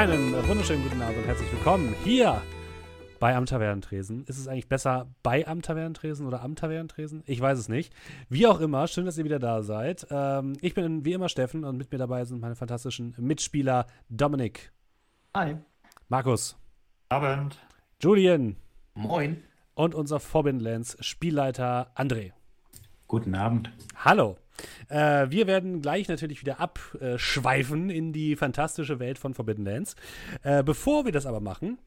Einen wunderschönen guten Abend und herzlich willkommen hier bei Am Tavernentresen. Ist es eigentlich besser bei Am Tavernentresen oder Am Tavernentresen? Ich weiß es nicht. Wie auch immer, schön, dass ihr wieder da seid. Ähm, ich bin wie immer Steffen und mit mir dabei sind meine fantastischen Mitspieler Dominik. Hi. Markus. Abend. Julian. Moin. Und unser Forbin Spielleiter André. Guten Abend. Hallo. Äh, wir werden gleich natürlich wieder abschweifen in die fantastische Welt von Forbidden Lands. Äh, bevor wir das aber machen,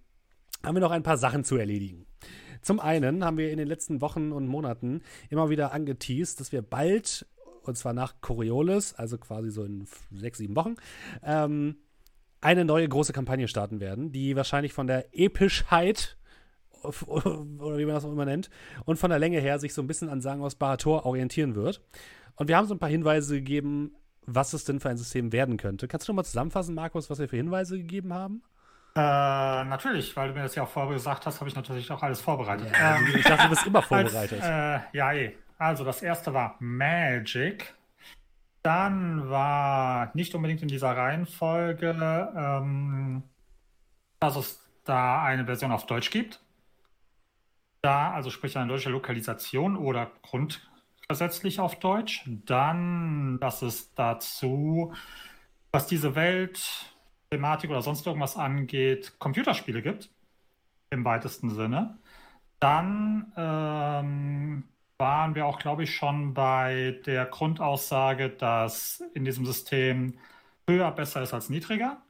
haben wir noch ein paar Sachen zu erledigen. Zum einen haben wir in den letzten Wochen und Monaten immer wieder angeteased, dass wir bald, und zwar nach Coriolis, also quasi so in sechs, sieben Wochen, ähm, eine neue große Kampagne starten werden, die wahrscheinlich von der Epischheit oder wie man das auch immer nennt, und von der Länge her sich so ein bisschen an Sagen aus Barator orientieren wird. Und wir haben so ein paar Hinweise gegeben, was es denn für ein System werden könnte. Kannst du noch mal zusammenfassen, Markus, was wir für Hinweise gegeben haben? Äh, natürlich, weil du mir das ja auch vorher gesagt hast, habe ich natürlich auch alles vorbereitet. Ja, ähm, ich dachte, du bist immer vorbereitet. Als, äh, ja, eh. Also, das erste war Magic. Dann war nicht unbedingt in dieser Reihenfolge, ähm, dass es da eine Version auf Deutsch gibt. Da, also sprich eine deutsche Lokalisation oder grundgesetzlich auf Deutsch. Dann, dass es dazu, was diese Welt, Thematik oder sonst irgendwas angeht, Computerspiele gibt. Im weitesten Sinne. Dann ähm, waren wir auch, glaube ich, schon bei der Grundaussage, dass in diesem System höher besser ist als niedriger.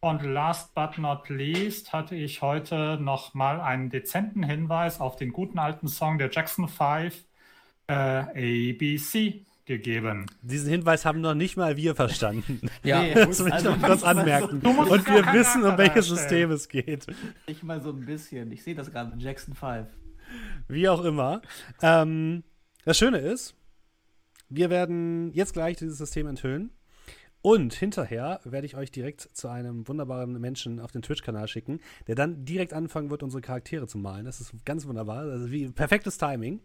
Und last but not least hatte ich heute noch mal einen dezenten Hinweis auf den guten alten Song der Jackson 5 äh, ABC gegeben. Diesen Hinweis haben noch nicht mal wir verstanden. ja, das will ich also, noch kurz anmerken. So, Und wir wissen, um welches System es geht. Ich mal so ein bisschen. Ich sehe das gerade mit Jackson 5. Wie auch immer. Ähm, das Schöne ist, wir werden jetzt gleich dieses System enthüllen. Und hinterher werde ich euch direkt zu einem wunderbaren Menschen auf den Twitch-Kanal schicken, der dann direkt anfangen wird, unsere Charaktere zu malen. Das ist ganz wunderbar. Also wie perfektes Timing.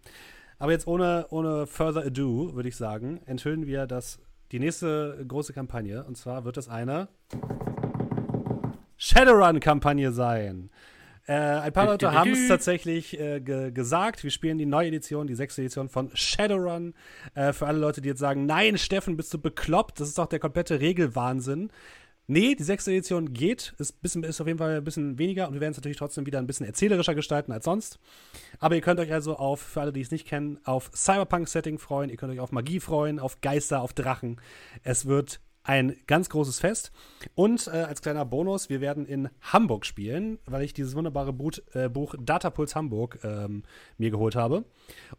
Aber jetzt ohne, ohne further ado, würde ich sagen, enthüllen wir das, die nächste große Kampagne. Und zwar wird es eine Shadowrun-Kampagne sein. Äh, ein paar Leute haben es tatsächlich äh, ge gesagt. Wir spielen die neue Edition, die sechste Edition von Shadowrun. Äh, für alle Leute, die jetzt sagen, nein, Steffen, bist du bekloppt? Das ist doch der komplette Regelwahnsinn. Nee, die sechste Edition geht, ist, bisschen, ist auf jeden Fall ein bisschen weniger und wir werden es natürlich trotzdem wieder ein bisschen erzählerischer gestalten als sonst. Aber ihr könnt euch also auf, für alle, die es nicht kennen, auf Cyberpunk-Setting freuen, ihr könnt euch auf Magie freuen, auf Geister, auf Drachen. Es wird ein ganz großes Fest. Und äh, als kleiner Bonus, wir werden in Hamburg spielen, weil ich dieses wunderbare Buch, äh, Buch Datapulse Hamburg ähm, mir geholt habe.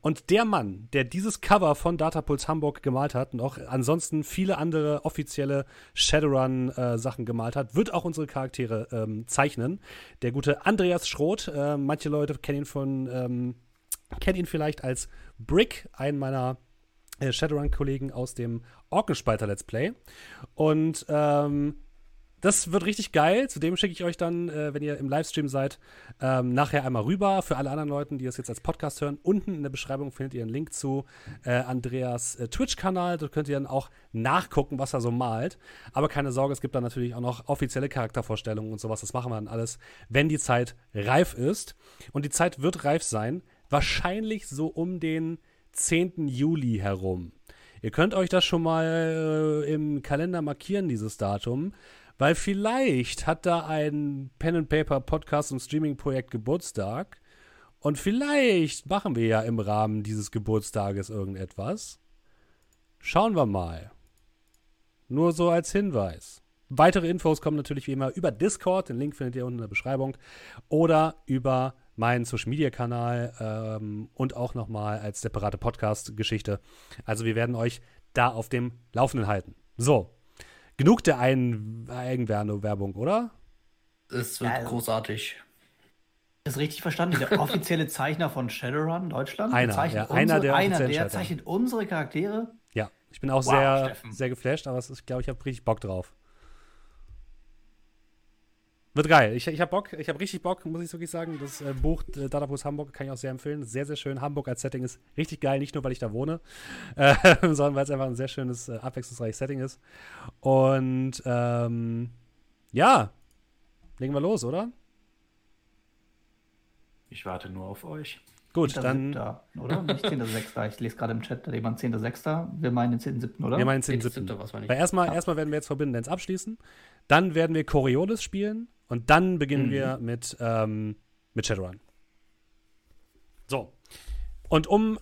Und der Mann, der dieses Cover von Datapulse Hamburg gemalt hat und auch ansonsten viele andere offizielle Shadowrun-Sachen äh, gemalt hat, wird auch unsere Charaktere ähm, zeichnen. Der gute Andreas Schroth, äh, manche Leute kennen ihn von, ähm, kennen ihn vielleicht als Brick, einen meiner äh, Shadowrun-Kollegen aus dem Orkenspalter Let's Play. Und ähm, das wird richtig geil. Zudem schicke ich euch dann, äh, wenn ihr im Livestream seid, ähm, nachher einmal rüber. Für alle anderen Leute, die das jetzt als Podcast hören, unten in der Beschreibung findet ihr einen Link zu äh, Andreas äh, Twitch-Kanal. Dort könnt ihr dann auch nachgucken, was er so malt. Aber keine Sorge, es gibt dann natürlich auch noch offizielle Charaktervorstellungen und sowas. Das machen wir dann alles, wenn die Zeit reif ist. Und die Zeit wird reif sein. Wahrscheinlich so um den 10. Juli herum. Ihr könnt euch das schon mal äh, im Kalender markieren, dieses Datum, weil vielleicht hat da ein Pen and Paper Podcast und Streaming Projekt Geburtstag und vielleicht machen wir ja im Rahmen dieses Geburtstages irgendetwas. Schauen wir mal. Nur so als Hinweis. Weitere Infos kommen natürlich wie immer über Discord, den Link findet ihr unten in der Beschreibung, oder über meinen Social Media Kanal ähm, und auch nochmal als separate Podcast-Geschichte. Also wir werden euch da auf dem Laufenden halten. So, genug der Ein Eigenwerbung, oder? Es wird also, großartig. Ist richtig verstanden? Der offizielle Zeichner von Shadowrun Deutschland? Einer, ja, unsere, einer der, einer, der zeichnet unsere Charaktere? Ja, ich bin auch wow, sehr, sehr geflasht, aber ich glaube, ich habe richtig Bock drauf. Wird geil. Ich, ich habe Bock. Ich habe richtig Bock, muss ich wirklich sagen. Das äh, Buch äh, Datapus Hamburg kann ich auch sehr empfehlen. Sehr, sehr schön. Hamburg als Setting ist richtig geil. Nicht nur, weil ich da wohne, äh, sondern weil es einfach ein sehr schönes, äh, abwechslungsreiches Setting ist. Und ähm, ja, legen wir los, oder? Ich warte nur auf euch. Gut, dann. oder? Nicht 10.6. Ich lese gerade im Chat, da jemand 10.6. Wir meinen den 10.7., oder? Wir meinen den 10.7. Weil erstmal, ja. erstmal werden wir jetzt Forbidden Dance abschließen. Dann werden wir Coriolis spielen. Und dann beginnen mhm. wir mit, ähm, mit Shadowrun. So. Und um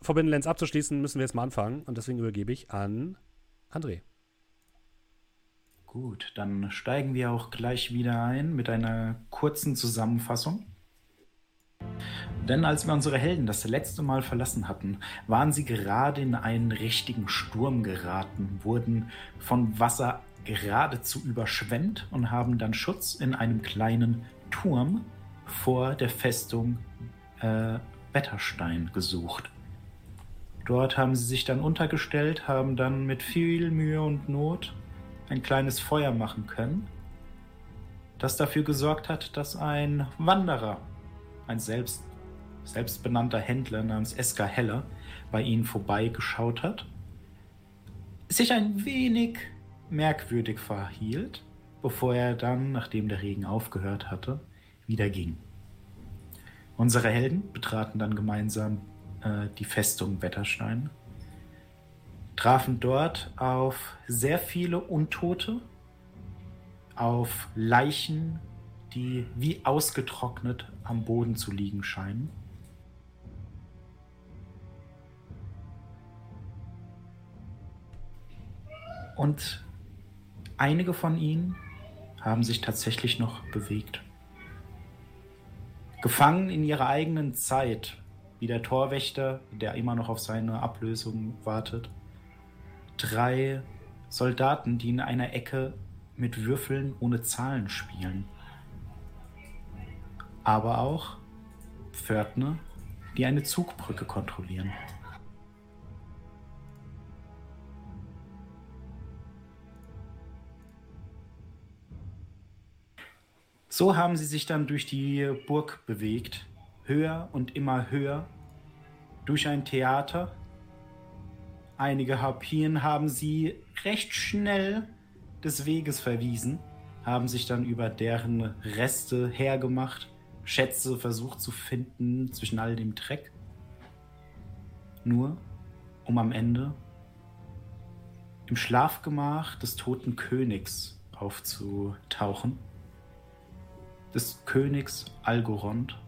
Forbidden Lands abzuschließen, müssen wir jetzt mal anfangen. Und deswegen übergebe ich an André. Gut, dann steigen wir auch gleich wieder ein mit einer kurzen Zusammenfassung. Denn als wir unsere Helden das letzte Mal verlassen hatten, waren sie gerade in einen richtigen Sturm geraten, wurden von Wasser geradezu überschwemmt und haben dann Schutz in einem kleinen Turm vor der Festung äh, Wetterstein gesucht. Dort haben sie sich dann untergestellt, haben dann mit viel Mühe und Not ein kleines Feuer machen können, das dafür gesorgt hat, dass ein Wanderer, ein selbst selbstbenannter Händler namens Eska Heller bei ihnen vorbeigeschaut hat, sich ein wenig merkwürdig verhielt, bevor er dann, nachdem der Regen aufgehört hatte, wieder ging. Unsere Helden betraten dann gemeinsam äh, die Festung Wetterstein, trafen dort auf sehr viele Untote, auf Leichen, die wie ausgetrocknet am Boden zu liegen scheinen. Und einige von ihnen haben sich tatsächlich noch bewegt. Gefangen in ihrer eigenen Zeit, wie der Torwächter, der immer noch auf seine Ablösung wartet. Drei Soldaten, die in einer Ecke mit Würfeln ohne Zahlen spielen. Aber auch Pförtner, die eine Zugbrücke kontrollieren. So haben sie sich dann durch die Burg bewegt, höher und immer höher, durch ein Theater. Einige Harpien haben sie recht schnell des Weges verwiesen, haben sich dann über deren Reste hergemacht, Schätze versucht zu finden zwischen all dem Dreck. Nur um am Ende im Schlafgemach des toten Königs aufzutauchen des Königs Algorond.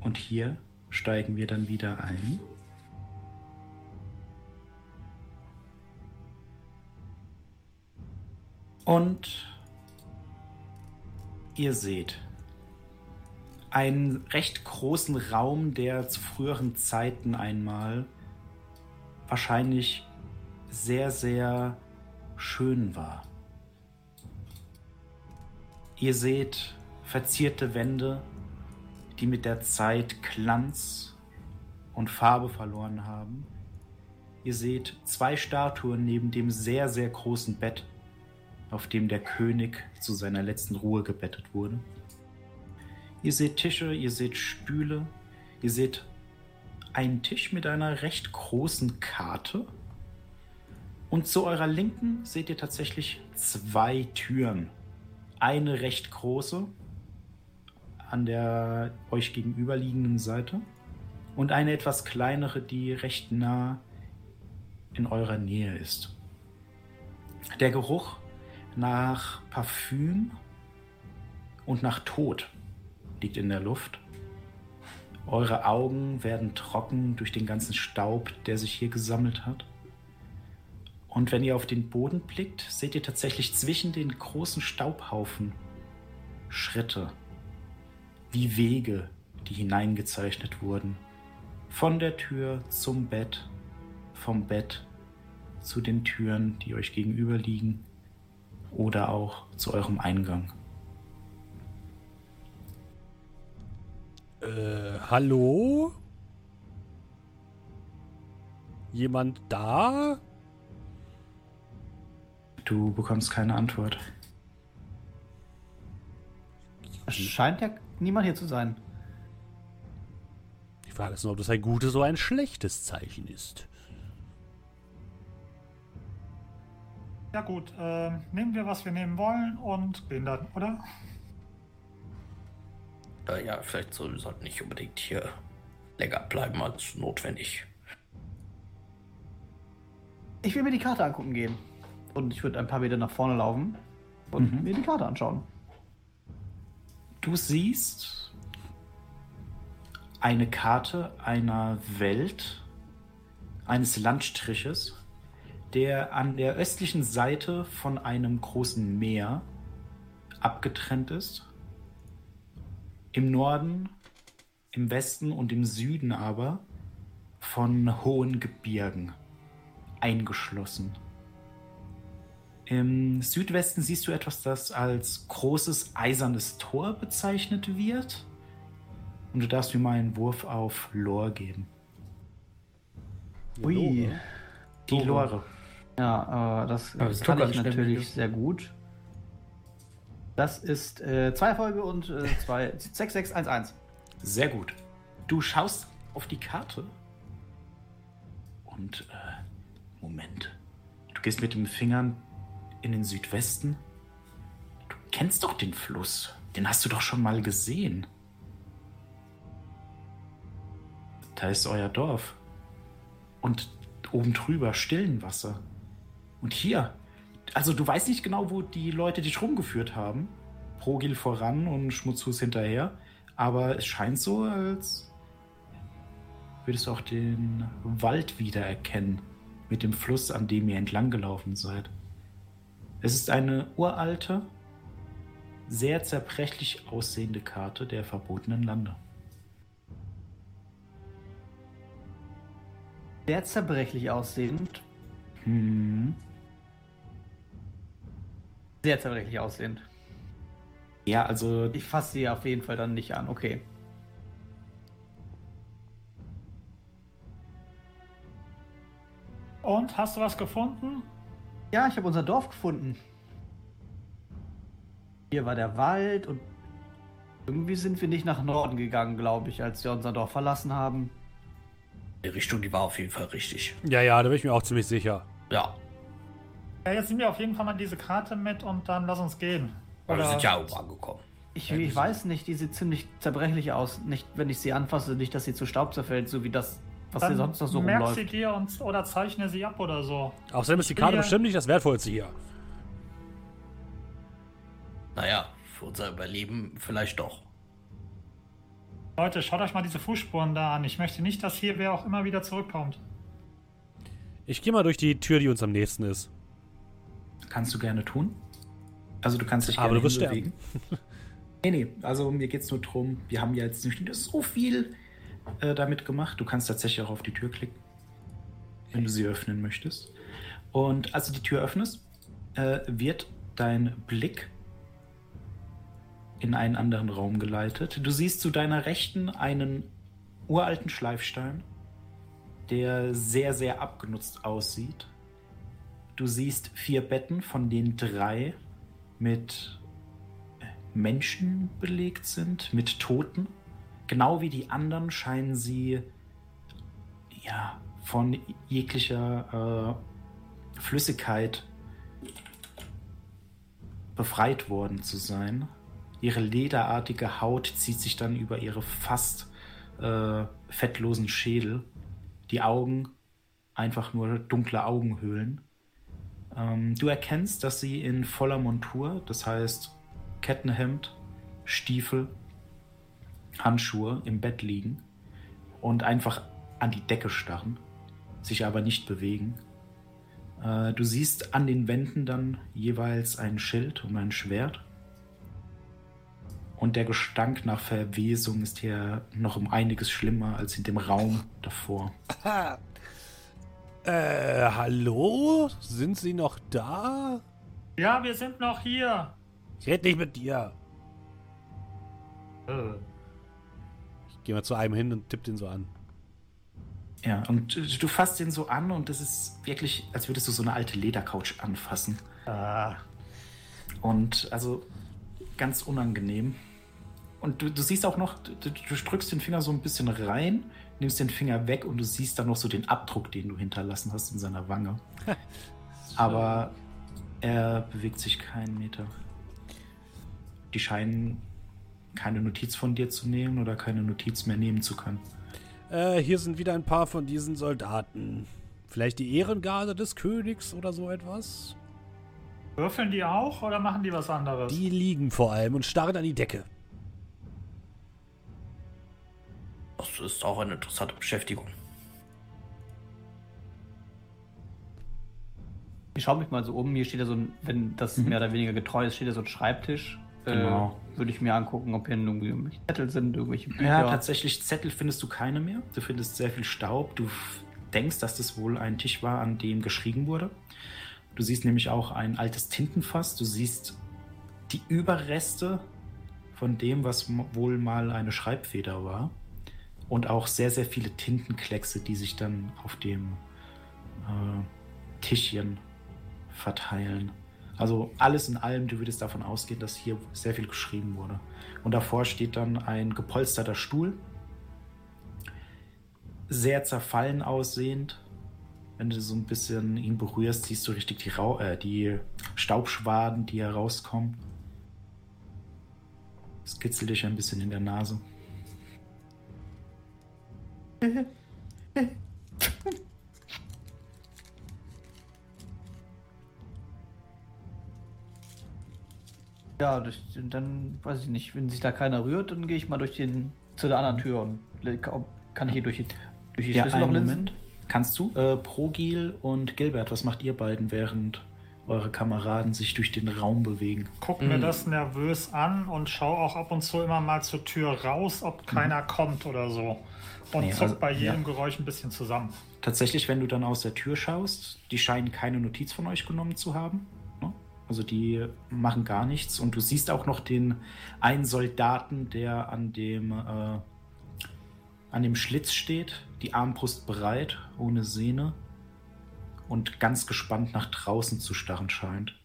Und hier steigen wir dann wieder ein. Und ihr seht einen recht großen Raum, der zu früheren Zeiten einmal wahrscheinlich sehr, sehr schön war. Ihr seht verzierte Wände, die mit der Zeit Glanz und Farbe verloren haben. Ihr seht zwei Statuen neben dem sehr, sehr großen Bett, auf dem der König zu seiner letzten Ruhe gebettet wurde. Ihr seht Tische, ihr seht Stühle, ihr seht einen Tisch mit einer recht großen Karte. Und zu eurer Linken seht ihr tatsächlich zwei Türen eine recht große an der euch gegenüberliegenden Seite und eine etwas kleinere, die recht nah in eurer Nähe ist. Der Geruch nach Parfüm und nach Tod liegt in der Luft. Eure Augen werden trocken durch den ganzen Staub, der sich hier gesammelt hat. Und wenn ihr auf den Boden blickt, seht ihr tatsächlich zwischen den großen Staubhaufen Schritte, wie Wege, die hineingezeichnet wurden. Von der Tür zum Bett, vom Bett zu den Türen, die euch gegenüber liegen oder auch zu eurem Eingang. Äh, hallo? Jemand da? Du bekommst keine Antwort. Es scheint ja niemand hier zu sein. Die Frage ist nur, ob das ein gutes oder ein schlechtes Zeichen ist. Ja gut, äh, nehmen wir, was wir nehmen wollen und gehen dann, oder? Äh, ja, vielleicht sollten wir nicht unbedingt hier länger bleiben als notwendig. Ich will mir die Karte angucken gehen. Und ich würde ein paar Meter nach vorne laufen und mhm. mir die Karte anschauen. Du siehst eine Karte einer Welt, eines Landstriches, der an der östlichen Seite von einem großen Meer abgetrennt ist. Im Norden, im Westen und im Süden aber von hohen Gebirgen eingeschlossen. Im Südwesten siehst du etwas, das als großes eisernes Tor bezeichnet wird. Und du darfst mir mal einen Wurf auf Lore geben. Ui. Die Lore. Ja, äh, das, das kann ich natürlich sehr gut. Das ist äh, zwei Erfolge und äh, zwei, 6, 6, 1, 1. Sehr gut. Du schaust auf die Karte und äh, Moment. Du gehst mit den Fingern in den Südwesten. Du kennst doch den Fluss. Den hast du doch schon mal gesehen. Da ist euer Dorf. Und oben drüber stillen Wasser. Und hier, also du weißt nicht genau, wo die Leute dich rumgeführt haben. Progil voran und Schmutzhus hinterher. Aber es scheint so, als würdest du auch den Wald wiedererkennen mit dem Fluss, an dem ihr entlang gelaufen seid. Es ist eine uralte, sehr zerbrechlich aussehende Karte der verbotenen Lande. Sehr zerbrechlich aussehend. Hm. Sehr zerbrechlich aussehend. Ja, also. Ich fasse sie auf jeden Fall dann nicht an, okay. Und hast du was gefunden? Ja, ich habe unser Dorf gefunden. Hier war der Wald und irgendwie sind wir nicht nach Norden gegangen, glaube ich, als wir unser Dorf verlassen haben. Die Richtung, die war auf jeden Fall richtig. Ja, ja, da bin ich mir auch ziemlich sicher. Ja. Ja, jetzt nehmen wir auf jeden Fall mal diese Karte mit und dann lass uns gehen. Oder wir sind ja auch angekommen. Ich, ich weiß nicht, die sieht ziemlich zerbrechlich aus. Nicht, wenn ich sie anfasse, nicht, dass sie zu Staub zerfällt, so wie das was Dann hier sonst noch so merk rumläuft. sie dir und, oder zeichne sie ab oder so. Außerdem ist die Karte bestimmt nicht das Wertvollste hier. Naja, für unser Überleben vielleicht doch. Leute, schaut euch mal diese Fußspuren da an. Ich möchte nicht, dass hier wer auch immer wieder zurückkommt. Ich gehe mal durch die Tür, die uns am nächsten ist. Kannst du gerne tun. Also du kannst dich Aber gerne du wirst hinbewegen. nee, nee, also mir geht es nur darum, wir haben ja jetzt nicht so viel äh, damit gemacht. Du kannst tatsächlich auch auf die Tür klicken, wenn du sie öffnen möchtest. Und als du die Tür öffnest, äh, wird dein Blick in einen anderen Raum geleitet. Du siehst zu deiner Rechten einen uralten Schleifstein, der sehr, sehr abgenutzt aussieht. Du siehst vier Betten, von denen drei mit Menschen belegt sind, mit Toten. Genau wie die anderen scheinen sie ja von jeglicher äh, Flüssigkeit befreit worden zu sein. Ihre lederartige Haut zieht sich dann über ihre fast äh, fettlosen Schädel. Die Augen einfach nur dunkle Augenhöhlen. Ähm, du erkennst, dass sie in voller Montur, das heißt Kettenhemd, Stiefel, Handschuhe im Bett liegen und einfach an die Decke starren, sich aber nicht bewegen. Äh, du siehst an den Wänden dann jeweils ein Schild und ein Schwert. Und der Gestank nach Verwesung ist hier noch um einiges schlimmer als in dem Raum davor. Äh, hallo? Sind Sie noch da? Ja, wir sind noch hier. Ich rede nicht mit dir. Äh, Gehe mal zu einem hin und tipp den so an. Ja, und du fasst ihn so an und es ist wirklich, als würdest du so eine alte Ledercouch anfassen. äh, Und also ganz unangenehm. Und du, du siehst auch noch, du, du drückst den Finger so ein bisschen rein, nimmst den Finger weg und du siehst dann noch so den Abdruck, den du hinterlassen hast in seiner Wange. Aber Er bewegt sich keinen Meter. Die scheinen keine Notiz von dir zu nehmen oder keine Notiz mehr nehmen zu können. Äh, hier sind wieder ein paar von diesen Soldaten. Vielleicht die Ehrengarde des Königs oder so etwas? Würfeln die auch oder machen die was anderes? Die liegen vor allem und starren an die Decke. Das ist auch eine interessante Beschäftigung. Ich schaue mich mal so um. Hier steht ja so ein, wenn das mhm. mehr oder weniger getreu ist, steht ja so ein Schreibtisch. Äh, genau. Würde ich mir angucken, ob hier irgendwelche Zettel sind, irgendwelche Bücher. Ja, tatsächlich Zettel findest du keine mehr. Du findest sehr viel Staub. Du denkst, dass das wohl ein Tisch war, an dem geschrieben wurde. Du siehst nämlich auch ein altes Tintenfass. Du siehst die Überreste von dem, was wohl mal eine Schreibfeder war. Und auch sehr, sehr viele Tintenkleckse, die sich dann auf dem äh, Tischchen verteilen. Also alles in allem, du würdest davon ausgehen, dass hier sehr viel geschrieben wurde. Und davor steht dann ein gepolsterter Stuhl, sehr zerfallen aussehend. Wenn du so ein bisschen ihn berührst, siehst du richtig die, Rau äh, die Staubschwaden, die herauskommen. Es kitzelt dich ein bisschen in der Nase. Ja, durch, dann weiß ich nicht, wenn sich da keiner rührt, dann gehe ich mal durch den zu der anderen Tür und kann ich hier durch die, durch die ja, Schlüsselloch Moment. Kannst du? Äh, Progil und Gilbert, was macht ihr beiden, während eure Kameraden sich durch den Raum bewegen? Guck mir mhm. das nervös an und schau auch ab und zu immer mal zur Tür raus, ob keiner mhm. kommt oder so. Und nee, zuckt also, bei jedem ja. Geräusch ein bisschen zusammen. Tatsächlich, wenn du dann aus der Tür schaust, die scheinen keine Notiz von euch genommen zu haben. Also die machen gar nichts. Und du siehst auch noch den einen Soldaten, der an dem, äh, an dem Schlitz steht, die Armbrust bereit, ohne Sehne und ganz gespannt nach draußen zu starren scheint.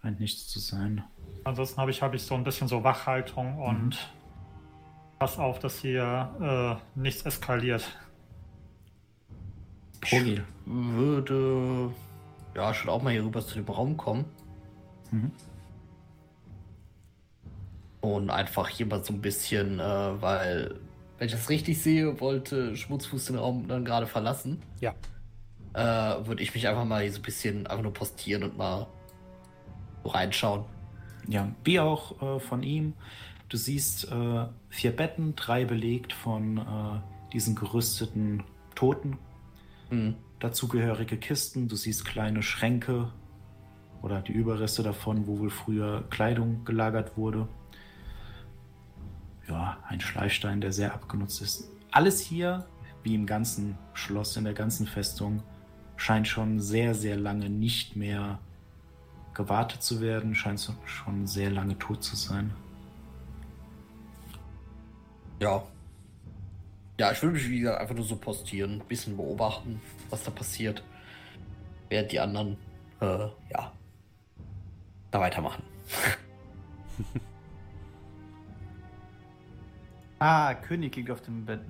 Scheint nichts zu sein. Ansonsten habe ich, hab ich so ein bisschen so Wachhaltung und mhm. pass auf, dass hier äh, nichts eskaliert. Ich würde ja, schon auch mal hier rüber zu dem Raum kommen. Mhm. Und einfach hier mal so ein bisschen, äh, weil, wenn ich das richtig sehe, wollte Schmutzfuß den Raum dann gerade verlassen. Ja. Äh, würde ich mich einfach mal hier so ein bisschen einfach nur postieren und mal so reinschauen. Ja, wie auch äh, von ihm. Du siehst äh, vier Betten, drei belegt von äh, diesen gerüsteten Toten. Mhm dazugehörige Kisten, du siehst kleine Schränke oder die Überreste davon, wo wohl früher Kleidung gelagert wurde. Ja, ein Schleifstein, der sehr abgenutzt ist. Alles hier, wie im ganzen Schloss, in der ganzen Festung, scheint schon sehr, sehr lange nicht mehr gewartet zu werden, scheint schon sehr lange tot zu sein. Ja. Ja, ich würde mich wieder einfach nur so postieren, ein bisschen beobachten was da passiert. Während die anderen, äh, ja, da weitermachen. ah, König liegt auf dem Bett.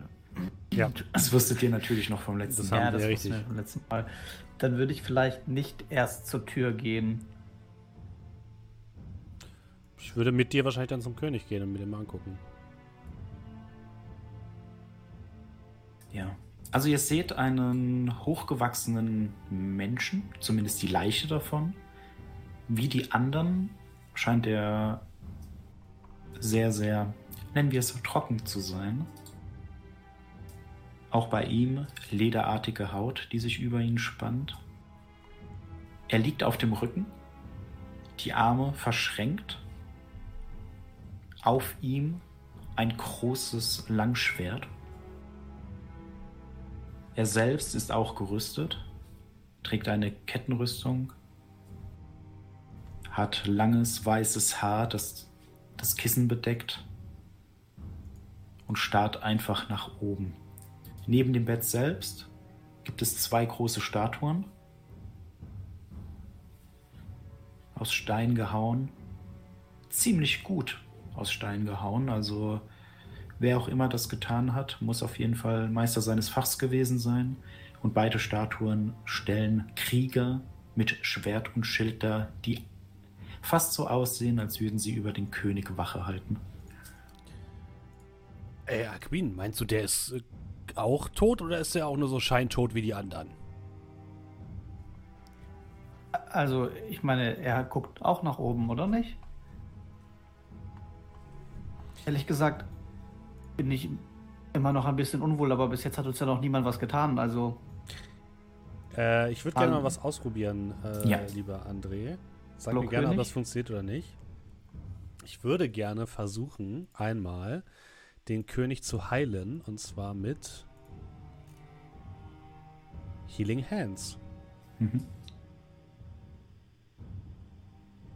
Ja, das wusstet ihr natürlich noch vom letzten Mal. Ja, das richtig. vom letzten Mal. Dann würde ich vielleicht nicht erst zur Tür gehen. Ich würde mit dir wahrscheinlich dann zum König gehen und mit ihm angucken. Ja. Also ihr seht einen hochgewachsenen Menschen, zumindest die Leiche davon. Wie die anderen scheint er sehr, sehr, nennen wir es, trocken zu sein. Auch bei ihm lederartige Haut, die sich über ihn spannt. Er liegt auf dem Rücken, die Arme verschränkt. Auf ihm ein großes Langschwert er selbst ist auch gerüstet, trägt eine Kettenrüstung, hat langes weißes Haar, das das Kissen bedeckt und starrt einfach nach oben. Neben dem Bett selbst gibt es zwei große Statuen aus Stein gehauen. Ziemlich gut aus Stein gehauen, also Wer auch immer das getan hat, muss auf jeden Fall Meister seines Fachs gewesen sein. Und beide Statuen stellen Krieger mit Schwert und Schild da, die fast so aussehen, als würden sie über den König Wache halten. Ey, Aquin, meinst du, der ist äh, auch tot oder ist er auch nur so scheintot wie die anderen? Also, ich meine, er guckt auch nach oben, oder nicht? Ehrlich gesagt bin ich immer noch ein bisschen unwohl, aber bis jetzt hat uns ja noch niemand was getan, also. Äh, ich würde gerne mal was ausprobieren, äh, ja. lieber André. Sag mir gerne, ob das funktioniert oder nicht. Ich würde gerne versuchen, einmal den König zu heilen, und zwar mit Healing Hands. Mhm.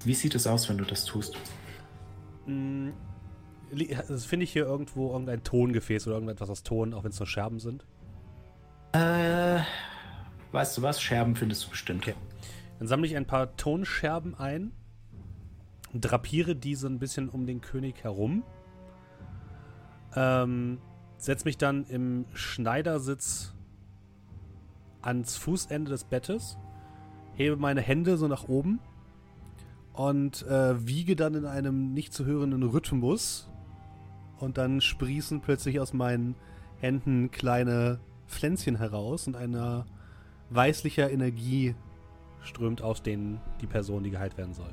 Wie sieht es aus, wenn du das tust? Also Finde ich hier irgendwo irgendein Tongefäß oder irgendetwas aus Ton, auch wenn es nur Scherben sind? Äh, weißt du was? Scherben findest du bestimmt. Okay. Dann sammle ich ein paar Tonscherben ein, drapiere diese ein bisschen um den König herum, ähm, setze mich dann im Schneidersitz ans Fußende des Bettes, hebe meine Hände so nach oben und äh, wiege dann in einem nicht zu hörenden Rhythmus und dann sprießen plötzlich aus meinen Händen kleine Pflänzchen heraus und eine weißlicher Energie strömt aus denen die Person, die geheilt werden soll.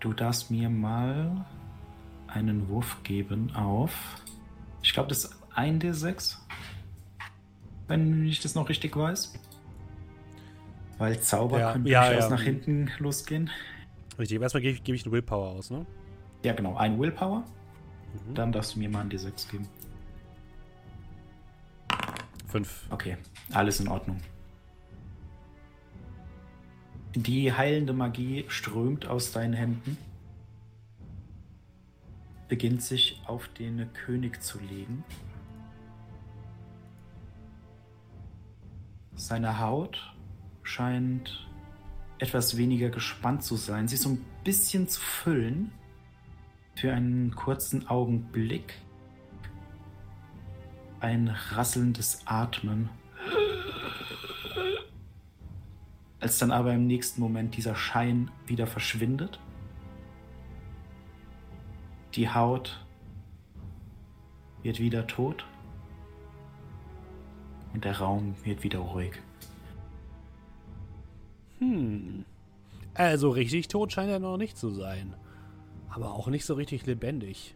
Du darfst mir mal einen Wurf geben auf. Ich glaube, das ist ein D6. Wenn ich das noch richtig weiß. Weil Zauber ja, können ja, durchaus ja. nach hinten losgehen. Richtig, erstmal gebe ich, geb ich einen Willpower aus, ne? Ja, genau. Ein Willpower. Mhm. Dann darfst du mir mal einen D6 geben. Fünf. Okay, alles in Ordnung. Die heilende Magie strömt aus deinen Händen, beginnt sich auf den König zu legen. Seine Haut scheint etwas weniger gespannt zu sein, sich so ein bisschen zu füllen für einen kurzen Augenblick. Ein rasselndes Atmen als dann aber im nächsten Moment dieser Schein wieder verschwindet. Die Haut wird wieder tot und der Raum wird wieder ruhig. Hm. Also richtig tot scheint er noch nicht zu sein. Aber auch nicht so richtig lebendig.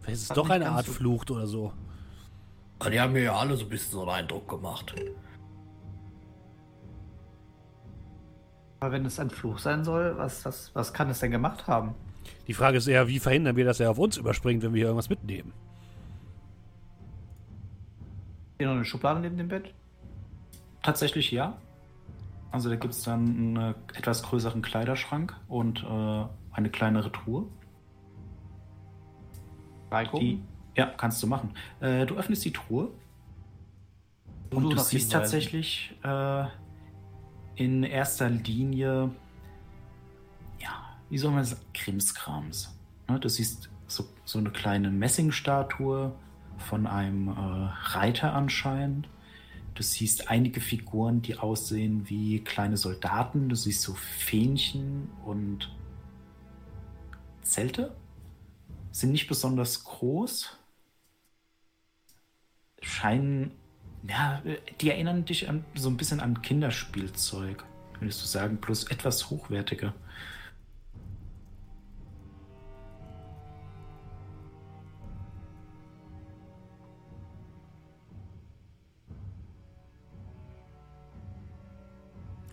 Vielleicht ist es doch eine Art so Flucht oder so. Die haben mir ja alle so ein bisschen so einen Eindruck gemacht. Aber wenn es ein Fluch sein soll, was, was, was kann es denn gemacht haben? Die Frage ist eher, wie verhindern wir, dass er auf uns überspringt, wenn wir hier irgendwas mitnehmen? Hier noch eine Schublade neben dem Bett? Tatsächlich ja. Also da gibt es dann einen etwas größeren Kleiderschrank und äh, eine kleinere Truhe. Die, ja, kannst du machen. Äh, du öffnest die Truhe und, und du siehst tatsächlich äh, in erster Linie, ja, wie soll man sagen, Krimskrams. Ne, du siehst so, so eine kleine Messingstatue von einem äh, Reiter anscheinend. Du siehst einige Figuren, die aussehen wie kleine Soldaten. Du siehst so Fähnchen und Zelte. Sind nicht besonders groß. Scheinen ja, die erinnern dich an, so ein bisschen an Kinderspielzeug, würdest du sagen, plus etwas hochwertiger.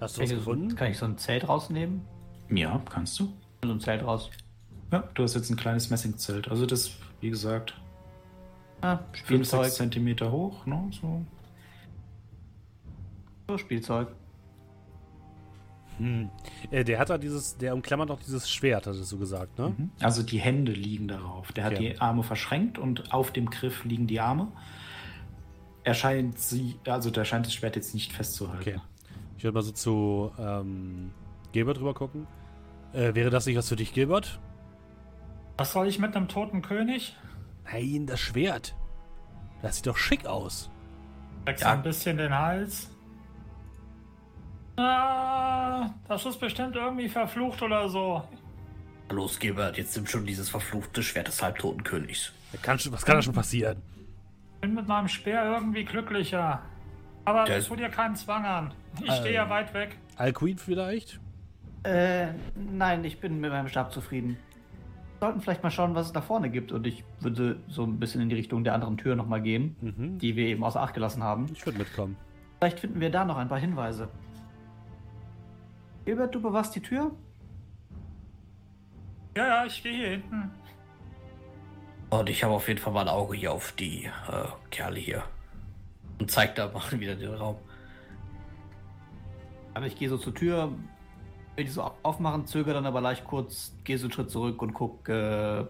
Hast du was gefunden? Kann ich so ein Zelt rausnehmen? Ja, kannst du. So ein Zelt raus. Ja, du hast jetzt ein kleines Messingzelt. Also das, wie gesagt, ah, 5, 6 Zentimeter hoch, ne? So. So, Spielzeug. Hm. Äh, der hat da dieses, der umklammert auch dieses Schwert, hast du gesagt, ne? Mhm. Also die Hände liegen darauf. Der hat okay. die Arme verschränkt und auf dem Griff liegen die Arme. Er scheint sie, also der scheint das Schwert jetzt nicht festzuhalten. Okay. Ich würde mal so zu ähm, Gilbert rüber gucken. Äh, wäre das nicht was für dich, Gilbert? Was soll ich mit einem toten König? Nein, das Schwert. Das sieht doch schick aus. Wächst ja. ein bisschen den Hals. Ah, das ist bestimmt irgendwie verflucht oder so. Los, Gebert, jetzt nimmt schon dieses verfluchte Schwert des halbtoten Königs. Kann, was kann da schon passieren? Ich bin mit meinem Speer irgendwie glücklicher. Aber Der tu dir keinen Zwang an. Ich äh, stehe ja weit weg. Alcuin vielleicht? Äh, nein, ich bin mit meinem Stab zufrieden. Wir sollten vielleicht mal schauen, was es da vorne gibt. Und ich würde so ein bisschen in die Richtung der anderen Tür nochmal gehen, mhm. die wir eben außer Acht gelassen haben. Ich würde mitkommen. Vielleicht finden wir da noch ein paar Hinweise. Gilbert, du bewachst die Tür? Ja, ja, ich stehe hier hinten. Und ich habe auf jeden Fall mal ein Auge hier auf die äh, Kerle hier. Und zeigt da mal wieder den Raum. Aber ich gehe so zur Tür, will die so aufmachen, zögere dann aber leicht kurz, gehe so einen Schritt zurück und gucke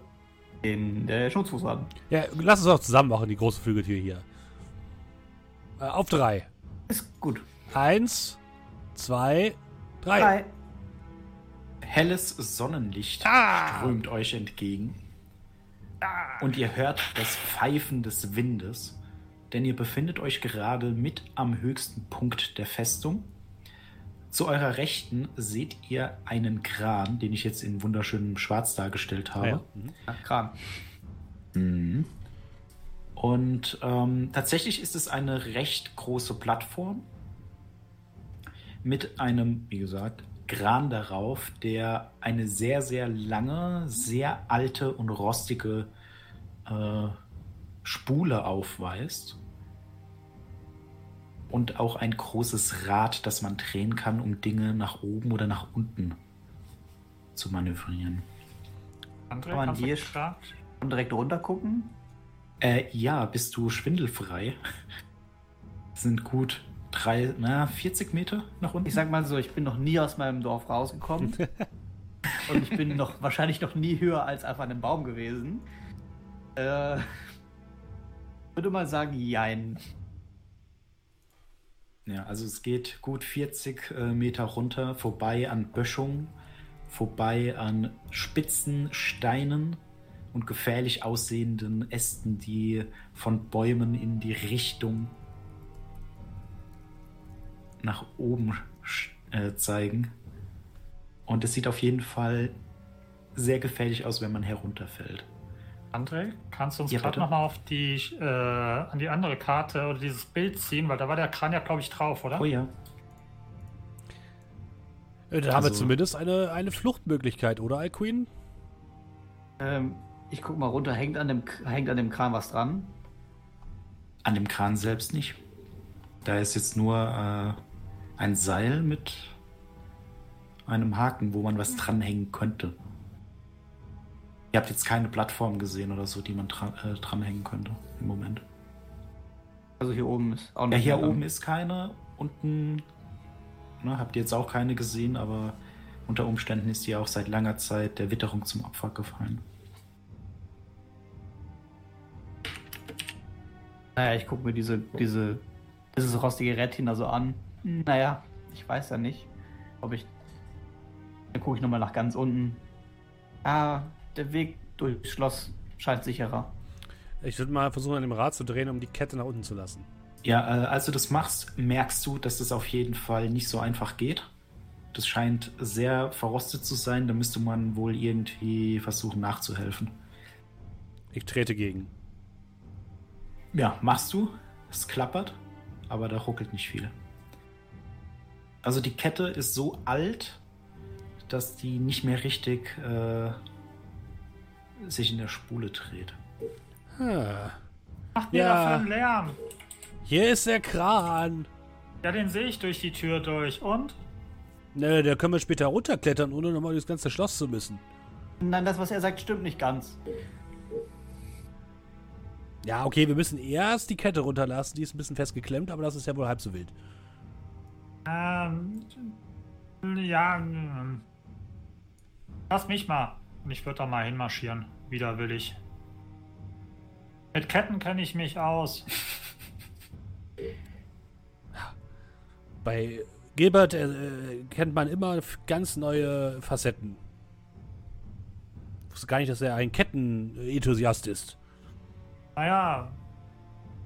äh, den der Schutzfuß an. Ja, lass uns auch zusammen machen, die große Flügeltür hier. Äh, auf drei. Ist gut. Eins, zwei, drei. drei. Helles Sonnenlicht ah. strömt euch entgegen. Ah. Und ihr hört das Pfeifen des Windes, denn ihr befindet euch gerade mit am höchsten Punkt der Festung. Zu eurer Rechten seht ihr einen Kran, den ich jetzt in wunderschönem Schwarz dargestellt habe. Ja. Mhm. Ja, Kran. Mhm. Und ähm, tatsächlich ist es eine recht große Plattform mit einem, wie gesagt, Kran darauf, der eine sehr, sehr lange, sehr alte und rostige äh, Spule aufweist und auch ein großes Rad, das man drehen kann, um Dinge nach oben oder nach unten zu manövrieren. André, kann man hier und direkt runter gucken? Äh, ja, bist du schwindelfrei. sind gut drei, na, 40 Meter nach unten. Ich sag mal so, ich bin noch nie aus meinem Dorf rausgekommen. und ich bin noch wahrscheinlich noch nie höher als auf einem Baum gewesen. Äh, würde mal sagen, jein. Ja, also es geht gut 40 äh, Meter runter, vorbei an Böschungen, vorbei an spitzen Steinen und gefährlich aussehenden Ästen, die von Bäumen in die Richtung nach oben äh, zeigen. Und es sieht auf jeden Fall sehr gefährlich aus, wenn man herunterfällt. André, kannst du uns ja, gerade nochmal auf die, äh, an die andere Karte oder dieses Bild ziehen, weil da war der Kran ja, glaube ich, drauf, oder? Oh ja. Äh, da also, haben wir also- zumindest eine, eine Fluchtmöglichkeit, oder, Alqueen? Ähm, ich guck mal runter, hängt an, dem, hängt an dem Kran was dran? An dem Kran selbst nicht. Da ist jetzt nur äh, ein Seil mit einem Haken, wo man was dranhängen könnte. Ihr habt jetzt keine Plattform gesehen oder so, die man dran, äh, dranhängen könnte im Moment. Also hier oben ist auch nicht. Ja, hier oben ist keine. Unten ne, habt ihr jetzt auch keine gesehen, aber unter Umständen ist die auch seit langer Zeit der Witterung zum Opfer gefallen. Naja, ich gucke mir diese, diese, dieses rostige da so an. Naja, ich weiß ja nicht, ob ich. Dann gucke ich nochmal nach ganz unten. Ah, der Weg durchs Schloss scheint sicherer. Ich würde mal versuchen, an dem Rad zu drehen, um die Kette nach unten zu lassen. Ja, äh, als du das machst, merkst du, dass das auf jeden Fall nicht so einfach geht. Das scheint sehr verrostet zu sein. Da müsste man wohl irgendwie versuchen nachzuhelfen. Ich trete gegen. Ja, machst du. Es klappert, aber da ruckelt nicht viel. Also die Kette ist so alt, dass die nicht mehr richtig äh, sich in der Spule dreht. Hm. Macht mir ja. dafür einen Lärm. Hier ist der Kran. Ja, den sehe ich durch die Tür durch. Und? Ne, da können wir später runterklettern, ohne nochmal durchs ganze Schloss zu müssen. Nein, das, was er sagt, stimmt nicht ganz. Ja, okay, wir müssen erst die Kette runterlassen. Die ist ein bisschen festgeklemmt, aber das ist ja wohl halb so wild. Ähm, ja, ähm, lass mich mal. Und ich würde da mal hinmarschieren. Widerwillig. Mit Ketten kenne ich mich aus. Bei Gilbert äh, kennt man immer ganz neue Facetten. Ich wusste gar nicht, dass er ein Kettenenthusiast ist. Naja,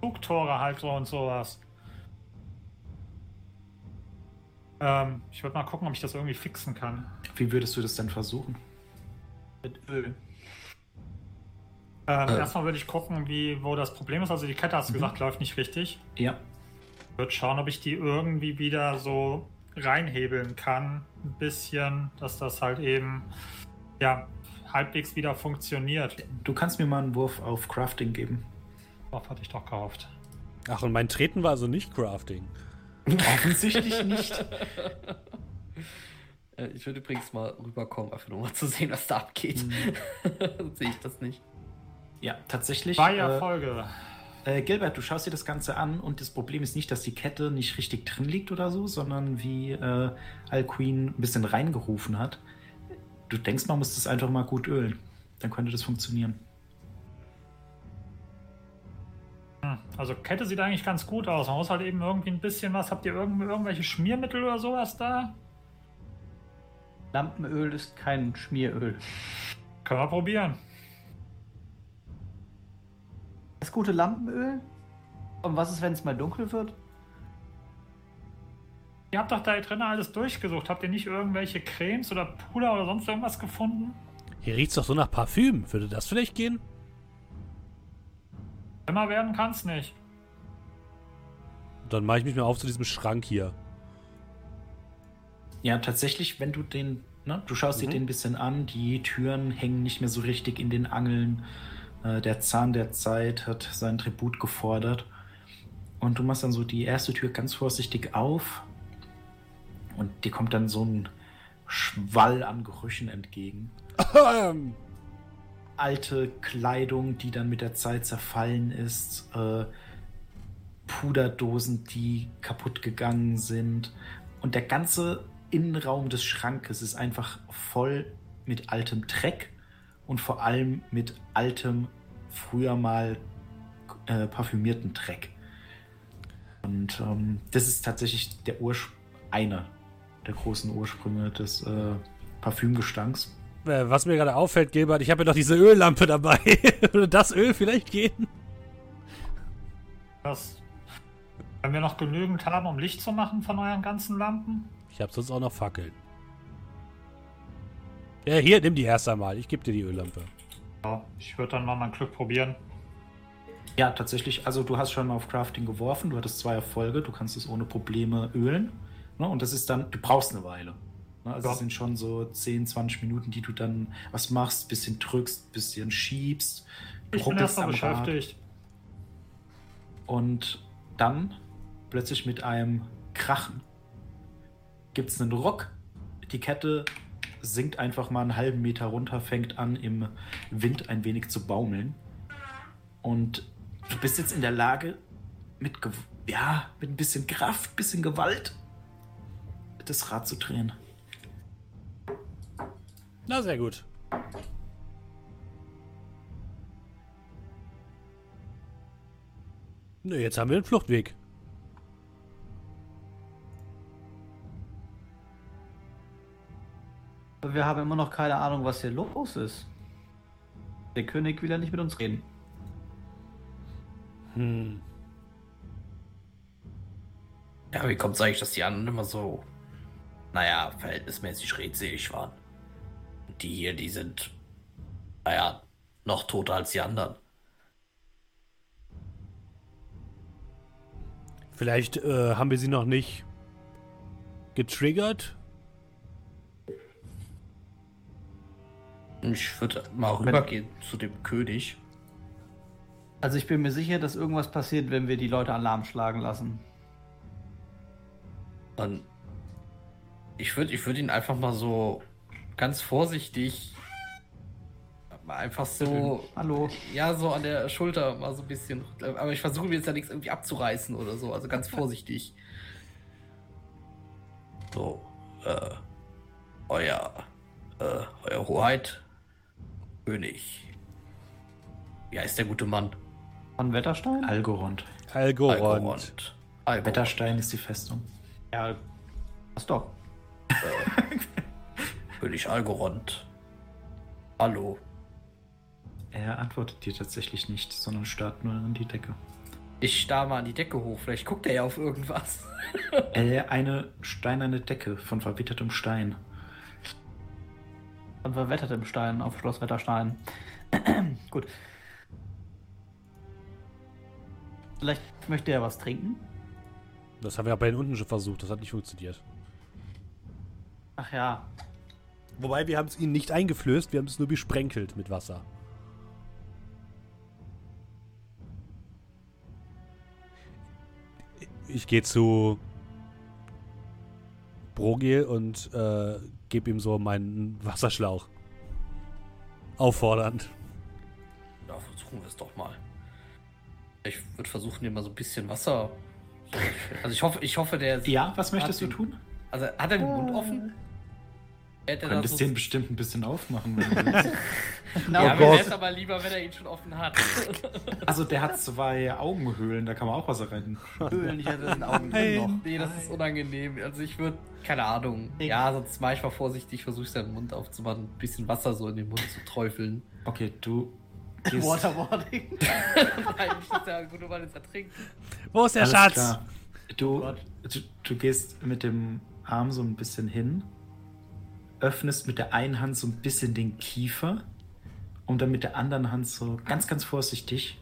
Zugtore halt so und sowas. Ähm, ich würde mal gucken, ob ich das irgendwie fixen kann. Wie würdest du das denn versuchen? Mit Öl. Ähm, Äh. Erstmal würde ich gucken, wie, wo das Problem ist. Also die Kette, hast du Mhm. gesagt, läuft nicht richtig. Ja. Ich würde schauen, ob ich die irgendwie wieder so reinhebeln kann. Ein bisschen, dass das halt eben ja halbwegs wieder funktioniert. Du kannst mir mal einen Wurf auf Crafting geben. Darauf hatte ich doch gehofft. Ach, und mein Treten war also nicht Crafting. Offensichtlich nicht. Äh, Ich würde übrigens mal rüberkommen, einfach nur mal zu sehen, was da abgeht. Sonst Sehe ich das nicht. Ja, tatsächlich. Zwei äh, Erfolge. Äh, Gilbert, du schaust dir das Ganze an und das Problem ist nicht, dass die Kette nicht richtig drin liegt oder so, sondern wie äh, Alcuin ein bisschen reingerufen hat. Du denkst, man muss das einfach mal gut ölen. Dann könnte das funktionieren. Hm, Also Kette sieht eigentlich ganz gut aus. Man muss halt eben irgendwie ein bisschen was. Habt ihr irgendw irgendwelche Schmiermittel oder sowas da? Lampenöl ist kein Schmieröl. Können wir probieren. Das gute Lampenöl? Und was ist, wenn es mal dunkel wird? Ihr habt doch da drin alles durchgesucht. Habt ihr nicht irgendwelche Cremes oder Puder oder sonst irgendwas gefunden? Hier riecht's doch so nach Parfüm. Würde das vielleicht gehen? Immer werden kann's nicht. Dann mache ich mich mal auf zu diesem Schrank hier. Ja, tatsächlich, wenn du den, ne, du schaust dir Mhm. den ein bisschen an, die Türen hängen nicht mehr so richtig in den Angeln. Äh, der Zahn der Zeit hat seinen Tribut gefordert. Und du machst dann so die erste Tür ganz vorsichtig auf. Und dir kommt dann so ein Schwall an Gerüchen entgegen. alte Kleidung, die dann mit der Zeit zerfallen ist, äh, Puderdosen, die kaputt gegangen sind. Und der ganze Innenraum des Schrankes ist einfach voll mit altem Dreck und vor allem mit altem, früher mal äh, parfümierten Dreck. Und ähm, das ist tatsächlich der einer der großen Ursprünge des äh, Parfümgestanks. Äh, Was mir gerade auffällt, Gilbert, ich habe ja noch diese Öllampe dabei. Würde das Öl vielleicht gehen? Das, wenn wir noch genügend haben, um Licht zu machen von euren ganzen Lampen? Ich habe sonst auch noch Fackeln. Ja, hier, nimm die erst einmal. Ich gebe dir die Öllampe. Ja, ich würde dann mal mein Glück probieren. Ja, tatsächlich. Also du hast schon mal auf Crafting geworfen, du hattest zwei Erfolge, du kannst es ohne Probleme ölen. Ne? Und das ist dann, du brauchst eine Weile. Ne? Also Ja. es sind schon so 10, 20 Minuten, die du dann was machst, bisschen drückst, bisschen schiebst. Du Ich bin erstmal Rad. beschäftigt. Und dann plötzlich mit einem Krachen gibt es einen Ruck. Die Kette sinkt einfach mal einen halben Meter runter, fängt an im Wind ein wenig zu baumeln. Und du bist jetzt in der Lage, mit, Gew- ja, mit ein bisschen Kraft, bisschen Gewalt, das Rad zu drehen. Na, sehr gut. Nö, jetzt haben wir den Fluchtweg. Aber wir haben immer noch keine Ahnung, was hier los ist. Der König will ja nicht mit uns reden. Hm. Ja, wie kommt es eigentlich, dass die anderen immer so, naja, verhältnismäßig redselig waren? Und die hier, die sind, naja, noch toter als die anderen. Vielleicht äh, haben wir sie noch nicht getriggert. Ich würde mal rübergehen zu dem König. Also ich bin mir sicher, dass irgendwas passiert, wenn wir die Leute Alarm schlagen lassen. Und ich würde ich würd ihn einfach mal so ganz vorsichtig einfach so, Hallo. ja, so an der Schulter mal so ein bisschen. Aber ich versuche mir jetzt ja nichts irgendwie abzureißen oder so, also ganz vorsichtig. So, äh, euer, äh, euer Hoheit, König. Wie heißt der gute Mann? Von Wetterstein? Algorond. Algorand. Algorand. Algorand. Wetterstein ist die Festung. Ja, was doch. König Algorand. Hallo. Er antwortet dir tatsächlich nicht, sondern starrt nur in die Decke. Ich starre mal an die Decke hoch. Vielleicht guckt er ja auf irgendwas. Äh, eine steinerne Decke von verwittertem Stein. Von verwettertem Stein auf Schloss Wetterstein. Gut. Vielleicht möchte er was trinken? Das haben wir ja bei den unten schon versucht, das hat nicht funktioniert. Ach ja. Wobei wir haben es ihnen nicht eingeflößt, wir haben es nur besprenkelt mit Wasser. Ich gehe zu Brogil und äh, gebe ihm so meinen Wasserschlauch. Auffordernd. Ja, versuchen wir es doch mal. Ich würde versuchen, dir mal so ein bisschen Wasser. Also ich hoffe, ich hoffe, der. Ja, was möchtest du den- tun? Also hat er den Mund offen? Hätte könntest so den bestimmt ein bisschen aufmachen, wenn du willst. Genau. ja, Oh mir es aber lieber, wenn er ihn schon offen hat. Also der hat zwei Augenhöhlen, da kann man auch Wasser rein. Höhlen, ich hatte das in den Augen drin noch. nee, das ist unangenehm. Also ich würde, keine Ahnung. Ja, sonst mache ich mal vorsichtig, versuche seinen Mund aufzumachen, ein bisschen Wasser so in den Mund zu träufeln. Okay, du gehst... Waterboarding. Nein, nicht, dass er gut über das ertrinkt. Wo ist der Alles Schatz? Du, Gott. du, du gehst mit dem Arm so ein bisschen hin, öffnest mit der einen Hand so ein bisschen den Kiefer, um dann mit der anderen Hand so ganz, ganz vorsichtig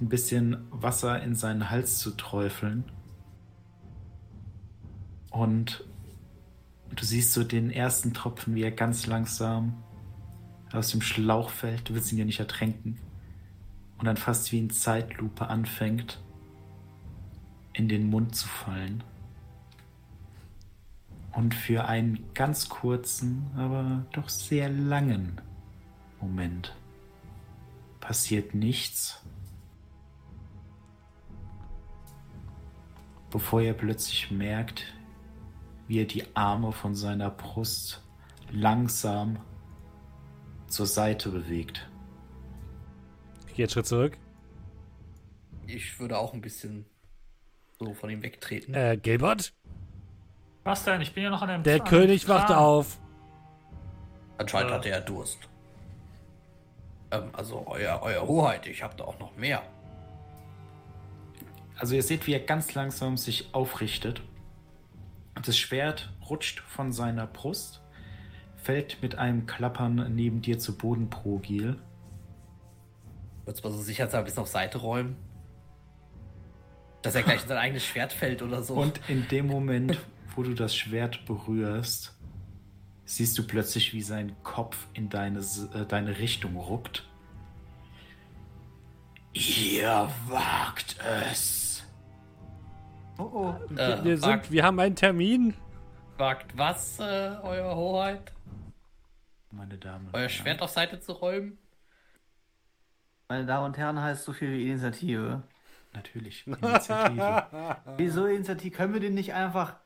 ein bisschen Wasser in seinen Hals zu träufeln. Und du siehst so den ersten Tropfen, wie er ganz langsam aus dem Schlauch fällt. Du willst ihn ja nicht ertränken. Und dann fast wie in Zeitlupe anfängt, in den Mund zu fallen. Und für einen ganz kurzen, aber doch sehr langen Moment passiert nichts, bevor er plötzlich merkt, wie er die Arme von seiner Brust langsam zur Seite bewegt. Ich gehe einen Schritt zurück. Ich würde auch ein bisschen so von ihm wegtreten. Äh, Gilbert? Was denn? Ich bin ja noch an dem Der an dem König wacht Kran. auf. Anscheinend äh. hat er Durst. Ähm, also euer, euer Hoheit, ich habe da auch noch mehr. Also ihr seht, wie er ganz langsam sich aufrichtet. Das Schwert rutscht von seiner Brust, fällt mit einem Klappern neben dir zu Boden, Progil. Würdest mal so sicherheitshalber ein bisschen auf Seite räumen? Dass er gleich in sein eigenes Schwert fällt oder so. Und in dem Moment, wo du das Schwert berührst, siehst du plötzlich, wie sein Kopf in deine, äh, deine Richtung ruckt. Ihr wagt es. Oh oh. äh, wir, sind, wir haben einen Termin. fragt was, äh, euer Hoheit? Meine Damen und Euer Herren. Schwert auf Seite zu räumen? Meine Damen und Herren heißt so viel wie Initiative. Natürlich. Initiative. Wieso Initiative? Können wir den nicht einfach,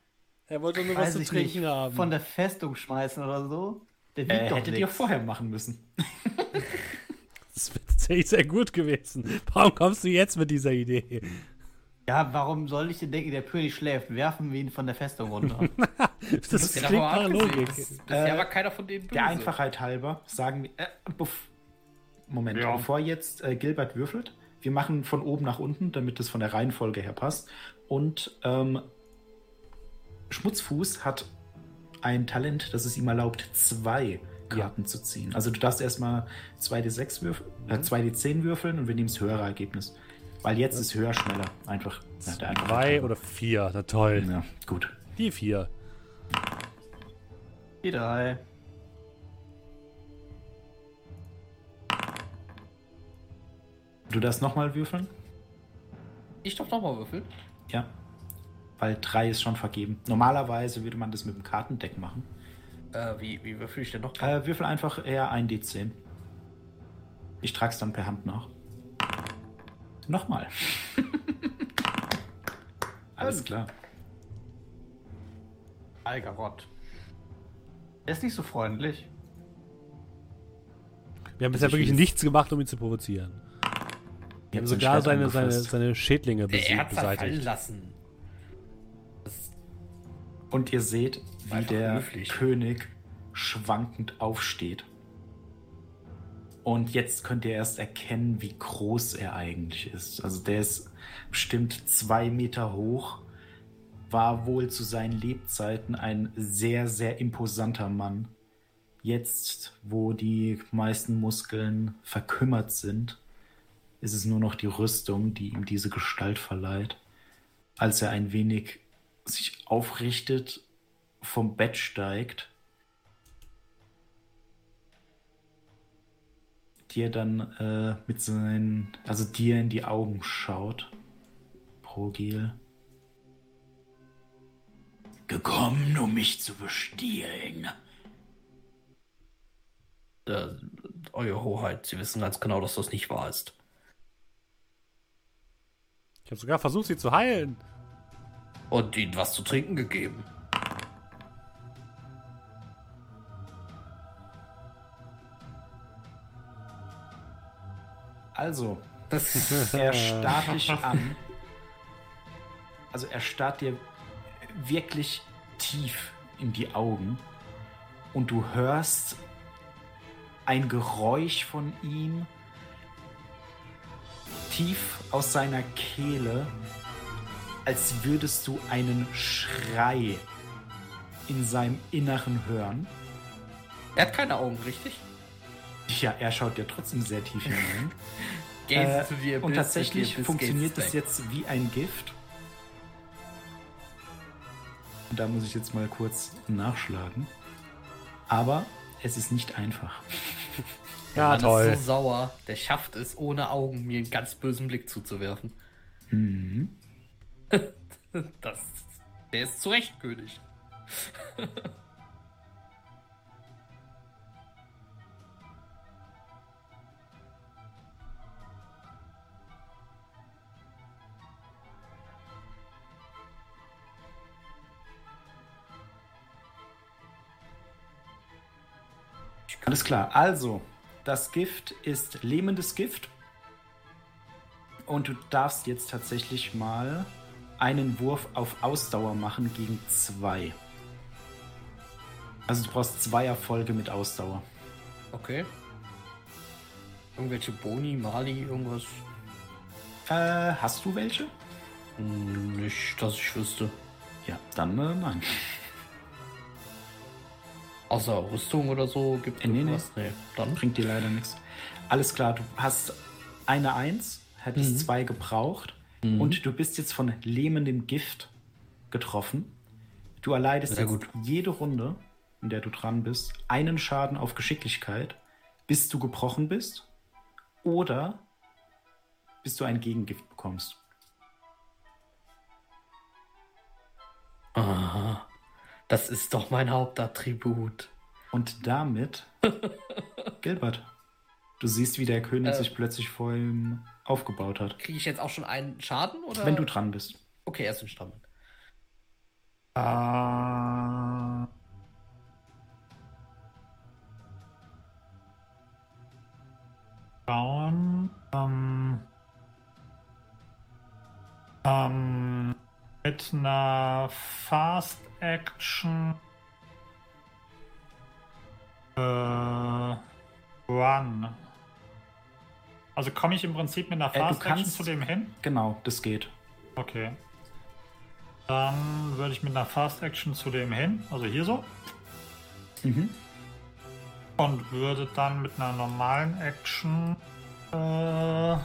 Er wollte nur weiß was zu trinken nicht, haben. von der Festung schmeißen oder so? Der wiegt äh, doch hättet nix. ihr vorher machen müssen. das wäre tatsächlich sehr gut gewesen. Warum kommst du jetzt mit dieser Idee? Ja, warum soll ich denn denken, der König schläft? Werfen wir ihn von der Festung runter. Das Ja, klingt nach Logik. das- Bisher Äh, war keiner von denen böse. Der Einfachheit halber sagen wir. Äh, Moment, Ja. bevor jetzt äh, Gilbert würfelt, wir machen von oben nach unten, damit es von der Reihenfolge her passt. Und ähm, Schmutzfuß hat ein Talent, das es ihm erlaubt, zwei Karten zu ziehen. Also du darfst erstmal 2d6 würfeln, äh, 2d10 würfeln und wir nehmen das höhere Ergebnis. Weil jetzt ist höher schneller. Einfach. Ja, der Einfachheit Zwei halber. oder vier, na toll. Ja, gut. Die vier. Die drei. Du darfst nochmal würfeln? Ich darf nochmal würfeln. Ja. Weil drei ist schon vergeben. Normalerweise würde man das mit dem Kartendeck machen. Äh, wie, wie würfel ich denn noch? Äh, würfel einfach eher ein D10. Ich trag's dann per Hand nach. Nochmal. Alles klar. Algarott. Er ist nicht so freundlich. Wir haben bisher wirklich nichts gemacht, um ihn zu provozieren. Wir haben sogar seine, seine, seine Schädlinge er besi- hat beseitigt. lassen. Und ihr seht, wie Einfach der höflich. König schwankend aufsteht. Und jetzt könnt ihr erst erkennen, wie groß er eigentlich ist. Also der ist bestimmt zwei Meter hoch, war wohl zu seinen Lebzeiten ein sehr, sehr imposanter Mann. Jetzt, wo die meisten Muskeln verkümmert sind, ist es nur noch die Rüstung, die ihm diese Gestalt verleiht. Als er ein wenig sich aufrichtet, vom Bett steigt, dir dann äh, mit seinen, also dir in die Augen schaut, Progil. Gekommen, um mich zu bestehlen. Äh, Eure Hoheit, Sie wissen ganz genau, dass das nicht wahr ist. Ich habe sogar versucht, sie zu heilen. Und Ihnen was zu trinken gegeben. Also, er starrt dich an. Also er starrt dir wirklich tief in die Augen und du hörst ein Geräusch von ihm tief aus seiner Kehle, als würdest du einen Schrei in seinem Inneren hören. Er hat keine Augen, richtig? Ja, er schaut dir trotzdem sehr tief hinein. Äh, to the und tatsächlich abyss funktioniert back. jetzt wie ein Gift. Und da muss ich jetzt mal kurz nachschlagen. Aber es ist nicht einfach. Ja, Mann toll. ist so sauer. Der schafft es, ohne Augen mir einen ganz bösen Blick zuzuwerfen. Mhm. Das, der ist zu Recht König. Alles klar. Also, das Gift ist lähmendes Gift. Und du darfst jetzt tatsächlich mal einen Wurf auf Ausdauer machen gegen zwei. Also du brauchst zwei Erfolge mit Ausdauer. Okay. Irgendwelche Boni, Mali, irgendwas? Äh, hast du welche? Hm, Nicht, dass ich wüsste. Ja, dann äh, nein. Außer Rüstung oder so gibt es Äh, nee, nee. Nee. Dann. Bringt dir leider nichts. Alles klar, du hast eine Eins, hättest Mhm. zwei gebraucht Mhm. und du bist jetzt von lähmendem Gift getroffen. Du erleidest jede Runde, in der du dran bist, einen Schaden auf Geschicklichkeit, bis du gebrochen bist oder bis du ein Gegengift bekommst. Aha. Das ist doch mein Hauptattribut. Und damit, Gilbert, du siehst, wie der König Äh. sich plötzlich vor ihm aufgebaut hat. Kriege ich jetzt auch schon einen Schaden? Oder? Wenn du dran bist. Okay, erst den Stamm. Äh, schauen. Ähm, ähm, mit einer Fast Action äh, Run. Also komme ich im Prinzip mit einer Äh, Fast Action kannst- zu dem hin? Genau, das geht. Okay. Dann würde ich mit einer Fast Action zu dem hin, also hier so, Mhm. und würde dann mit einer normalen Action äh, ja,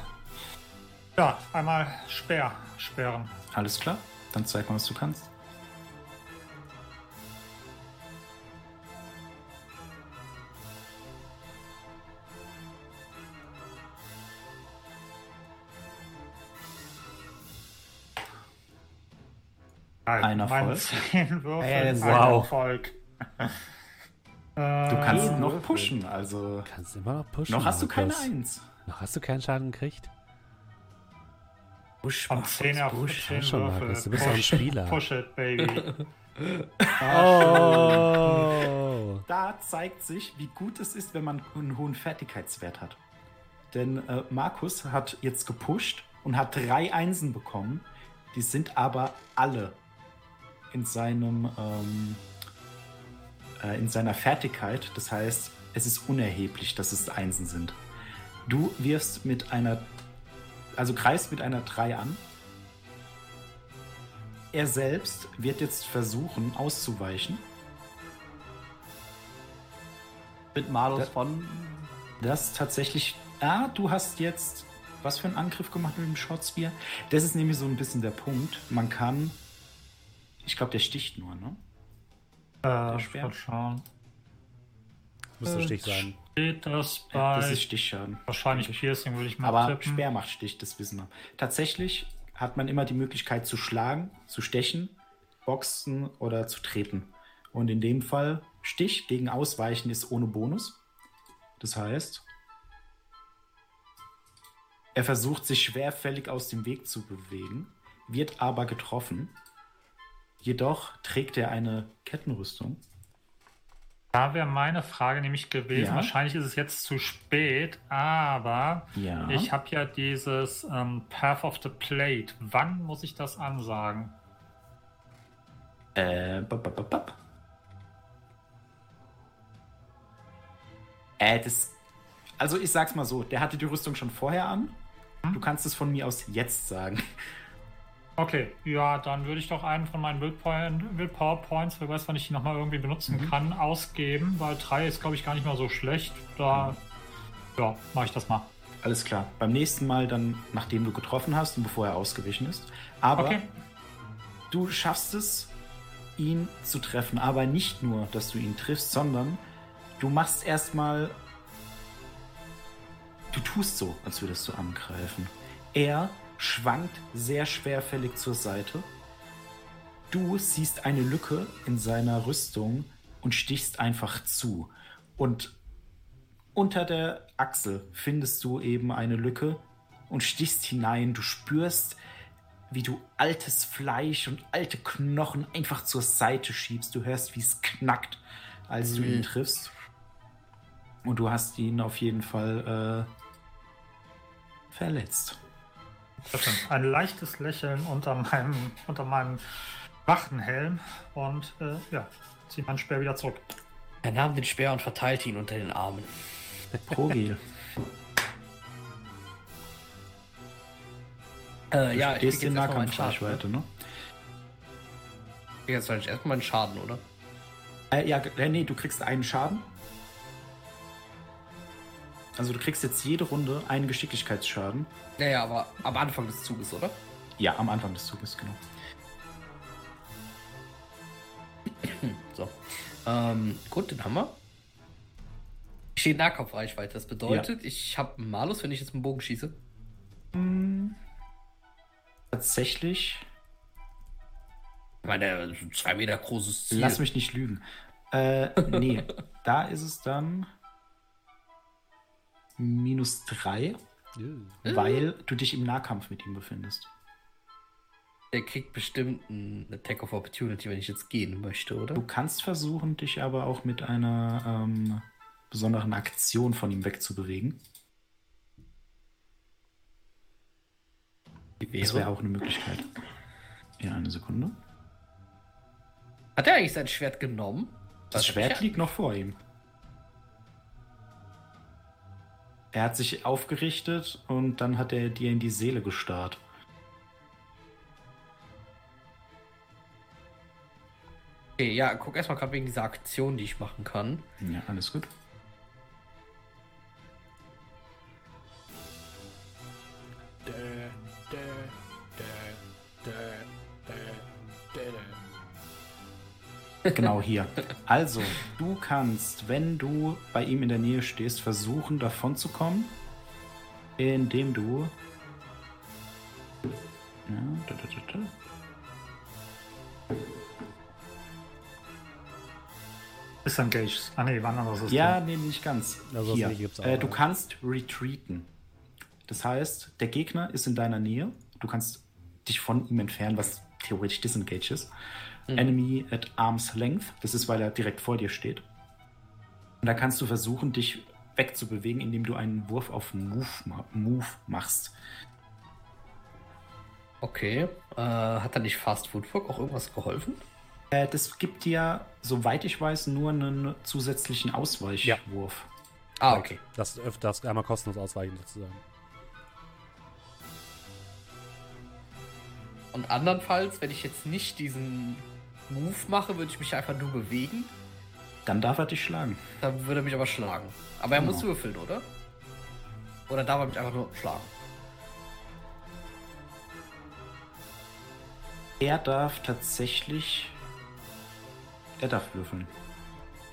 einmal Speer sperren. Alles klar, dann zeig mal, was du kannst. Ein Erfolg. 10 Würfel, wow. Erfolg. Du Äh, kannst Jeden noch pushen, also Kannst immer noch pushen. noch hast du keine. Eins. Noch hast du keinen Schaden gekriegt? Busch, Von 10 auf Busch. 10 schon, Würfel. Markus, du bist doch ein Spieler. Push it, baby. Oh! Da zeigt sich, wie gut es ist, wenn man einen hohen Fertigkeitswert hat. Denn äh, Markus hat jetzt gepusht und hat drei Einsen bekommen. Die sind aber alle in seinem ähm, äh, in seiner Fertigkeit. Das heißt, es ist unerheblich, dass es Einsen sind. Du wirfst mit einer, also greifst mit einer 3 an. Er selbst wird jetzt versuchen auszuweichen. Mit Malus Das- von. Das tatsächlich. Ah, du hast jetzt was für einen Angriff gemacht mit dem Shortspear? Das ist nämlich so ein bisschen der Punkt. Man kann. Ich glaube, der sticht nur, ne? Äh, ich wollte schauen. Müsste Äh, Stich sein. Steht das bei. Ja, das ist Stichschaden. wahrscheinlich Piercing, würde ich mal Aber tippen. Speer macht Stich, das wissen wir. Tatsächlich hat man immer die Möglichkeit zu schlagen, zu stechen, boxen oder zu treten. Und in dem Fall Stich gegen Ausweichen ist ohne Bonus. Das heißt, er versucht sich schwerfällig aus dem Weg zu bewegen, wird aber getroffen. Jedoch trägt er eine Kettenrüstung. Da wäre meine Frage nämlich gewesen. Ja. Wahrscheinlich ist es jetzt zu spät, aber Ja. ich habe ja dieses ähm, Path of the Plate. Wann muss ich das ansagen? Äh, bap, bap, bap. Äh, das. Also, ich sag's mal so: der hatte die Rüstung schon vorher an. Du kannst es von mir aus jetzt sagen. Okay, ja, dann würde ich doch einen von meinen Willpoint, Willpower Points, wer weiß, wann ich die nochmal irgendwie benutzen kann, ausgeben, weil drei ist, glaube ich, gar nicht mal so schlecht. Da, ja, mache ich das mal. Alles klar. Beim nächsten Mal dann, nachdem du getroffen hast und bevor er ausgewichen ist. Aber Okay. du schaffst es, ihn zu treffen. Aber nicht nur, dass du ihn triffst, sondern du machst erstmal. Du tust so, als würdest du angreifen. Er schwankt sehr schwerfällig zur Seite. Du siehst eine Lücke in seiner Rüstung und stichst einfach zu. Und unter der Achsel findest du eben eine Lücke und stichst hinein. Du spürst, wie du altes Fleisch und alte Knochen einfach zur Seite schiebst. Du hörst, wie es knackt, als du ihn Mhm. triffst. Und du hast ihn auf jeden Fall äh, verletzt. Ein leichtes Lächeln unter meinem, unter meinem Wachtenhelm und äh, ja, ziehe meinen Speer wieder zurück. Er nahm den Speer und verteilte ihn unter den Armen. Progil. Äh, ja, ich krieg in jetzt erstmal meinen Schaden. Nahkampfreichweite, ne? Ich krieg jetzt wahrscheinlich erstmal meinen Schaden, oder? Äh, ja, nee, du kriegst einen Schaden. Also du kriegst jetzt jede Runde einen Geschicklichkeitsschaden. Ja, ja, aber am Anfang des Zuges, oder? Ja, am Anfang des Zuges, genau. So. Ähm, gut, den haben wir. Ich stehe in Nahkampfreichweite. Das bedeutet, ich habe einen Malus, wenn ich jetzt mit dem Bogen schieße. Tatsächlich, Ich meine, zwei Meter großes Ziel. lass mich nicht lügen. Äh, nee, da ist es dann minus drei, weil du dich im Nahkampf mit ihm befindest. Der kriegt bestimmt einen Attack of Opportunity, wenn ich jetzt gehen möchte, oder? Du kannst versuchen, dich aber auch mit einer ähm, besonderen Aktion von ihm wegzubewegen. Das wäre auch eine Möglichkeit. Ja, eine Sekunde. Hat er eigentlich sein Schwert genommen? Das Was Schwert liegt noch vor ihm. Er hat sich aufgerichtet und dann hat er dir in die Seele gestarrt. Okay, ja, guck erstmal gerade wegen dieser Aktion, die ich machen kann. Ja, alles gut. Genau hier. Also, du kannst, wenn du bei ihm in der Nähe stehst, versuchen, davon zu kommen, indem du. Ja, da, da, da, da. Disengaged. Ah nee, war ein anderes System. Ja, nee, nicht ganz. Also Hier. äh, du kannst retreaten. Das heißt, der Gegner ist in deiner Nähe. Du kannst dich von ihm entfernen, was theoretisch Disengage ist. Enemy at Arm's Length. Das ist, weil er direkt vor dir steht. Und da kannst du versuchen, dich wegzubewegen, indem du einen Wurf auf Move, Move machst. Okay. Äh, hat da nicht Fast Footwork auch irgendwas geholfen? Äh, das gibt dir, soweit ich weiß, nur einen zusätzlichen Ausweichwurf. Ah, okay. Das darfst einmal kostenlos ausweichen, sozusagen. Und andernfalls, wenn ich jetzt nicht diesen Move mache, würde ich mich einfach nur bewegen. Dann darf er dich schlagen. Dann würde er mich aber schlagen. Aber er Genau. muss würfeln, oder? Oder darf er mich einfach nur schlagen? Er darf tatsächlich. Er darf würfeln.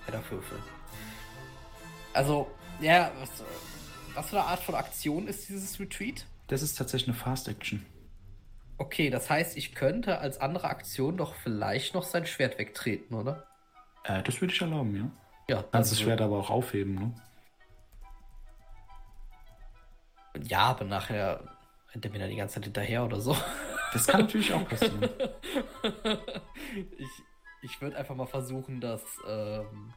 Er darf würfeln. Also, ja, was, was für eine Art von Aktion ist dieses Retreat? Das ist tatsächlich eine Fast Action. Okay, das heißt, ich könnte als andere Aktion doch vielleicht noch sein Schwert wegtreten, oder? Äh, das würde ich erlauben, ja. Ja, Kannst das Schwert aber auch aufheben, ne? Ja, aber nachher rennt er mir dann die ganze Zeit hinterher oder so. Das kann natürlich auch passieren. ich ich würde einfach mal versuchen, dass. Ähm...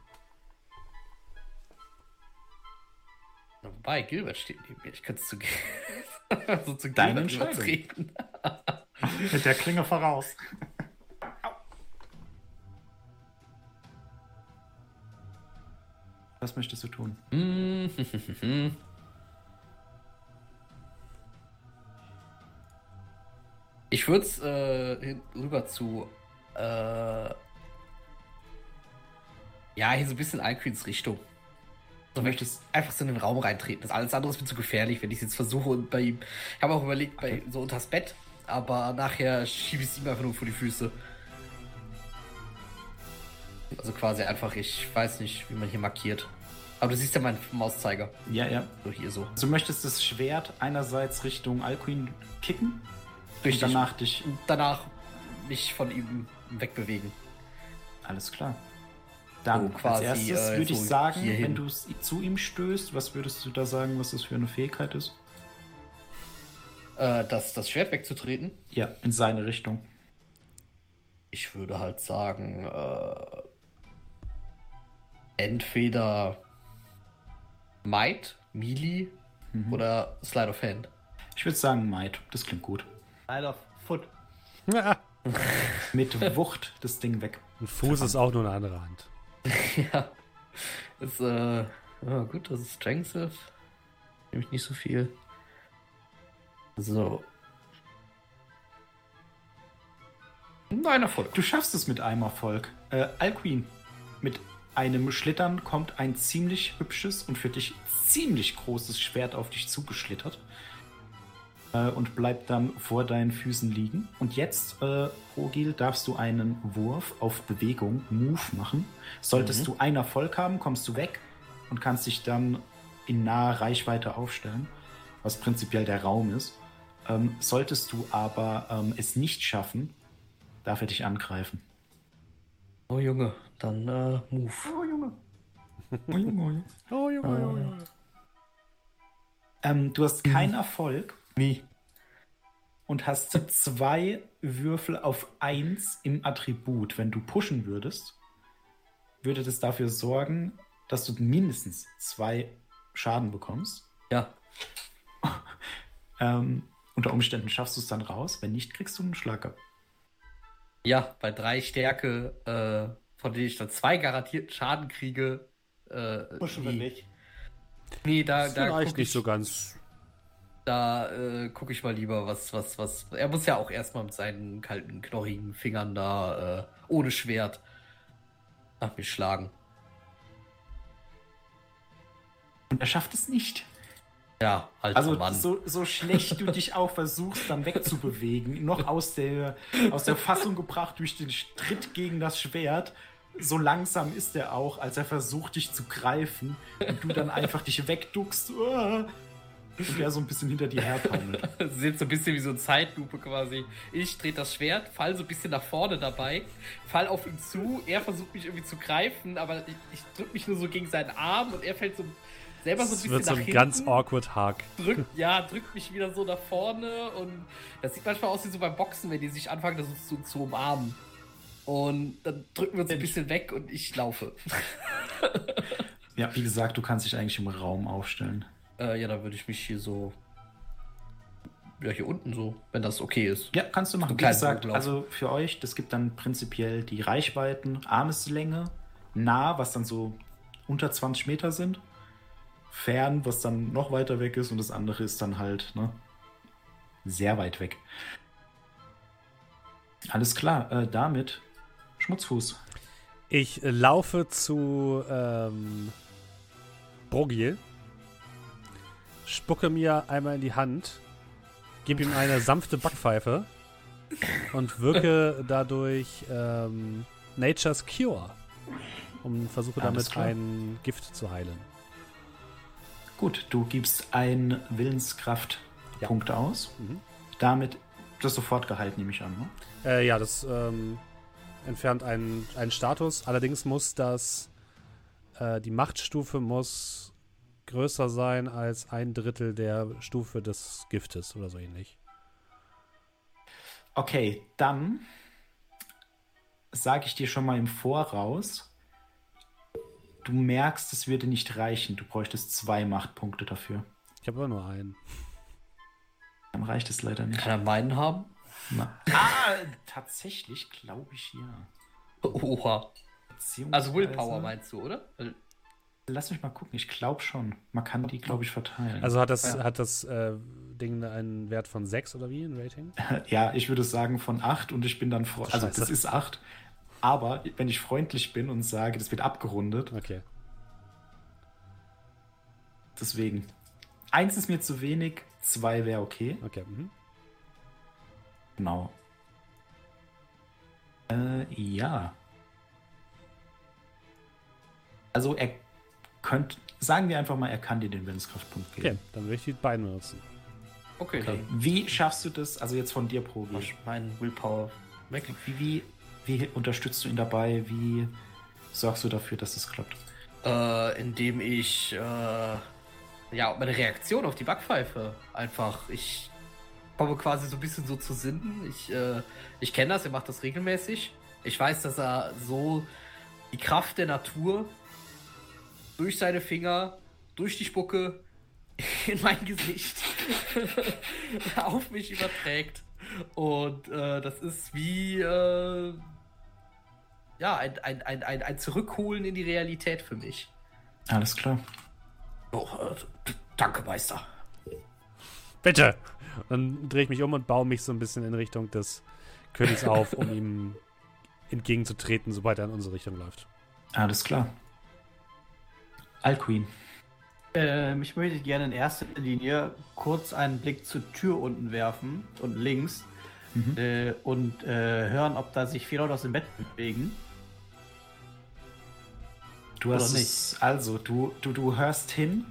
Wobei, Gilbert steht neben mir. Ich könnte es zu, Also zu Deine Entscheidung. übertreten. Mit der Klinge voraus. Was möchtest du tun? Hm, Ich würde es äh, rüber zu. Äh, ja, hier so ein bisschen Alquins Richtung. Du möchtest. Einfach so in den Raum reintreten. Das alles andere ist mir zu gefährlich, wenn ich es jetzt versuche und bei ihm. Ich habe auch überlegt, bei so unters Bett, aber nachher schiebe ich es ihm einfach nur vor die Füße. Also quasi einfach, ich weiß nicht, wie man hier markiert. Aber du siehst ja meinen Mauszeiger. Ja, ja. So hier so. Du möchtest das Schwert einerseits Richtung Alcuin kicken Richtig. und danach dich. Und danach mich von ihm wegbewegen. Alles klar. Dann So quasi, als erstes äh, würde ich so sagen, hierhin. wenn du es zu ihm stößt, was würdest du da sagen, was das für eine Fähigkeit ist? Äh, das, das Schwert wegzutreten. Ja, in seine Richtung. Ich würde halt sagen, äh, entweder Might, Melee Mhm. oder Slide of Hand. Ich würde sagen Might. Das klingt gut. Side of Foot. Ja, Mit Wucht das Ding weg. ein Fuß ist auch nur eine andere Hand. ja. Ist, äh, ja, gut, das ist Strength. Nämlich nicht so viel. So. Ein Erfolg. Du schaffst es mit einem Erfolg. Äh, Alcuin, mit einem Schlittern kommt ein ziemlich hübsches und für dich ziemlich großes Schwert auf dich zugeschlittert äh, und bleibt dann vor deinen Füßen liegen. Und jetzt, äh, Rogil, darfst du einen Wurf auf Bewegung, Move machen. Solltest Mhm. du einen Erfolg haben, kommst du weg und kannst dich dann in naher Reichweite aufstellen, was prinzipiell der Raum ist. Ähm, solltest du aber ähm, es nicht schaffen, darf er dich angreifen. Oh Junge, dann äh, Move. Oh Junge. Oh Junge. Oh, Junge, Junge, Junge. Ähm, du hast keinen Erfolg Wie? und hast zwei Würfel auf eins im Attribut. Wenn du pushen würdest, würde das dafür sorgen, dass du mindestens zwei Schaden bekommst. Ja. Ähm, unter Umständen schaffst du es dann raus. Wenn nicht, kriegst du einen Schlag ab. Ja, bei drei Stärke, äh, von denen ich dann zwei garantiert Schaden kriege. Äh, Pushen wir nee. nicht. Nee, da, Das da vielleicht guck nicht ich, so ganz. Da äh, gucke ich mal lieber, was, was, was. Er muss ja auch erstmal mit seinen kalten, knochigen Fingern da äh, ohne Schwert nach mir schlagen. Und er schafft es nicht. Ja, alter Also Mann. so, so schlecht du dich auch versuchst, dann wegzubewegen, noch aus der, aus der Fassung gebracht durch den Tritt gegen das Schwert. So langsam ist er auch, als er versucht, dich zu greifen und du dann einfach dich wegduckst uah, und er so ein bisschen hinter dir hertaumelt. Das ist jetzt so ein bisschen wie so eine Zeitlupe quasi. Ich drehe das Schwert, fall so ein bisschen nach vorne dabei, fall auf ihn zu, er versucht mich irgendwie zu greifen, aber ich, ich drücke mich nur so gegen seinen Arm und er fällt so selber so ein Das bisschen wird so nach ein hinten. ganz awkward Hack. drückt, ja, drückt mich wieder so nach vorne und das sieht manchmal aus wie so beim Boxen, wenn die sich anfangen, das so zu umarmen. Und dann drücken wir uns ein bisschen weg und ich laufe. Ja, wie gesagt, du kannst dich eigentlich im Raum aufstellen. Äh, ja, dann würde ich mich hier so. Ja, hier unten so, wenn das okay ist. Ja, kannst du machen. Wie gesagt, also für euch, das gibt dann prinzipiell die Reichweiten, Armeslänge, nah, was dann so unter 20 Meter sind. fern, was dann noch weiter weg ist und das andere ist dann halt ne, sehr weit weg. Alles klar, äh, damit Schmutzfuß. Ich laufe zu ähm, Brogil, spucke mir einmal in die Hand, gebe ihm eine sanfte Backpfeife und wirke dadurch ähm, Nature's Cure und versuche damit ein Gift zu heilen. Gut, du gibst ein Willenskraftpunkt aus. Mhm. Damit das sofort geheilt, nehme ich an. Ne? Äh, ja, das ähm, entfernt einen, einen Status. Allerdings muss das, äh, die Machtstufe muss größer sein als ein Drittel der Stufe des Giftes oder so ähnlich. Okay, dann sage ich dir schon mal im Voraus, du merkst, es würde nicht reichen. Du bräuchtest zwei Machtpunkte dafür. Ich habe aber nur einen. Dann reicht es leider nicht. Kann er meinen haben? Na. Ah, tatsächlich glaube ich ja. Oha. Also Willpower meinst du, oder? Lass mich mal gucken, ich glaube schon. Man kann die, glaube ich, verteilen. Also hat das, Ja. hat das äh, Ding einen Wert von 6 oder wie, ein Rating? ja, ich würde sagen von 8 und ich bin dann froh. Also das ist 8. Aber wenn ich freundlich bin und sage, das wird abgerundet, Okay. deswegen. Eins ist mir zu wenig, zwei wäre okay. Okay. Mhm. Genau. Äh, ja. Also er könnte, sagen wir einfach mal, er kann dir den Willenskraftpunkt Okay, geben. dann will ich die beiden benutzen. Okay, Okay. Wie schaffst du das? Also jetzt von dir, Probi. meinen Willpower weg. Wie, wie, wie unterstützt du ihn dabei? Wie sorgst du dafür, dass es klappt? Äh, indem ich, äh, ja, meine Reaktion auf die Backpfeife einfach, ich komme quasi so ein bisschen so zu Sinnen. Ich, äh, ich kenne das, er macht das regelmäßig. Ich weiß, dass er so die Kraft der Natur durch seine Finger, durch die Spucke in mein Gesicht auf mich überträgt. Und äh, das ist wie, äh, ja, ein, ein, ein, ein, ein Zurückholen in die Realität für mich. Alles klar. Oh, äh, danke, Meister. Bitte! Dann drehe ich mich um und baue mich so ein bisschen in Richtung des Königs auf, um ihm entgegenzutreten, sobald er in unsere Richtung läuft. Alles klar. Alqueen. Ähm, ich möchte gerne in erster Linie kurz einen Blick zur Tür unten werfen und links Mhm. äh, und äh, hören, ob da sich vier Leute aus dem Bett bewegen. Du Oder hast nicht? es, also du, du, du hörst hin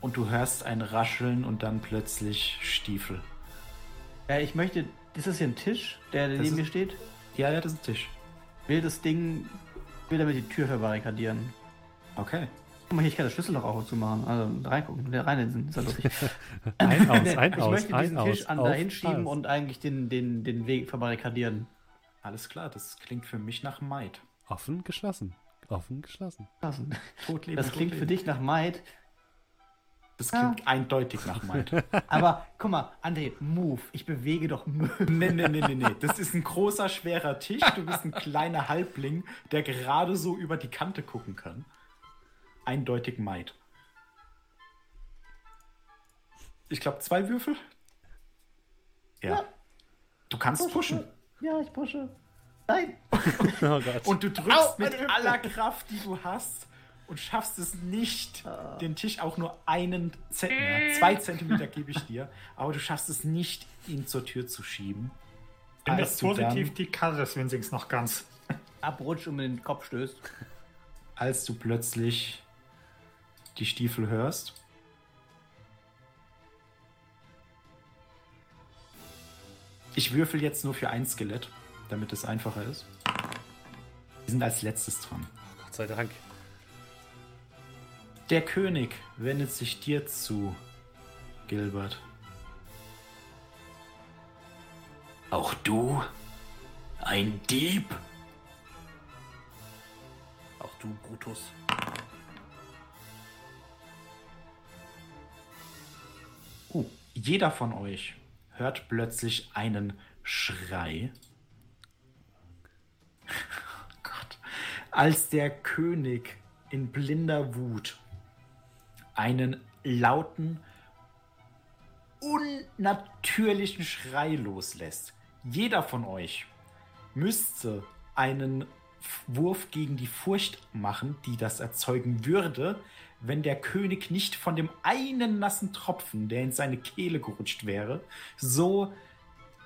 und du hörst ein Rascheln und dann plötzlich Stiefel. Äh, ich möchte, ist das hier ein Tisch, der Das neben ist- mir steht? Ja, ja, das ist ein Tisch. Will das Ding, will damit die Tür verbarrikadieren. Okay. Guck mal, hier, ich kann das Schlüsselloch auch zu machen. Also reingucken, da reinlinsen, ist ja lustig. Ein aus, ein ich aus, möchte diesen ein Tisch aus. an dahin schieben und eigentlich den, den, den Weg verbarrikadieren. Alles klar, das klingt für mich nach Maid. Offen, geschlossen. Offen, geschlossen. Totleben, Das klingt für dich nach Maid. Das klingt eindeutig nach Maid. Aber guck mal, André, move. Ich bewege doch Müll. nee, nee, nee, nee, nee. Das ist ein großer, schwerer Tisch. Du bist ein kleiner Halbling, der gerade so über die Kante gucken kann. Eindeutig Maid. Ich glaube, zwei Würfel? Ja. Ja. Du kannst pushen. Ja, ich pushe. Nein. Oh Gott. Und du drückst Au, mit aller Kraft, die du hast, und schaffst es nicht, den Tisch auch nur einen Zentimeter, zwei Zentimeter gebe ich dir, aber du schaffst es nicht, ihn zur Tür zu schieben. Wenn Als das du positiv, dann- die Karte des Winsings noch ganz. Abrutscht und mir den Kopf stößt. als du plötzlich die Stiefel hörst. Ich würfel jetzt nur für ein Skelett, damit es einfacher ist. Wir sind als letztes dran. Gott sei Dank. Der König wendet sich dir zu, Gilbert. Auch du? Ein Dieb? Auch du, Brutus. Jeder von euch hört plötzlich einen Schrei. Gott. Als der König in blinder Wut einen lauten, unnatürlichen Schrei loslässt. Jeder von euch müsste einen Wurf gegen die Furcht machen, die das erzeugen würde, wenn der König nicht von dem einen nassen Tropfen, der in seine Kehle gerutscht wäre, so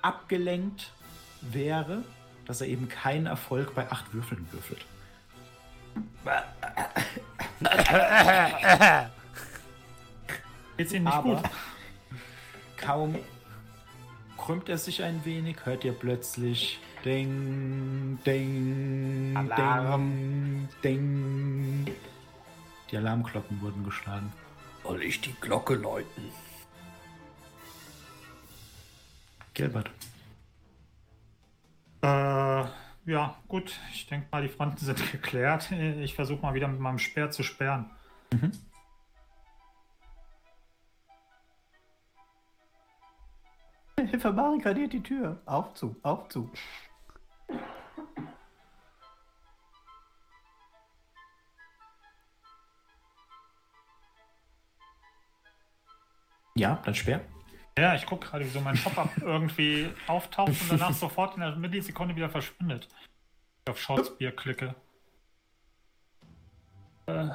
abgelenkt wäre, dass er eben keinen Erfolg bei acht Würfeln würfelt. Geht's Ihnen nicht Aber gut? kaum krümmt er sich ein wenig, hört ihr plötzlich Ding, Ding, Alarm. Ding, Ding. Die Alarmglocken wurden geschlagen. Soll ich die Glocke läuten? Gilbert. Äh, ja, gut. Ich denke mal, die Fronten sind geklärt. Ich versuche mal wieder mit meinem Speer zu sperren. Verbarrikadiert die Tür. Auf zu, auf zu. Ja, dann Speer. Ja, ich gucke gerade, wie so mein Pop-Up irgendwie auftaucht und danach sofort in der Millisekunde wieder verschwindet. Ich auf Shortspear klicke. Äh,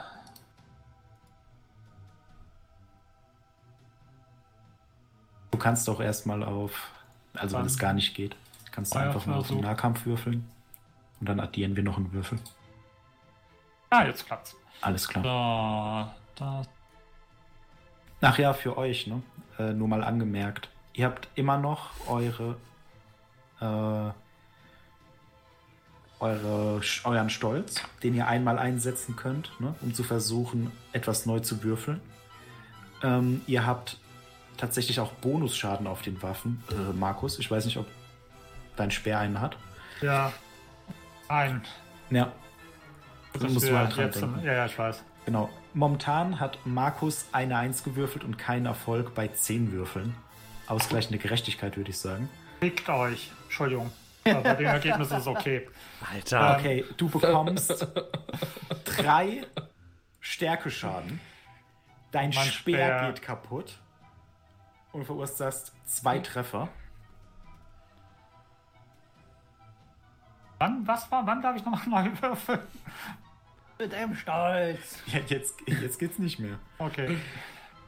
Du kannst doch erstmal auf, also wenn es gar nicht geht, kannst du einfach nur auf den. Nahkampf würfeln. Und dann addieren wir noch einen Würfel. ah, jetzt klappt's. Alles klar. So, da. Ach ja, für euch, ne? Äh, nur mal angemerkt. Ihr habt immer noch eure, äh, eure, euren Stolz, den ihr einmal einsetzen könnt, ne? um zu versuchen, etwas neu zu würfeln. Ähm, ihr habt tatsächlich auch Bonusschaden auf den Waffen. Äh, Markus, ich weiß nicht, ob dein Speer einen hat. Ja. Ein. Ja. Da musst du halt dran denken. Ja, ja, ich weiß. Genau. Momentan hat Markus eine 1 gewürfelt und keinen Erfolg bei 10 Würfeln. Ausgleichende Gerechtigkeit, würde ich sagen. Fickt euch. Entschuldigung. Aber bei dem Ergebnis ist es okay. Alter. Okay, du bekommst drei Stärkeschaden. Dein Speer Speer. geht kaputt. Und verursachst zwei Treffer. Wann, was war, wann darf ich nochmal neu würfeln? Mit deinem Stolz. Ja, jetzt, jetzt geht's nicht mehr. Okay. Du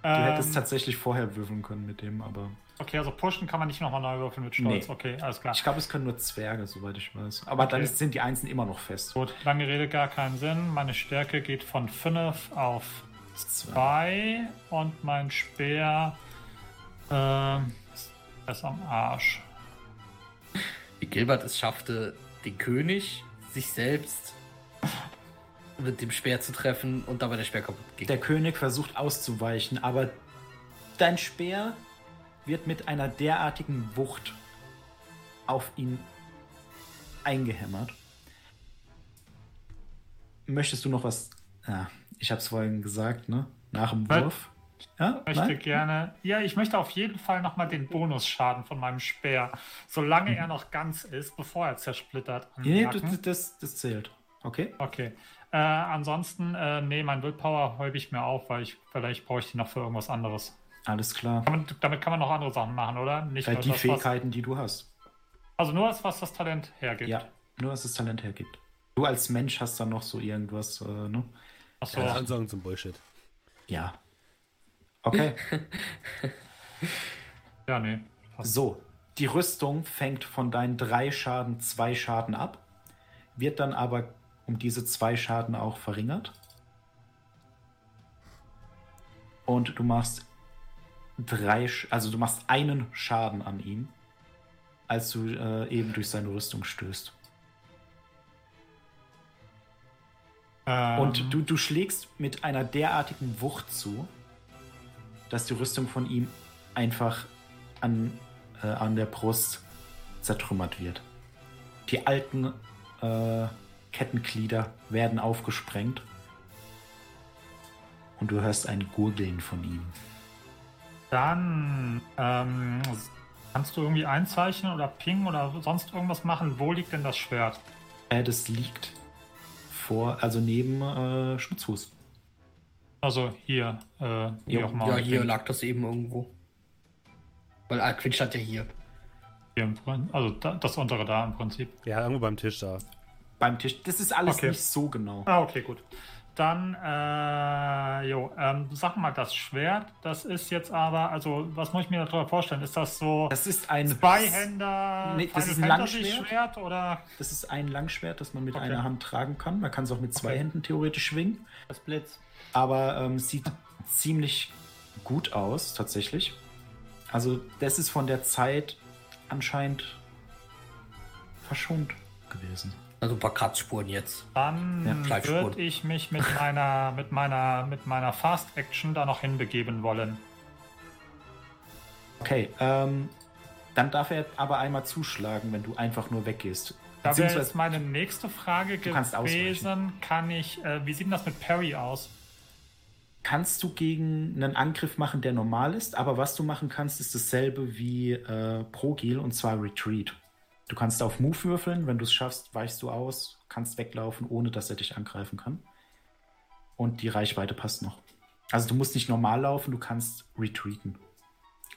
Ähm, hättest tatsächlich vorher würfeln können mit dem, aber okay, also pushen kann man nicht nochmal neu würfeln mit Stolz. Nee. Okay, alles klar. ich glaube, es können nur Zwerge, soweit ich weiß. Aber dann Okay. ist, sind die Einsen immer noch fest. Gut, lange Rede, gar keinen Sinn. Meine Stärke geht von 5 auf 2 und mein Speer ähm, ist am Arsch. Wie Gilbert es schaffte, den König, sich selbst mit dem Speer zu treffen und dabei der Speer kaputt ging. Der König versucht auszuweichen, aber dein Speer wird mit einer derartigen Wucht auf ihn eingehämmert. Möchtest du noch was? Ja, ich habe es vorhin gesagt, ne? Nach dem Was? Wurf. Ja, Ich möchte nein? gerne. Ja, ich möchte auf jeden Fall nochmal den Bonusschaden von meinem Speer, solange er noch ganz ist, bevor er zersplittert. Nee, das, das, das zählt. Okay. Okay. Äh, ansonsten, äh, nee, mein Willpower häube ich mir auf, weil ich vielleicht brauche ich die noch für irgendwas anderes. Alles klar. Man, damit kann man noch andere Sachen machen, oder? Nicht nur die das, was, Fähigkeiten, die du hast. Also nur das, was das Talent hergibt. Ja, nur was das Talent hergibt. Du als Mensch hast dann noch so irgendwas, äh, ne? Achso. Ja, ansonsten zum Bullshit. Ja. Okay. Ja, nee. Passt. So, die Rüstung fängt von deinen drei Schaden zwei Schaden ab, wird dann aber um diese zwei Schaden auch verringert. Und du machst drei, also du machst einen Schaden an ihm, als du äh, eben durch seine Rüstung stößt. Ähm, Und du, du schlägst mit einer derartigen Wucht zu, dass die Rüstung von ihm einfach an, äh, an der Brust zertrümmert wird. Die alten äh, Kettenglieder werden aufgesprengt. Und du hörst ein Gurgeln von ihm. Dann ähm, kannst du irgendwie einzeichnen oder pingen oder sonst irgendwas machen. Wo liegt denn das Schwert? Äh, das liegt vor, also neben äh, Schutzfuß. Also hier, äh, wie Ja, auch immer. ja, hier lag das eben irgendwo. Weil Alquin stand ja hier. Hier im Prin- Also da, das untere da im Prinzip. Ja, irgendwo beim Tisch da. Beim Tisch. Das ist alles Okay. nicht so genau. Ah, okay, gut. Dann, äh, jo, ähm, sag mal, das Schwert, das ist jetzt aber, also, was muss ich mir darüber vorstellen? Ist das so Das ist ein Zweihänder Nee, das ist ein Langschwert. Schwert oder? Das ist ein Langschwert, das man mit Okay. einer Hand tragen kann. Man kann es auch mit zwei Okay. Händen theoretisch schwingen. Das Blitz. Aber ähm, sieht ziemlich gut aus, tatsächlich. Also, das ist von der Zeit anscheinend verschont gewesen. Also ein paar Kratzspuren jetzt. Dann Ja, würde ich mich mit meiner, mit meiner, mit meiner Fast Action da noch hinbegeben wollen. Okay, ähm, dann darf er aber einmal zuschlagen, wenn du einfach nur weggehst. Da wäre jetzt meine nächste Frage gewesen, kann ich, äh, wie sieht denn das mit Parry aus? kannst du gegen einen Angriff machen, der normal ist, aber was du machen kannst, ist dasselbe wie äh, Pro-Gil und zwar Retreat. Du kannst auf Move würfeln, wenn du es schaffst, weichst du aus, kannst weglaufen, ohne dass er dich angreifen kann. Und die Reichweite passt noch. Also du musst nicht normal laufen, du kannst retreaten.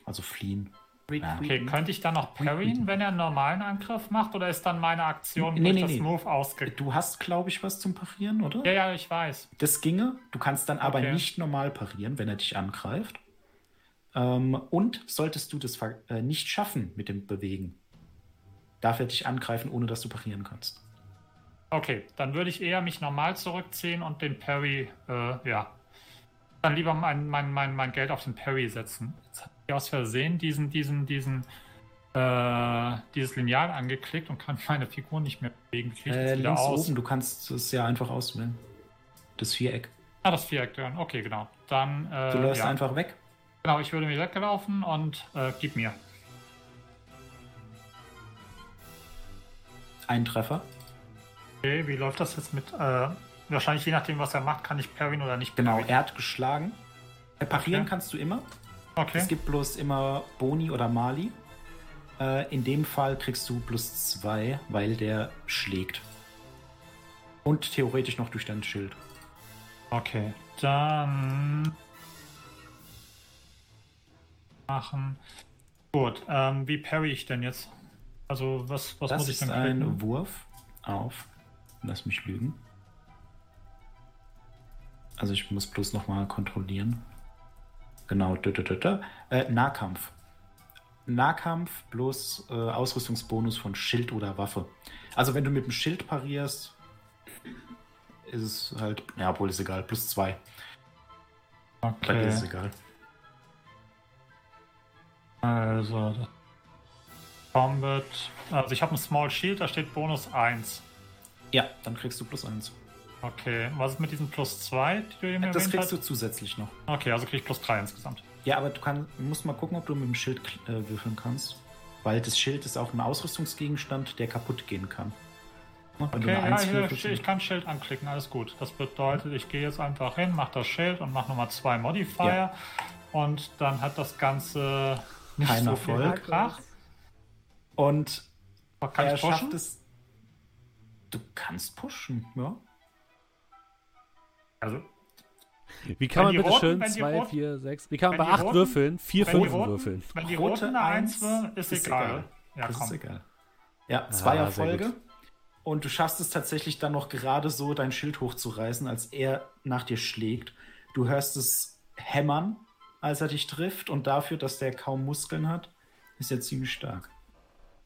Also fliehen. Okay, könnte ich dann noch parryen, wenn er einen normalen Angriff macht, oder ist dann meine Aktion Nee, durch nee, das nee. Move ausge... Du hast, glaube ich, was zum Parieren, oder? Ja, ja, ich weiß. Das ginge. Du kannst dann aber Okay. nicht normal parieren, wenn er dich angreift. Ähm, und solltest du das äh, nicht schaffen mit dem Bewegen, darf er dich angreifen, ohne dass du parieren kannst. Okay, dann würde ich eher mich normal zurückziehen und den Parry, äh, ja. Dann lieber mein, mein, mein, mein Geld auf den Parry setzen. Jetzt habe ich aus Versehen diesen, diesen, diesen, äh, dieses Lineal angeklickt und kann meine Figur nicht mehr bewegen. Ich Äh, links aus? oben, du kannst es ja einfach auswählen. Das Viereck. Ah, das Viereck. Okay, genau. Dann, äh, Du läufst ja. einfach weg. Genau, ich würde mir weggelaufen und äh, gib mir. Ein Treffer. Okay, wie läuft das jetzt mit, äh, wahrscheinlich je nachdem, was er macht, kann ich parryen oder nicht Genau, parryen. er hat geschlagen. Äh, Parieren Okay. kannst du immer. Okay. Es gibt bloß immer Boni oder Mali. Äh, in dem Fall kriegst du plus zwei, weil der schlägt. Und theoretisch noch durch dein Schild. Okay, dann machen. Gut, ähm, wie parry ich denn jetzt? Also was, was das muss ich ist denn ein klicken? Wurf auf. Lass mich lügen. Also ich muss bloß noch mal kontrollieren. Genau. dö, dö, dö. Äh, Nahkampf. Nahkampf bloß äh, Ausrüstungsbonus von Schild oder Waffe. Also wenn du mit dem Schild parierst, ist es halt, ja, obwohl ist egal, plus zwei. Bei dir ist es Okay, egal. also das Combat. Also ich habe ein Small Shield, da steht Bonus 1. Ja, dann kriegst du plus eins. Okay, was ist mit diesem Plus 2, die du eben Das erwähnt kriegst hast? du zusätzlich noch. Okay, also krieg ich plus 3 insgesamt. Ja, aber du kann, musst mal gucken, ob du mit dem Schild äh, würfeln kannst. Weil das Schild ist auch ein Ausrüstungsgegenstand, der kaputt gehen kann. Wenn Okay, ja, hier, würfelst, ich kann Schild anklicken, alles gut. Das bedeutet, ich gehe jetzt einfach hin, mache das Schild und mache nochmal zwei Modifier. Ja. Und dann hat das Ganze nicht Kein so viel Erfolg. Und Kann er schafft es. Du kannst pushen, ja. Also, Wie kann Wenn man bitte roten- schön wenn die 2, roten- 4, 6. Wie kann man bei die 8 roten- Würfeln 4 wenn die Fünfen roten- würfeln? wenn die Rote roten eine Eins 1 wird, ist, ist egal. egal. Ja, das komm. ist egal. Ja, zwei Ah, Erfolge. Und du schaffst es tatsächlich dann noch gerade so, dein Schild hochzureißen, als er nach dir schlägt. Du hörst es hämmern, als er dich trifft. Und dafür, dass der kaum Muskeln hat, ist er ziemlich stark.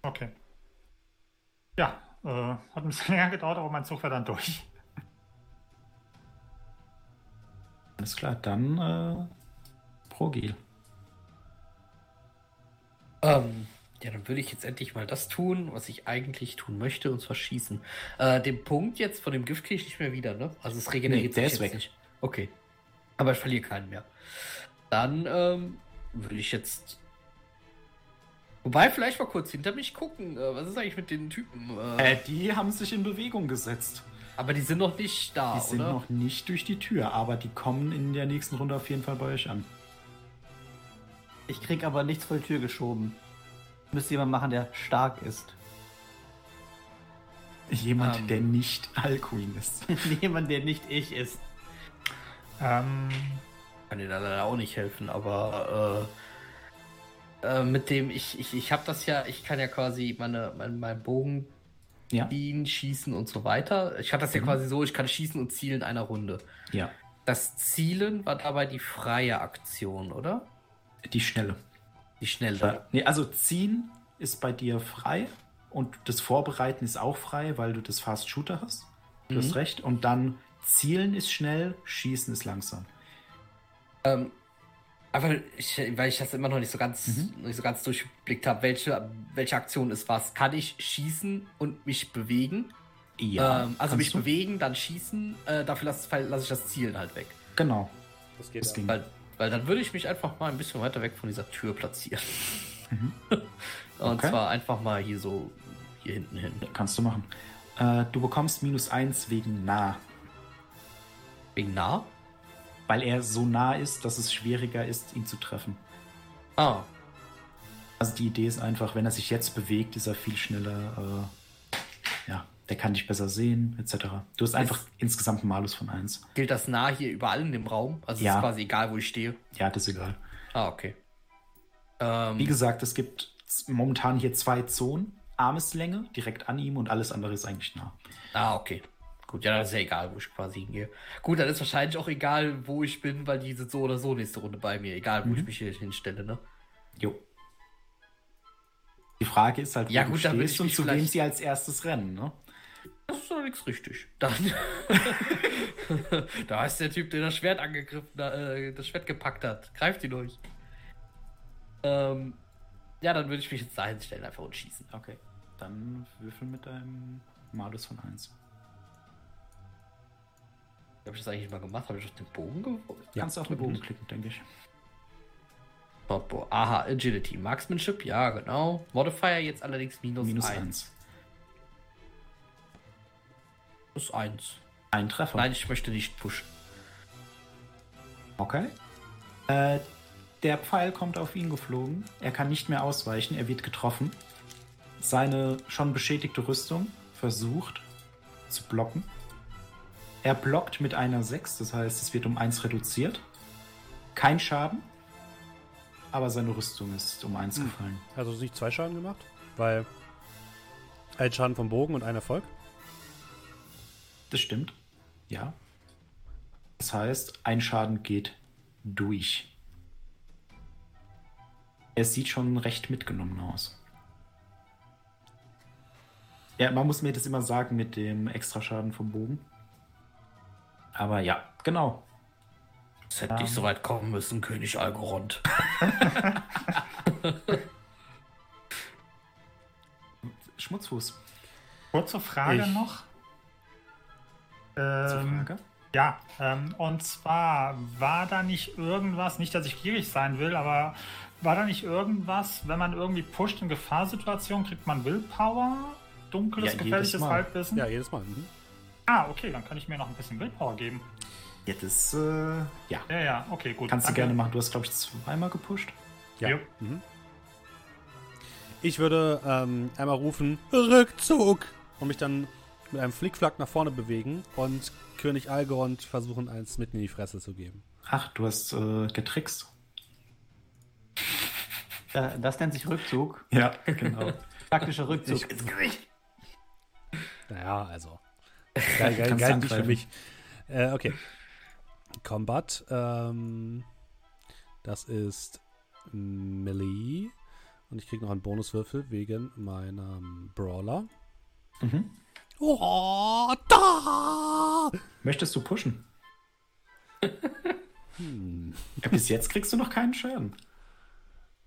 Okay. Ja, äh, hat ein bisschen länger gedauert, aber mein Zug war dann durch. Alles klar, dann äh, Progil. Ähm, ja, dann würde ich jetzt endlich mal das tun, was ich eigentlich tun möchte, und zwar schießen. Äh, den Punkt jetzt von dem Gift kriege ich nicht mehr wieder, ne? Also es regeneriert Nee, der sich ist jetzt weg. nicht. Okay. Aber ich verliere keinen mehr. Dann ähm, würde ich jetzt. Wobei, vielleicht mal kurz hinter mich gucken. Äh, was ist eigentlich mit den Typen? Äh, Äh, die haben sich in Bewegung gesetzt. aber die sind noch nicht da, Die sind oder? noch nicht durch die Tür, aber die kommen in der nächsten Runde auf jeden Fall bei euch an. Ich krieg aber nichts vor die Tür geschoben. Müsste jemand machen, der stark ist. Jemand, Ähm. der nicht Alcuin ist. Jemand, der nicht ich ist. Ähm, Kann dir da leider auch nicht helfen, aber äh, äh, mit dem, ich, ich, ich habe das ja, ich kann ja quasi meine, mein, mein Bogen Ja. ziehen, schießen und so weiter. Ich hatte das ja Mhm. quasi so, ich kann schießen und zielen in einer Runde. Ja. Das Zielen war dabei die freie Aktion, oder? Die Schnelle. Die schnelle. Nee, also ziehen ist bei dir frei und das Vorbereiten ist auch frei, weil du das Fast Shooter hast. Du Mhm. hast recht. Und dann zielen ist schnell, schießen ist langsam. Ähm, einfach, ich, weil ich das immer noch nicht so ganz, Mhm. nicht so ganz durchblickt habe, welche, welche Aktion ist was. Kann ich schießen und mich bewegen? ähm, also mich du. bewegen, dann schießen, äh, dafür lasse lass ich das Zielen halt weg. Genau. Das geht Das ja. ging. Weil, weil dann würde ich mich einfach mal ein bisschen weiter weg von dieser Tür platzieren. Mhm. Und Okay. zwar einfach mal hier so hier hinten hin. Kannst du machen. Äh, du bekommst minus eins wegen nah. Wegen nah? Weil er so nah ist, dass es schwieriger ist, ihn zu treffen. Ah, Also die Idee ist einfach, wenn er sich jetzt bewegt, ist er viel schneller. Äh, ja, der kann dich besser sehen, etc. Du hast einfach insgesamt einen Malus von 1. gilt das nah hier überall in dem Raum? Also Ja. ist quasi egal, wo ich stehe. Ja, das ist egal. Ah, okay. Ähm, Wie gesagt, es gibt momentan hier zwei Zonen. Armeslänge direkt an ihm und alles andere ist eigentlich nah. Ah, okay. Gut, ja, das ist ja egal, wo ich quasi hingehe. Gut, dann ist wahrscheinlich auch egal, wo ich bin, weil die sind so oder so nächste Runde bei mir. Egal, wo Mhm. ich mich hier hinstelle, ne? Jo. Die Frage ist halt, wo Ja, du gut, will stehst und zu wem sie als erstes rennen, ne? Das ist doch nichts richtig. Dann. da ist der Typ, der das Schwert angegriffen, äh, das Schwert gepackt hat. Greift ihn durch. Ähm, ja, dann würde ich mich jetzt dahin stellen, einfach und schießen. Okay. Dann würfel mit deinem Malus von 1. Habe ich das eigentlich mal gemacht? Habe ich auf den Bogen geworfen? Kannst du auf den Bogen klicken, denke ich. Bobo. Aha, Agility. Marksmanship, ja, genau. Modifier jetzt allerdings minus, Minus 1. 1. Plus 1. Ein Treffer. Nein, ich möchte nicht pushen. Okay. Äh, der Pfeil kommt auf ihn geflogen. Er kann nicht mehr ausweichen. Er wird getroffen. Seine schon beschädigte Rüstung versucht zu blocken. Er blockt mit einer 6, das heißt, es wird um 1 reduziert. Kein Schaden, aber seine Rüstung ist um 1 gefallen. Also nicht zwei Schaden gemacht? Weil ein Schaden vom Bogen und ein Erfolg? Das stimmt. Ja. Das heißt, ein Schaden geht durch. Er sieht schon recht mitgenommen aus. Ja, man muss mir das immer sagen mit dem Extraschaden vom Bogen. Aber ja, genau. Es hätte Ähm. nicht so weit kommen müssen, König Algorond. Schmutzfuß. kurze Frage Ich- noch. Zur Ähm, Frage. Ja, ähm, und zwar war da nicht irgendwas, nicht, dass ich gierig sein will, aber war da nicht irgendwas, wenn man irgendwie pusht in Gefahrsituationen, kriegt man Willpower, dunkles, Ja, gefährliches. Halbwissen? Ja, jedes Mal. Mhm. Ah, okay, dann kann ich mir noch ein bisschen Willpower geben. Ja, das, äh, ja. Ja, ja, okay, gut. Kannst du danke. gerne machen. Du hast, glaube ich, zweimal gepusht. Ja. Jo. Mhm. Ich würde ähm, einmal rufen, Rückzug! Und mich dann mit einem Flickflack nach vorne bewegen und König Algorand versuchen, eins mitten in die Fresse zu geben. Ach, du hast äh, getrickst. Äh, das nennt sich Rückzug. Ja, genau. Taktischer Rückzug. Ins Gesicht. Naja, also. Geil, geil, geil nicht für mich. Äh, okay. Combat. Ähm, das ist Melee. Und ich kriege noch einen Bonuswürfel wegen meinem Brawler. mhm. Oh, da! Möchtest du pushen? Hm. Bis jetzt kriegst du noch keinen Schaden.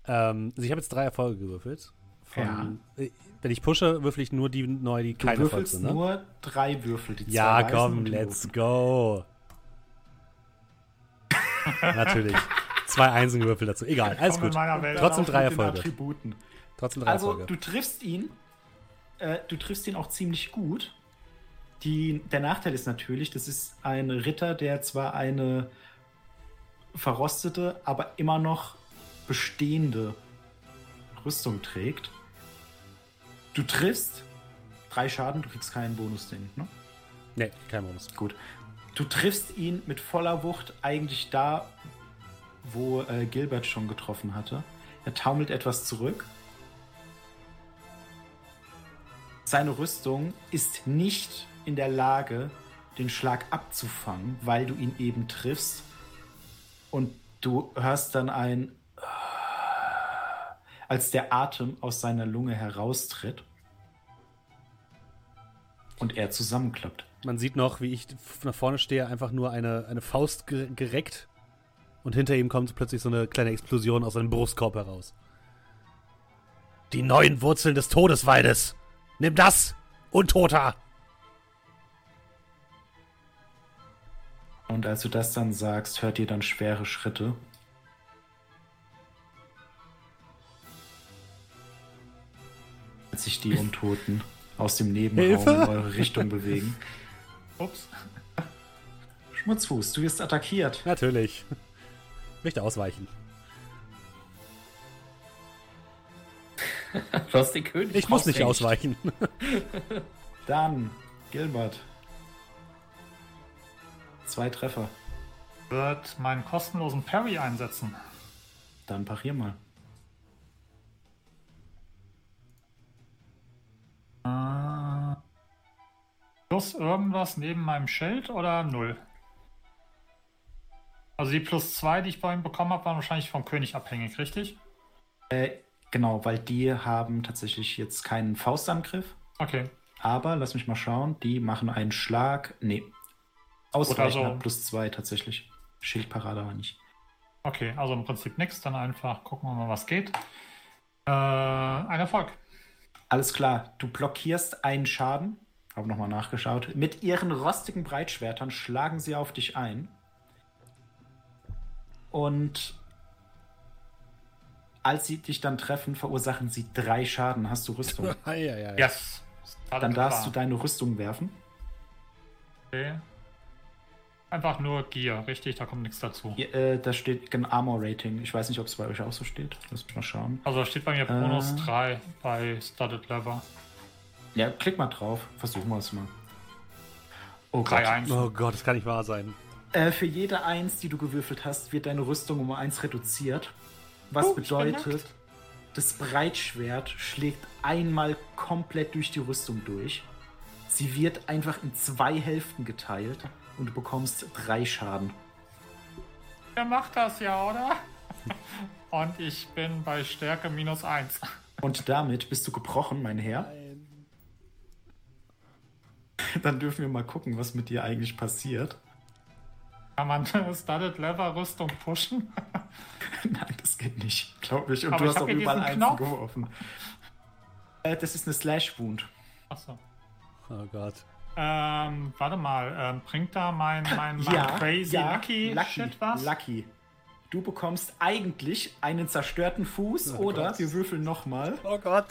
Ähm, also ich habe jetzt drei Erfolge gewürfelt. Von, äh, Wenn ich pushe, würfel ich nur die neu, die Du keine würfelst sind. Ne? nur drei Würfel. Die Ja, zwei komm, let's go. Natürlich. Zwei Einzelwürfel dazu. Egal, alles gut. Trotzdem drei Erfolge. Trotzdem drei Also, Erfolge. du triffst ihn. Äh, du triffst ihn auch ziemlich gut. Die, der Nachteil ist natürlich, das ist ein Ritter, der zwar eine verrostete, aber immer noch bestehende Rüstung trägt. Du triffst drei Schaden, du kriegst keinen Bonus-Ding, ne? Nee, kein Bonus. Gut. Du triffst ihn mit voller Wucht eigentlich da, wo äh, Gilbert schon getroffen hatte. Er taumelt etwas zurück. Seine Rüstung ist nicht in der Lage, den Schlag abzufangen, weil du ihn eben triffst. Und du hörst dann ein, als der Atem aus seiner Lunge heraustritt und er zusammenklappt. Man sieht noch, wie ich nach vorne stehe, einfach nur eine, eine Faust gereckt und hinter ihm kommt plötzlich so eine kleine Explosion aus seinem Brustkorb heraus. Die neuen Wurzeln des Todeswaldes! Nimm das, Untoter! Und als du das dann sagst, hört ihr dann schwere Schritte. Als sich die Untoten aus dem Nebenraum Hilfe? in eure Richtung bewegen. Ups. Schmutzfuß, du wirst attackiert. Natürlich. Ich möchte ausweichen. du hast den König. Ich muss nicht ausweichen. Dann, Gilbert. Zwei Treffer. Wird meinen kostenlosen Parry einsetzen. Dann parier mal. Plus irgendwas neben meinem Schild oder null? Also die plus zwei, die ich bei ihm bekommen habe, waren wahrscheinlich vom König abhängig, richtig? Äh, genau, weil die haben tatsächlich jetzt keinen Faustangriff. Okay. Aber lass mich mal schauen, die machen einen Schlag. Nee, Ausweichen also, plus zwei tatsächlich. Schildparade aber nicht. Okay, also im Prinzip nichts. Dann einfach gucken wir mal, was geht. Äh, ein Erfolg. Alles klar. Du blockierst einen Schaden. Habe nochmal nachgeschaut. Mit ihren rostigen Breitschwertern schlagen sie auf dich ein. Und als sie dich dann treffen, verursachen sie drei Schaden. Hast du Rüstung? ja, ja, ja. Yes. Dann darfst du deine Rüstung werfen. Okay. Einfach nur Gear, richtig? Da kommt nichts dazu. Ja, äh, da steht ein Armor Rating. Ich weiß nicht, ob es bei euch auch so steht. Lass mich mal schauen. Also da steht bei mir Bonus äh, 3 bei Studded Lever. Ja, klick mal drauf. Versuchen wir es mal. Oh 3, Gott. 1. oh Gott, das kann nicht wahr sein. Äh, für jede 1, die du gewürfelt hast, wird deine Rüstung um 1 reduziert. Was oh, bedeutet, das Breitschwert schlägt einmal komplett durch die Rüstung durch. Sie wird einfach in zwei Hälften geteilt und du bekommst drei Schaden. Er macht das ja, oder? und ich bin bei Stärke minus eins. Und damit bist du gebrochen, mein Herr. Nein. Dann dürfen wir mal gucken, was mit dir eigentlich passiert. Kann man Studded Lever Rüstung pushen? Nein, das geht nicht, glaube ich. Und Aber du hast auch überall eins geworfen. Äh, das ist eine Slash Wound. Achso. Oh Gott. Ähm, warte mal, ähm, bringt da mein, mein, mein ja, crazy ja, Lucky, Lucky Shit was? Lucky. Du bekommst eigentlich einen zerstörten Fuß oh oder Gott. wir würfeln nochmal. Oh Gott.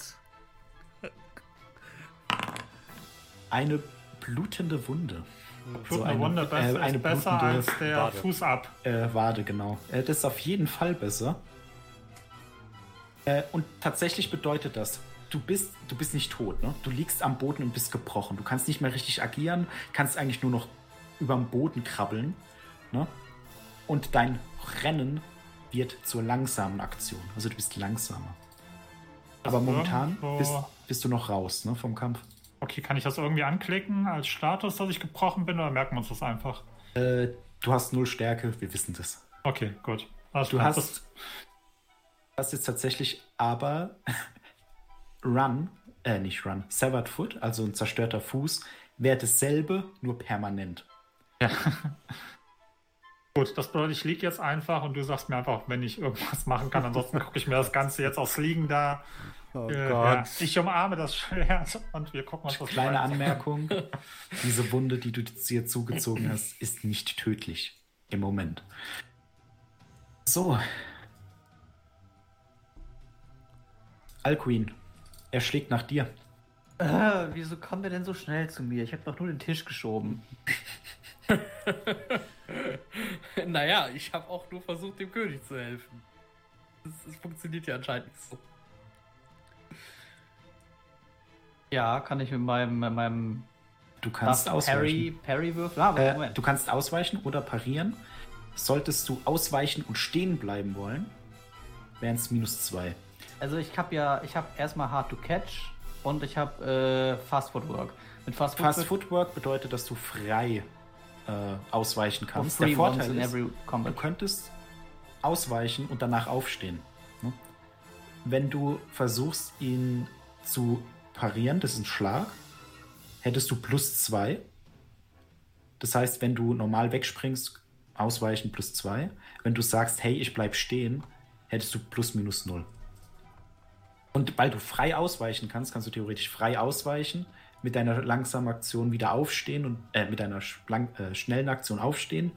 Eine blutende Wunde. Blutende so eine, Wunde besser, äh, eine besser als der Wade. Fuß ab. Äh, Wade, genau. Äh, das ist auf jeden Fall besser. Äh, und tatsächlich bedeutet das, du bist, du bist nicht tot, ne? Du liegst am Boden und bist gebrochen. Du kannst nicht mehr richtig agieren, kannst eigentlich nur noch über dem Boden krabbeln, ne? Und dein Rennen wird zur langsamen Aktion. Also du bist langsamer. Aber momentan bist, bist, du noch raus, ne, vom Kampf. Okay, kann ich das irgendwie anklicken als Status, dass ich gebrochen bin, oder merken wir uns das einfach? Äh, du hast null Stärke, wir wissen das. Okay, gut. Also du hast, hast jetzt tatsächlich aber Run, äh, nicht Run, Severed Foot, also ein zerstörter Fuß, wäre dasselbe, nur permanent. Ja. Gut, das bedeutet, ich liege jetzt einfach und du sagst mir einfach, wenn ich irgendwas machen kann. Ansonsten gucke ich mir das Ganze jetzt aus Liegen da. Oh äh, ja, ich umarme das Schwert und wir gucken uns das Kleine Anmerkung: Diese Wunde, die du dir zugezogen hast, ist nicht tödlich. Im Moment. So. Alqueen, er schlägt nach dir. Äh, wieso kommt er denn so schnell zu mir? Ich habe doch nur den Tisch geschoben. naja, ich habe auch nur versucht, dem König zu helfen. Es funktioniert ja anscheinend nicht so. Ja, kann ich mit meinem, mit meinem Du kannst ausweichen. Parry, Parry würfeln. Ah, Äh, Moment. du kannst ausweichen oder parieren. Solltest du ausweichen und stehen bleiben wollen, wären es minus zwei. Also ich habe ja, ich habe erstmal Hard to Catch und ich habe äh, Fast Footwork. Mit Fast, Fast Footwork Footwork bedeutet, dass du frei äh, ausweichen kannst. Der Vorteil in ist, du könntest ausweichen und danach aufstehen. ne? Wenn du versuchst, ihn zu parieren, das ist ein Schlag, hättest du plus zwei. Das heißt, wenn du normal wegspringst, ausweichen plus zwei. Wenn du sagst, hey, ich bleib stehen, hättest du plus minus null. Und weil du frei ausweichen kannst, kannst du theoretisch frei ausweichen, mit deiner langsamen Aktion wieder aufstehen und äh, mit deiner lang, äh, schnellen Aktion aufstehen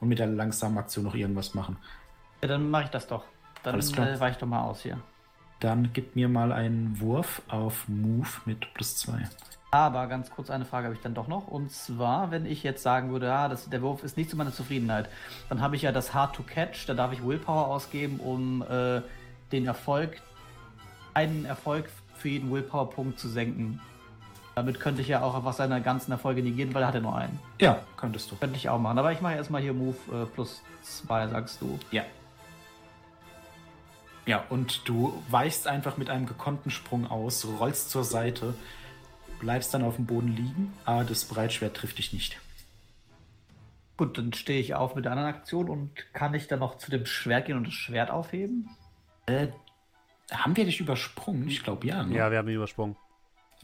und mit der langsamen Aktion noch irgendwas machen. Ja, dann mache ich das doch. Dann Alles klar. äh, weich doch mal aus hier. Dann gib mir mal einen Wurf auf Move mit plus zwei. Aber ganz kurz eine Frage habe ich dann doch noch. Und zwar, wenn ich jetzt sagen würde, ah, das, der Wurf ist nicht zu meiner Zufriedenheit, dann habe ich ja das Hard to Catch, da darf ich Willpower ausgeben, um äh, den Erfolg, einen Erfolg für jeden Willpower-Punkt zu senken. Damit könnte ich ja auch einfach seine ganzen Erfolge negieren, weil er hat ja nur einen. Ja, könntest du. Könnte ich auch machen. Aber ich mache erstmal hier Move äh, plus zwei, sagst du. Ja. Ja, und du weichst einfach mit einem gekonnten Sprung aus, rollst zur Seite, bleibst dann auf dem Boden liegen, aber das Breitschwert trifft dich nicht. Gut, dann stehe ich auf mit der anderen Aktion und kann ich dann noch zu dem Schwert gehen und das Schwert aufheben? Äh, haben wir dich übersprungen? Ich glaube ja. Ne? Ja, wir haben ihn übersprungen.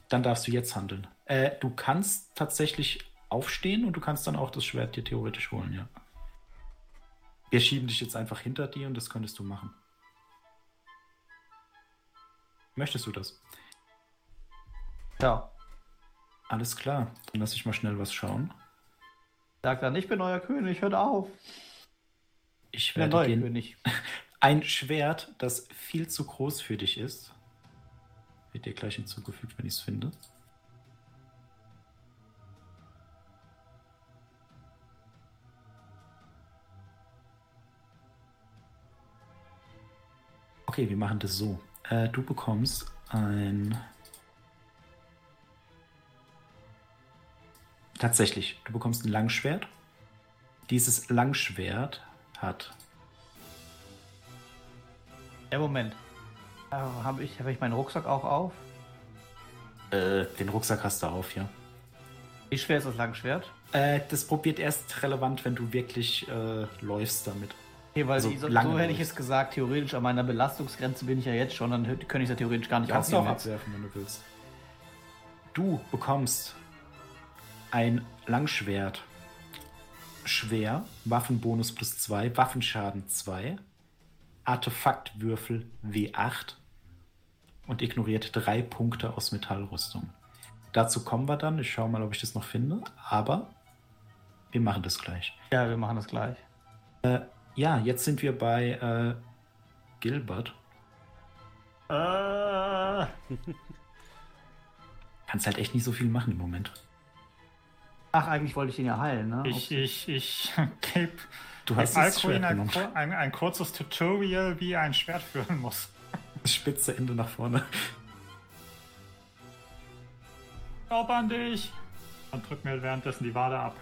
Dann darfst du jetzt handeln. Äh, du kannst tatsächlich aufstehen und du kannst dann auch das Schwert dir theoretisch holen, ja. Wir schieben dich jetzt einfach hinter dir und das könntest du machen. Möchtest du das? Ja. Alles klar. Dann lass ich mal schnell was schauen. Sagt dann, ich bin euer König, hört auf. Ich Ich bin der werde dir König. ein Schwert, das viel zu groß für dich ist. Wird dir gleich hinzugefügt, wenn ich es finde. Okay, wir machen das so. Äh, du bekommst ein. Tatsächlich, du bekommst ein Langschwert. Dieses Langschwert hat Ja, Moment. Äh, Habe ich, hab ich meinen Rucksack auch auf? Äh, den Rucksack hast du auf, ja. Wie schwer ist das Langschwert? Äh, das probiert erst relevant, wenn du wirklich äh, läufst damit. Okay, weil Also so, so hätte ich jetzt gesagt, theoretisch an meiner Belastungsgrenze bin ich ja jetzt schon, dann könnte ich es ja theoretisch gar nicht Kannst du auch abwerfen, wenn du willst. Du bekommst ein Langschwert. Schwer, Waffenbonus plus 2, Waffenschaden 2, Artefaktwürfel W8 und ignoriert drei Punkte aus Metallrüstung. Dazu kommen wir dann. Ich schaue mal, ob ich das noch finde. Aber wir machen das gleich. Ja, wir machen das gleich. Ja, jetzt sind wir bei äh, Gilbert. Äh, Kannst halt echt nicht so viel machen im Moment. Ach, eigentlich wollte ich ihn ja heilen, ne? ich, ich, ich gebe Du hast Schwert ein, ein, ein kurzes Tutorial, wie ein Schwert führen muss. Spitze Ende nach vorne. Glaub an dich! Und drück mir währenddessen die Wade ab.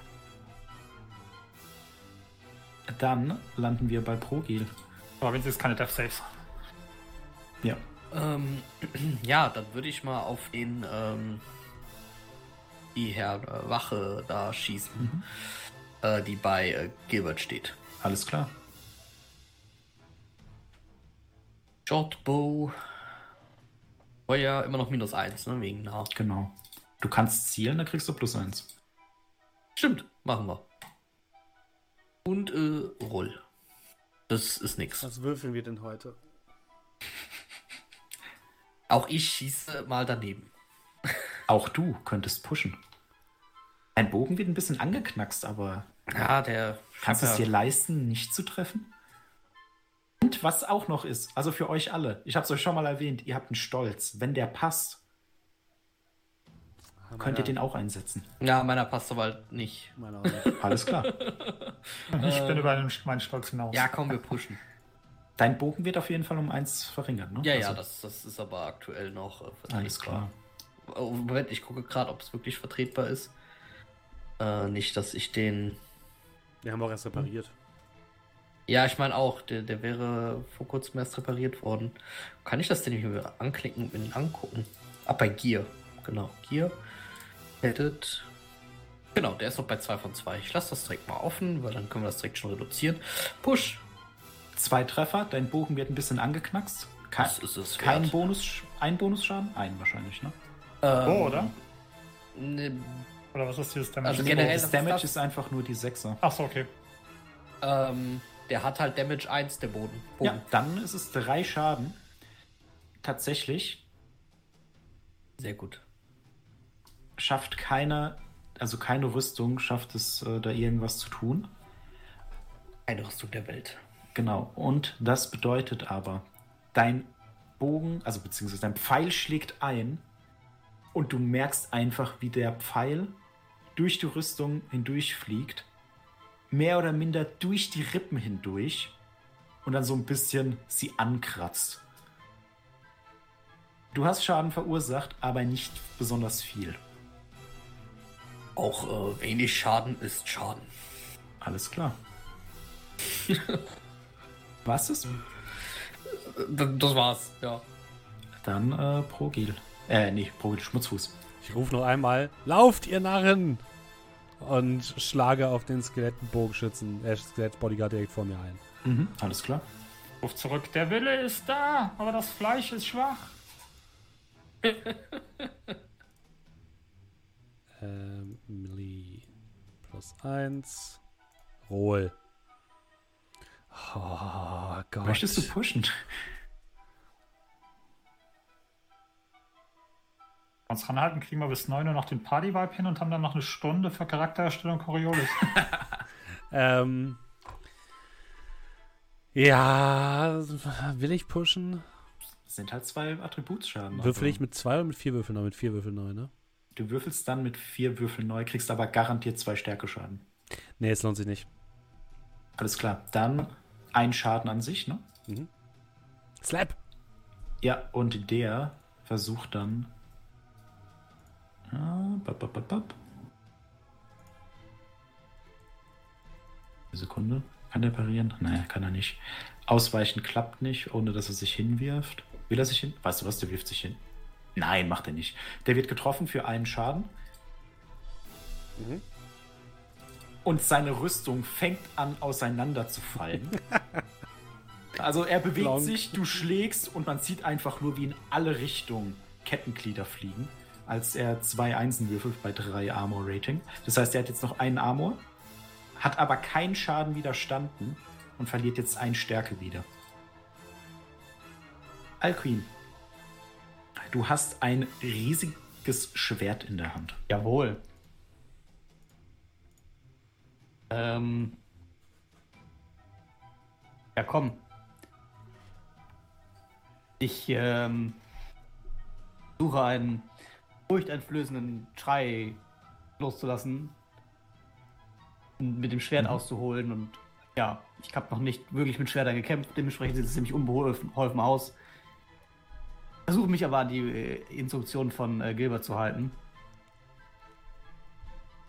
Dann landen wir bei Progil. Aber wenigstens keine Death Saves. Ja. Ähm, ja, dann würde ich mal auf den, ähm, die Herr äh, Wache da schießen, äh, die bei äh, Gilbert steht. Alles klar. Shortbow. War ja immer noch minus eins, ne? Wegen nah. Genau. Du kannst zielen, dann kriegst du plus eins. Stimmt, machen wir. Und äh, Roll. Das ist nix. Was würfeln wir denn heute? Auch ich schieße mal daneben. Auch du könntest pushen. Dein Bogen wird ein bisschen angeknackst, aber Ja, der. kannst du es ja, dir leisten, nicht zu treffen? Und was auch noch ist, also für euch alle, ich habe es euch schon mal erwähnt, ihr habt einen Stolz. Wenn der passt, könnt ihr den auch einsetzen. Ja, meiner passt soweit nicht. Auch nicht. Alles klar. Ich bin über meinen Stolz hinaus. Ja, komm, wir pushen. Dein Bogen wird auf jeden Fall um eins verringert, ne? Ja, ja, Also, das, das ist aber aktuell noch äh, vertretbar. Alles klar. Oh, Moment, ich gucke gerade, ob es wirklich vertretbar ist. Äh, nicht, dass ich den. Wir haben auch erst repariert. Ja, ich meine auch, der, der wäre vor kurzem erst repariert worden. Kann ich das denn nicht mehr anklicken und mir angucken? Ah, bei Gear. Genau, Gear. Edit. Genau, der ist noch bei 2 von 2. Ich lasse das direkt mal offen, weil dann können wir das direkt schon reduzieren. Push. Zwei Treffer, dein Bogen wird ein bisschen angeknackst. Kein, Das ist es kein wert. Bonus, ein Bonusschaden? Ein wahrscheinlich, ne? Ähm, Oh, oder? Ne, Oder was ist dieses Damage? Also generell- das das Damage ist das- ist einfach nur die Sechser. Achso, okay. ähm, der hat halt Damage 1, der Boden. Bogen. Ja, dann ist es drei Schaden. Tatsächlich Sehr gut. schafft keine, also keine Rüstung, schafft es, äh, da irgendwas zu tun. Eine Rüstung der Welt. Genau. Und das bedeutet aber, dein Bogen, also beziehungsweise dein Pfeil schlägt ein und du merkst einfach, wie der Pfeil durch die Rüstung hindurchfliegt, mehr oder minder durch die Rippen hindurch und dann so ein bisschen sie ankratzt. Du hast Schaden verursacht, aber nicht besonders viel. Auch äh, wenig Schaden ist Schaden. Alles klar. Was ist? D das war's, ja. Dann äh, Progil. Äh, nee, Progil Schmutzfuß. Ich rufe noch einmal: Lauft, ihr Narren! Und schlage auf den Skelettbogenschützen, äh, Skelettbodyguard direkt vor mir ein. Mhm, alles klar. Ruf zurück, der Wille ist da, aber das Fleisch ist schwach. Ähm, Melee plus 1. Rohl. Oh Gott. Möchtest du pushen? Uns ranhalten, kriegen wir bis 9 Uhr noch den Party-Vibe hin und haben dann noch eine Stunde für Charaktererstellung Coriolis. Ähm. Ja, will ich pushen? Das sind halt zwei Attributsschaden. Würfel ich mit zwei oder mit vier Würfeln? neu? Mit vier Würfeln neu, ne? Du würfelst dann mit vier Würfeln neu, kriegst aber garantiert zwei Stärkeschaden. Nee, es lohnt sich nicht. Alles klar. Dann ein Schaden an sich, ne? Slap! Ja, und der versucht dann. Bap, bap, bap, bap. Eine Sekunde. Kann der parieren? Naja, kann er nicht. Ausweichen klappt nicht, ohne dass er sich hinwirft. Will er sich hin? Weißt du was? Der wirft sich hin. Nein, macht er nicht. Der wird getroffen für einen Schaden. Und seine Rüstung fängt an auseinanderzufallen. Also er bewegt Klonk. sich, du schlägst und man sieht einfach nur, wie in alle Richtungen Kettenglieder fliegen, als er zwei Einsen würfelt bei drei Armor-Rating. Das heißt, er hat jetzt noch einen Armor, hat aber keinen Schaden widerstanden und verliert jetzt ein Stärke wieder. Alquin, du hast ein riesiges Schwert in der Hand. Jawohl. Ähm. Ja, komm. Ich ähm, suche einen furchteinflößenden Schrei loszulassen, und mit dem Schwert auszuholen und ja, ich habe noch nicht wirklich mit Schwertern gekämpft, dementsprechend sieht es ziemlich unbeholfen beholfen aus. Versuche mich aber an die äh, Instruktionen von äh, Gilbert zu halten.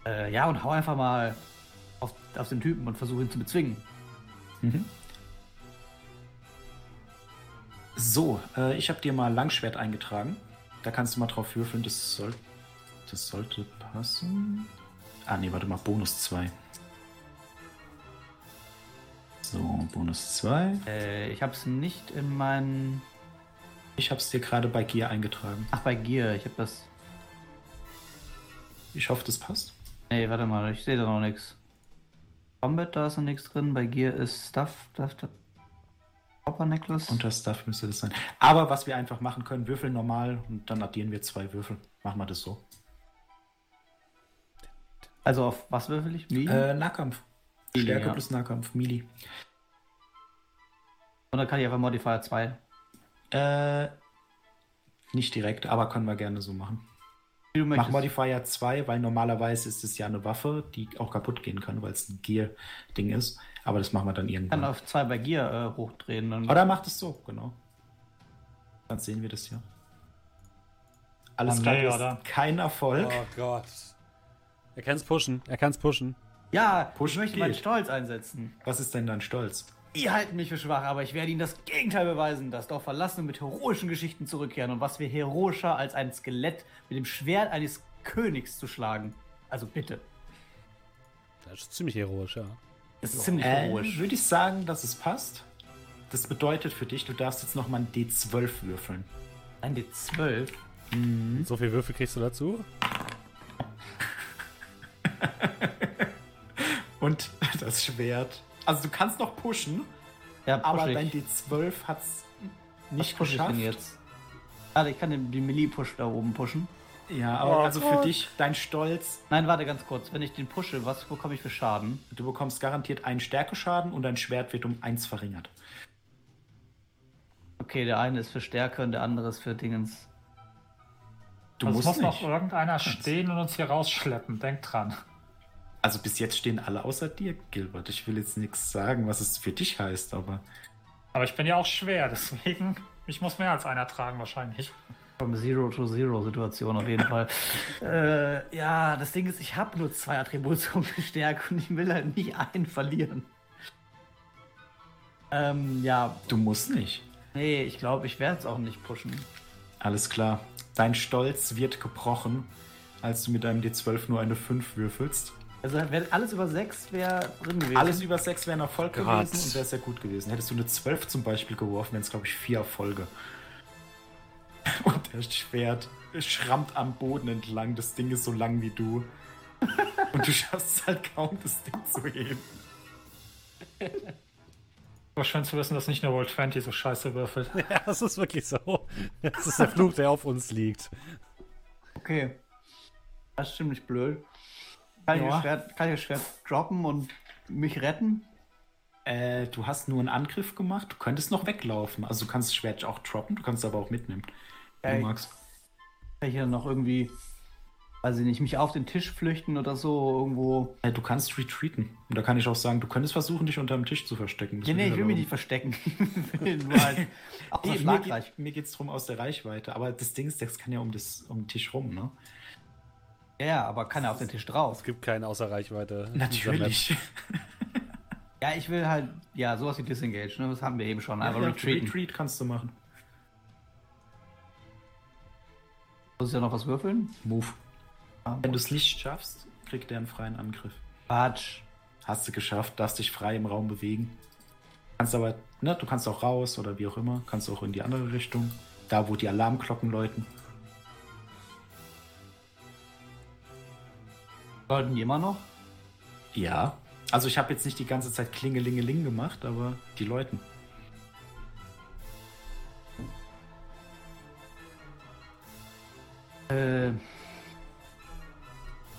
Äh, ja, und hau einfach mal auf, auf den Typen und versuche ihn zu bezwingen. Mhm. So, äh, ich habe dir mal Langschwert eingetragen. Da kannst du mal drauf würfeln. Das, soll, das sollte passen. Ah, nee, warte mal. Bonus 2. So, Bonus 2. Äh, ich habe es nicht in meinen. Ich habe es dir gerade bei Gear eingetragen. Ach, bei Gear. Ich habe das. Ich hoffe, das passt. Nee, warte mal, ich sehe da noch nichts. Combat, da ist noch nichts drin. Bei Gear ist Stuff. Stuff, Stuff. Copper Necklace. Unter Stuff müsste das sein. Aber was wir einfach machen können, würfeln normal und dann addieren wir zwei Würfel. Machen wir das so. also auf was würfel ich? Äh, Nahkampf. Melee, Stärke ja. plus Nahkampf. Melee. Und dann kann ich einfach Modifier 2. Äh, nicht direkt, aber können wir gerne so machen. Wie du Mach. Modifier 2, weil normalerweise ist es ja eine Waffe, die auch kaputt gehen kann, weil es ein Gear-Ding ist. Aber das machen wir dann Ich kann irgendwann. auf 2 bei Gear äh, hochdrehen. Dann Oder macht es so, genau. Dann sehen wir das hier. Alles Okay, klar, hast oder? kein Erfolg. Oh Gott. Er kann es pushen. Er kann es pushen. Ja, Push ich möchte geht. meinen Stolz einsetzen. Was ist denn dein Stolz? Ihr halten mich für schwach, aber ich werde Ihnen das Gegenteil beweisen. Das Dorf verlassen und mit heroischen Geschichten zurückkehren. Und was wäre heroischer, als ein Skelett mit dem Schwert eines Königs zu schlagen? Also bitte. Das ist ziemlich heroisch, ja. Das ist ziemlich Äh, heroisch. würde ich sagen, dass es passt. Das bedeutet für dich, du darfst jetzt nochmal ein D12 würfeln. Ein D12. So viel Würfel kriegst du dazu? Und das Schwert. Also du kannst noch pushen, Ja, push aber ich. dein D12 hat es Was nicht push ich geschafft. denn jetzt? Also ich kann den, den Melee-Push da oben pushen. Ja, aber Oh also für Gott. dich, dein Stolz, Nein, warte ganz kurz. Wenn ich den pushe, was bekomme ich für Schaden? du bekommst garantiert einen Stärkeschaden und dein Schwert wird um eins verringert. Okay, der eine ist für Stärke und der andere ist für Dingens. Du Also es musst muss nicht. noch irgendeiner stehen und uns hier rausschleppen. Denk dran. Also bis jetzt stehen alle außer dir, Gilbert. Ich will jetzt nichts sagen, was es für dich heißt, aber Aber ich bin ja auch schwer, deswegen. Ich muss mehr als einer tragen wahrscheinlich. From Zero-to-Zero-Situation auf jeden Fall. äh, ja, das Ding ist, ich habe nur zwei Attributionen Stärke und ich will halt nicht einen verlieren. Ähm, ja, du musst nicht. nee, ich glaube, ich werde es auch nicht pushen. Alles klar. Dein Stolz wird gebrochen, als du mit deinem D12 nur eine 5 würfelst. Also wär, alles über sechs wäre drin gewesen. Alles über 6 wäre ein Erfolg Gott. gewesen und wäre sehr gut gewesen. Hättest du eine 12 zum Beispiel geworfen, wären es, glaube ich, vier Erfolge. Und das Schwert schrammt am Boden entlang. Das Ding ist so lang wie du. Und du schaffst es halt kaum, das Ding zu heben. Aber schön zu wissen, dass nicht nur World 20 so scheiße würfelt. Ja, das ist wirklich so. Das ist der Fluch, der auf uns liegt. Okay. Das ist ziemlich blöd. Kann, ich das Schwert, kann ich das Schwert droppen und mich retten? Äh, du hast nur einen Angriff gemacht. Du könntest noch weglaufen. Also du kannst das Schwert auch droppen, du kannst es aber auch mitnehmen. Ey. du magst. Kann ich ja noch irgendwie, weiß ich nicht, mich auf den Tisch flüchten oder so irgendwo. Äh, du kannst retreaten. Und da kann ich auch sagen, du könntest versuchen, dich unter dem Tisch zu verstecken. Das Ja, nee, ich will aber- mich nicht verstecken. Ich will nur halt Nee, mir, geht, mir geht's drum aus der Reichweite. Aber das Ding ist, das kann ja um, das, um den Tisch rum, ne? Ja, ja, aber kann er auf den Tisch drauf. Es gibt keinen außer Reichweite. Natürlich. Ja, ich will halt, ja, sowas wie Disengage, ne? Das haben wir eben schon. Ja, Einfach ja, retreaten. Retreat kannst du machen. Muss ich ja noch was würfeln? Move. Ah, Wenn du es nicht schaffst, kriegt der einen freien Angriff. Quatsch. Hast du geschafft, darfst dich frei im Raum bewegen. Kannst aber, ne, du kannst auch raus oder wie auch immer. Kannst auch in die andere Richtung. Da, wo die Alarmglocken läuten. Sollten die immer noch? Ja. Also ich habe jetzt nicht die ganze Zeit Klingelingeling gemacht, aber die läuten. Äh,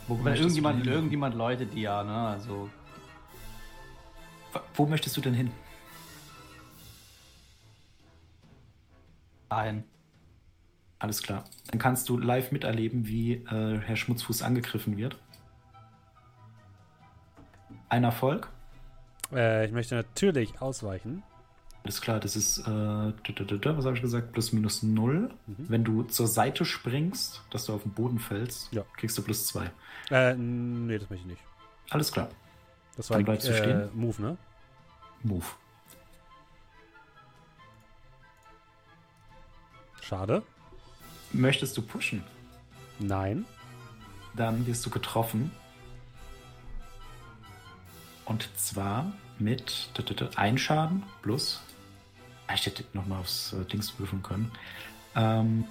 Wo weil möchtest du irgendjemand, denn hin? irgendjemand läutet die ja, ne? Also, Wo möchtest du denn hin? dahin. Alles klar. Dann kannst du live miterleben, wie äh, Herr Schmutzfuß angegriffen wird. Ein Erfolg. Äh, ich möchte natürlich ausweichen. Alles klar, das ist, äh, was habe ich gesagt? Plus minus null. Wenn du zur Seite springst, dass du auf den Boden fällst, Ja. kriegst du plus zwei. Äh, nee, das möchte ich nicht. Alles klar. Das war Dann bleibst du äh, stehen. Move, ne? Move. Schade. Möchtest du pushen? Nein. Dann wirst du getroffen. Und zwar mit ein Schaden plus. Ah, Ich hätte nochmal aufs äh, Dings würfeln können. Ähm,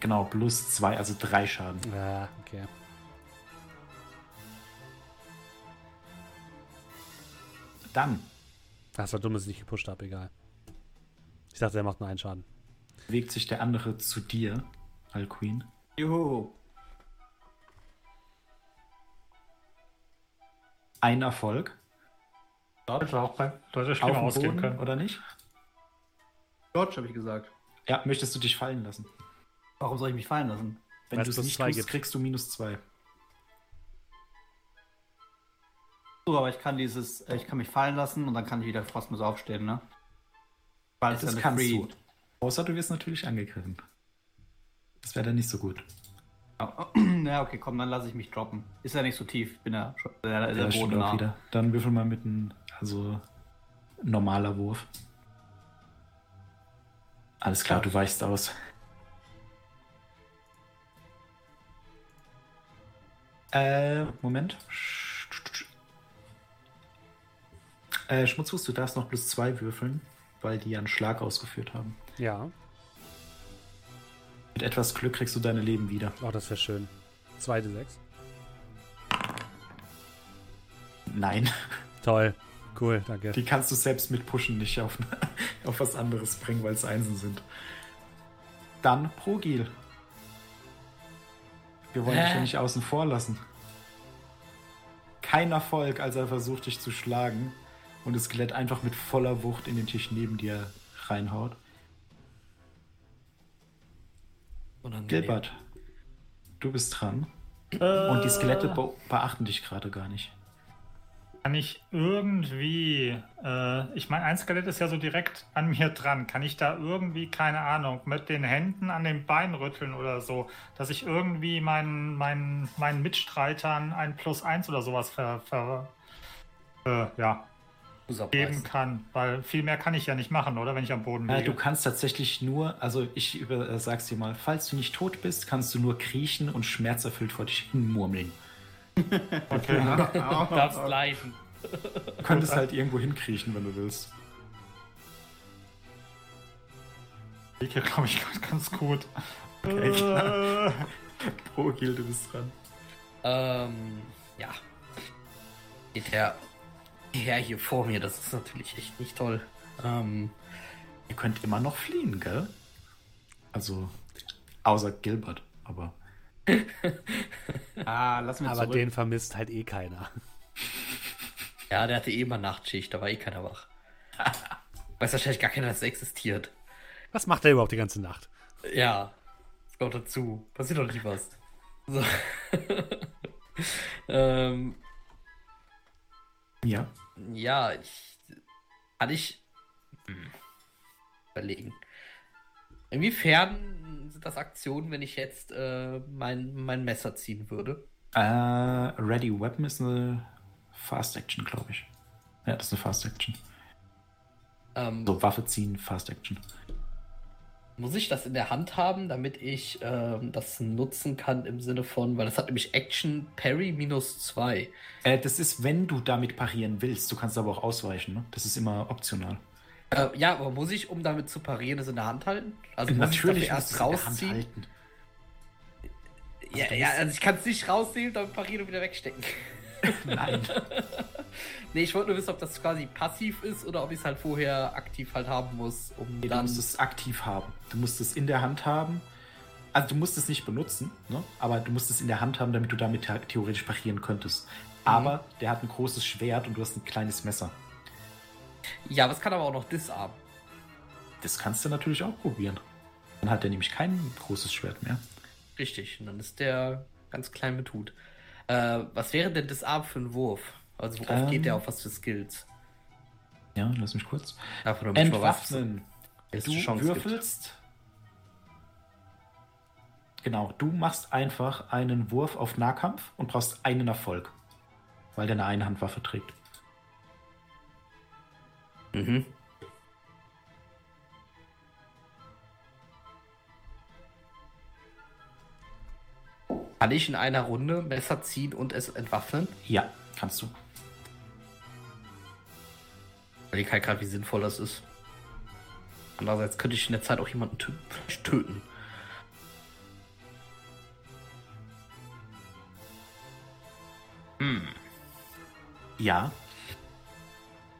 genau, plus zwei, also drei Schaden. Ja, okay. Dann Das war dumm, dass ich nicht gepusht habe, egal. Ich dachte, er macht nur einen Schaden. bewegt sich der andere zu dir, Alqueen. Juhu. Ein Erfolg. Hätte auch bei Leute schlimmer ausgehen Boden, können. oder nicht? Dodge, habe ich gesagt. Ja, möchtest du dich fallen lassen? Warum soll ich mich fallen lassen? Wenn Weil du es nicht tust, gibt. kriegst du minus zwei. So, aber ich kann dieses, äh, ich kann mich fallen lassen und dann kann ich wieder kostenlos aufstehen, ne? Weil es ja kannst Free. du. Außer du wirst natürlich angegriffen. Das wäre dann nicht so gut. Ja, okay, komm, dann lasse ich mich droppen. Ist ja nicht so tief. Bin ja schon der, der Ja, Boden auch nah. wieder. Dann würfel mal mit einem, also normaler Wurf. Alles klar, du weichst aus. Äh, Moment. Äh, Schmutzfuß, du darfst noch plus zwei würfeln, weil die ja einen Schlag ausgeführt haben. Ja, Mit etwas Glück kriegst du deine Leben wieder. oh, das wäre schön. Zweite sechs. Nein, Toll. Cool, danke. die kannst du selbst mit Pushen nicht auf, auf was anderes bringen, weil es Einsen sind. Dann Progil. Wir wollen dich ja nicht außen vor lassen. Kein Erfolg, als er versucht, dich zu schlagen und das Skelett einfach mit voller Wucht in den Tisch neben dir reinhaut. Unangenehm. Gilbert, du bist dran. Äh, Und die Skelette be beachten dich gerade gar nicht. Kann ich irgendwie, äh, ich meine, ein Skelett ist ja so direkt an mir dran. Kann ich da irgendwie, keine Ahnung, mit den Händen an den Beinen rütteln oder so, dass ich irgendwie meinen, meinen, meinen Mitstreitern ein Plus eins oder sowas ver, ver, äh, ja, geben kann? Weil viel mehr kann ich ja nicht machen, oder? Wenn ich am Boden Äh, liege. du kannst tatsächlich nur, also ich über, äh, sag's dir mal, falls du nicht tot bist, kannst du nur kriechen und schmerzerfüllt vor dich hin murmeln. Okay. Darfst bleiben. Du könntest halt irgendwo hinkriechen, wenn du willst. Ich glaube ich, ganz gut. Okay, Äh, Progil, du bist dran. Ähm, ja. Geht der Herr hier vor mir, das ist natürlich echt nicht toll. Ähm, Ihr könnt immer noch fliehen, gell? Also, außer Gilbert, aber. Ah, lass mir Aber zurück. den vermisst halt eh keiner. ja, der hatte eh immer Nachtschicht, da war eh keiner wach. Weiß wahrscheinlich gar keiner, dass er existiert. Was macht er überhaupt die ganze Nacht? Ja, das kommt dazu. Passiert doch nicht was. So. ähm, Ja. Ja, ich. Kann ich. Hm, überlegen. Inwiefern sind das Aktionen, wenn ich jetzt äh, mein, mein Messer ziehen würde? Äh, Ready Weapon ist eine Fast Action, glaube ich. Ja, das ist eine Fast Action. Ähm, So, Waffe ziehen, Fast Action. Muss ich das in der Hand haben, damit ich ähm, das nutzen kann im Sinne von, weil das hat nämlich Action Parry minus 2. Äh, das ist, wenn du damit parieren willst. Du kannst aber auch ausweichen, ne? Das ist immer optional. Äh, ja, aber muss ich, um damit zu parieren, es in der Hand halten? Also muss Natürlich ich das erst rausziehen? halten. Ja, ja, also ich kann es nicht rausziehen, dann parieren und wieder wegstecken. Nein. nee, ich wollte nur wissen, ob das quasi passiv ist oder ob ich es halt vorher aktiv halt haben muss, um Nee, du musst es aktiv haben. Du musst es in der Hand haben. Also du musst es nicht benutzen, ne? aber du musst es in der Hand haben, damit du damit the- theoretisch parieren könntest. Aber der hat ein großes Schwert und du hast ein kleines Messer. Ja, aber es kann aber auch noch disarmen. Das kannst du natürlich auch probieren. Dann hat er nämlich kein großes Schwert mehr. Richtig, und dann ist der ganz klein mit Hut. Äh, was wäre denn Disarm für ein Wurf? Also worauf Ähm. geht der auf was für Skills? Ja, lass mich kurz. Einfach nur, mal weiß, Entwaffnen. was Du Chance gibt. würfelst. Genau, du machst einfach einen Wurf auf Nahkampf und brauchst einen Erfolg. Weil der eine Einhandwaffe trägt. Mhm. Kann ich in einer Runde Messer ziehen und es entwaffnen? Ja, kannst du. Ich halt gerade, wie sinnvoll das ist. Andererseits könnte ich in der Zeit auch jemanden töten. Hm. Ja.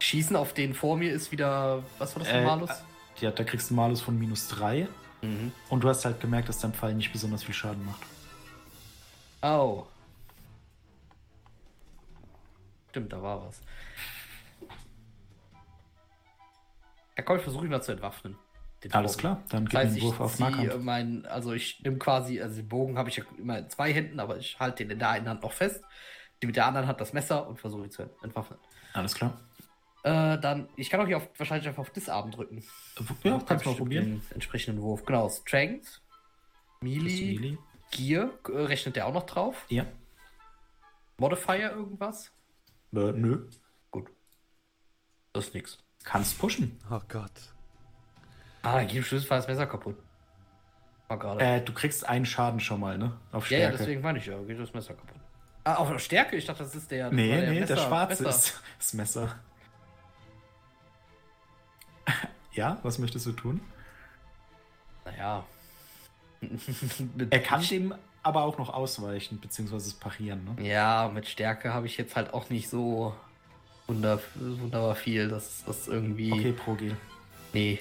Schießen auf den vor mir ist wieder. Was war das für Äh, Malus? Ja, da kriegst du einen Malus von minus 3. Mhm. Und du hast halt gemerkt, dass dein Pfeil nicht besonders viel Schaden macht. Oh. Stimmt, da war was. Ja, komm, ich versuche ihn mal zu entwaffnen. Den Alles Bogen. klar, dann Das gib mir heißt, einen Wurf ich auf Nahkampf. mein, also ich nehme quasi, also den Bogen habe ich ja immer in zwei Händen, aber ich halte den in der einen Hand noch fest. Die mit der anderen Hand das Messer und versuche ihn zu entwaffnen. Alles klar. Äh, dann, ich kann auch hier auf, wahrscheinlich einfach auf Disarm drücken. Ja, kannst du mal probieren. Den entsprechenden Wurf. Genau, Strength. Melee, Melee. Gear, äh, rechnet der auch noch drauf? Ja. Modifier irgendwas? Äh, nö. Gut. Das ist nix. Kannst pushen. Oh Gott. Ah, dann geht im Schlussfall das Messer kaputt. War gerade. Äh, du kriegst einen Schaden schon mal, ne? Auf ja, ja, Stärke. deswegen meine ich ja, geht das Messer kaputt. Ah, auf Stärke? Ich dachte, das ist der. das nee, nee, der Messer- schwarze Messer. ist das Messer. ja, was möchtest du tun? Naja. Er kann dem aber auch noch ausweichen, beziehungsweise es parieren, ne? Ja, mit Stärke habe ich jetzt halt auch nicht so wunder, wunderbar viel. Das das irgendwie. Okay, Progel. Nee.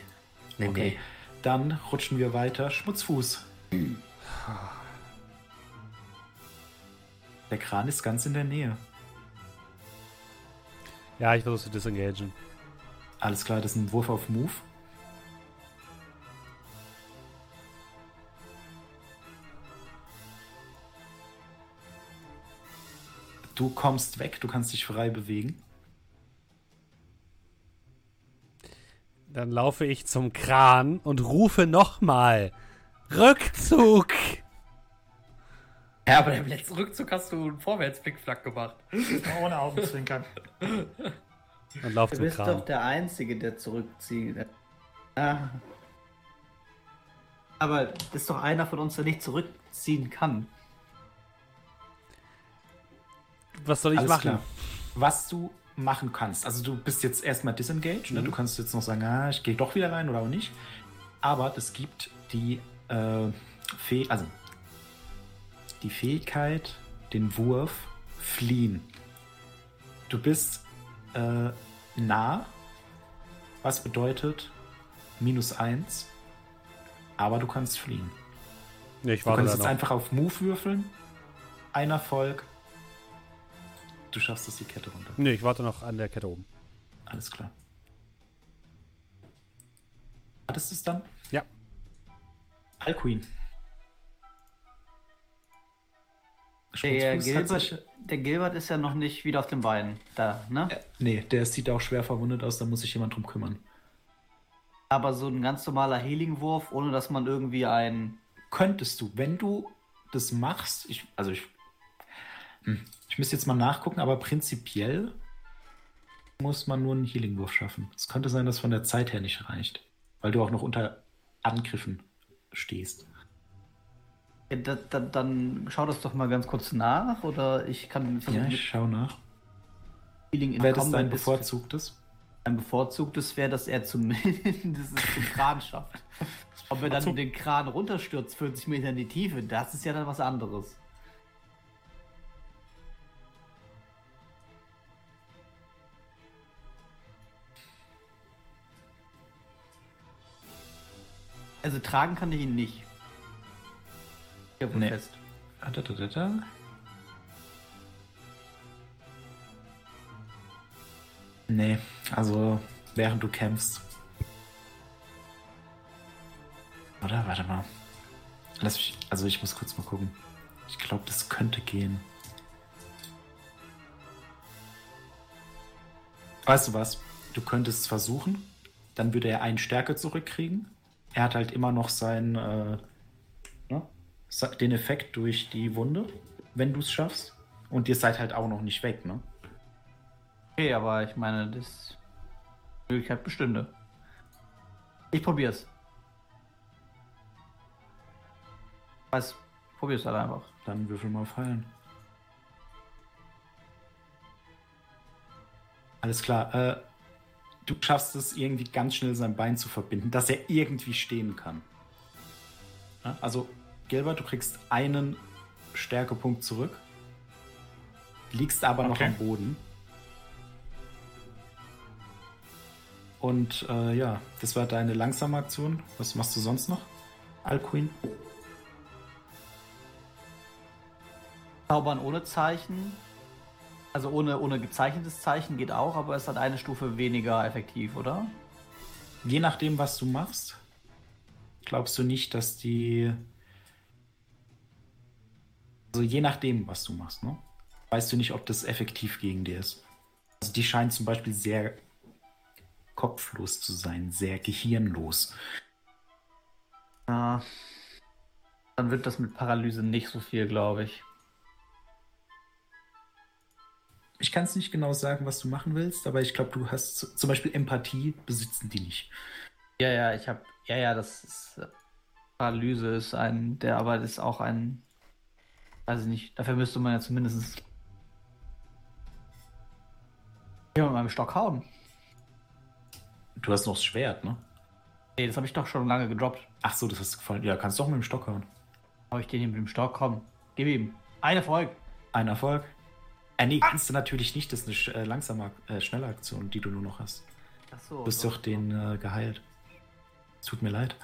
Nee, Okay. Dann rutschen wir weiter. Schmutzfuß. Der Kran ist ganz in der Nähe. Ja, ich versuche zu disengagen. Alles klar, das ist ein Wurf auf Move. Du kommst weg, du kannst dich frei bewegen. Dann laufe ich zum Kran und rufe nochmal. Rückzug! Ja, aber im letzten Rückzug hast du einen Vorwärtsblickflack gemacht. Ohne Augenzwinkern. Und laufe Du zum bist Kran. doch der Einzige, der zurückzieht. Ah. Aber das ist doch einer von uns, der nicht zurückziehen kann. Was soll ich Alles machen? klar. Was du machen kannst, also du bist jetzt erstmal disengaged, ne? Mhm. du kannst jetzt noch sagen, ah, ich gehe doch wieder rein oder auch nicht. Aber es gibt die, äh, Fäh also die Fähigkeit, den Wurf fliehen. Du bist äh, nah, was bedeutet minus eins, aber du kannst fliehen. Nee, ich Du kannst jetzt einfach auf Move würfeln, ein Erfolg, du schaffst es die Kette runter. Nee, ich warte noch an der Kette oben. Alles klar. Hattest du es dann? Ja. Alcuin. Der Gilbert, der Gilbert ist ja noch nicht wieder auf den Beinen. Da, ne? Nee, der sieht auch schwer verwundet aus, da muss sich jemand drum kümmern. Aber so ein ganz normaler Healing-Wurf, ohne dass man irgendwie ein. Könntest du, wenn du das machst, ich, also ich, ich müsste jetzt mal nachgucken, aber prinzipiell muss man nur einen Healing-Wurf schaffen. Es könnte sein, dass von der Zeit her nicht reicht, weil du auch noch unter Angriffen stehst. Ja, da, da, dann schau das doch mal ganz kurz nach, oder ich kann Ja, ich schau nach. Healing in Wäre das dein bevorzugtes? Ein bevorzugtes wäre, dass er zumindest den Kran schafft. Ob er dann den Kran runterstürzt, 40 Meter in die Tiefe, das ist ja dann was anderes. Also tragen kann ich ihn nicht. Ja, wohl Nee. fest. Ah, da, da, da, da. Nee, also während du kämpfst. Oder? Warte mal. Lass mich, also ich muss kurz mal gucken. Ich glaube, das könnte gehen. Weißt du was? Du könntest es versuchen. Dann würde er einen Stärke zurückkriegen. Er hat halt immer noch sein, äh, ne? Den Effekt durch die Wunde, wenn du es schaffst. Und ihr seid halt auch noch nicht weg, ne? Okay, aber ich meine, das Möglichkeit bestünde. Ich probier's. Was? Probier's halt einfach. Dann würfel mal Heilen. Alles klar. Äh, du schaffst es irgendwie ganz schnell sein Bein zu verbinden, dass er irgendwie stehen kann. Ja, also, Gilbert, du kriegst einen Stärkepunkt zurück. Liegst aber noch Okay. am Boden. Und äh, ja, das war deine langsame Aktion. Was machst du sonst noch? Alcuin? Zaubern ohne Zeichen. Also ohne, ohne gezeichnetes Zeichen geht auch, aber es hat eine Stufe weniger effektiv, oder? Je nachdem, was du machst, glaubst du nicht, dass die. Also je nachdem, was du machst, ne? Weißt du nicht, ob das effektiv gegen dir ist. Also die scheint zum Beispiel sehr kopflos zu sein, sehr gehirnlos. Ja. Dann wird das mit Paralyse nicht so viel, glaube ich. Ich kann es nicht genau sagen, was du machen willst, aber ich glaube, du hast zum Beispiel Empathie, besitzen die nicht. Ja, ja, ich habe. Ja, ja, das ist. äh, Paralyse ist ein. Der aber ist auch ein. Weiß ich nicht. Dafür müsste man ja zumindest. Ja, mit meinem Stock hauen. Du hast noch das Schwert, ne? Nee, das habe ich doch schon lange gedroppt. Ach so, das hast du gefallen. Ja, kannst doch mit dem Stock hauen. Hau ich den hier mit dem Stock? Komm, gib ihm. Ein Erfolg. Ein Erfolg. Äh, nee, kannst du natürlich nicht. Das ist eine sch- äh, langsame, äh, schnelle Aktion, die du nur noch hast. Achso. Du bist doch den äh, geheilt. Es tut mir leid.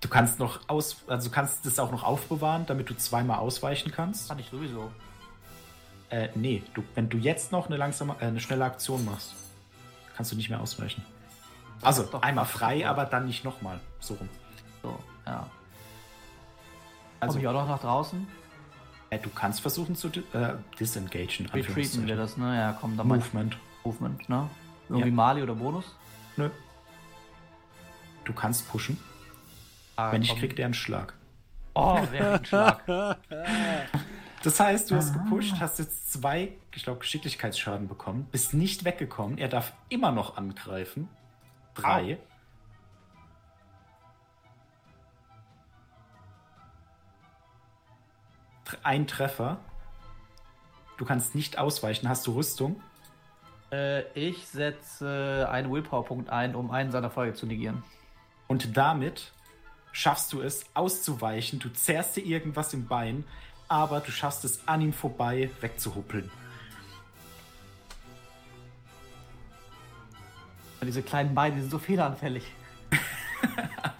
Du kannst noch aus, also du kannst das auch noch aufbewahren, damit du zweimal ausweichen kannst. Kann ich sowieso. Äh, nee, du, wenn du jetzt noch eine langsame, äh, eine schnelle Aktion machst, kannst du nicht mehr ausweichen. Also Doch, einmal frei, aber dann nicht nochmal. So rum. So, ja. Also ich auch noch nach draußen? Äh, du kannst versuchen zu äh, disengagen. Retreaten wir das, ne? Ja, komm, dann mal Movement. Movement, ne? Irgendwie Ja. Mali oder Bonus? Nö. Du kannst pushen. Ah, Wenn nicht, komm. kriegt er einen Schlag. Oh, wer hat einen Schlag. Das heißt, du hast gepusht, hast jetzt zwei, ich glaube, Geschicklichkeitsschaden bekommen, bist nicht weggekommen. Er darf immer noch angreifen. Drei. Tr- Ein Treffer. Du kannst nicht ausweichen. Hast du Rüstung? äh, ich setze einen Willpower-Punkt ein, um einen seiner Folge zu negieren. Und damit schaffst du es, auszuweichen. Du zerrst dir irgendwas im Bein, aber du schaffst es, an ihm vorbei wegzuhuppeln. Diese kleinen Beine die sind so fehleranfällig.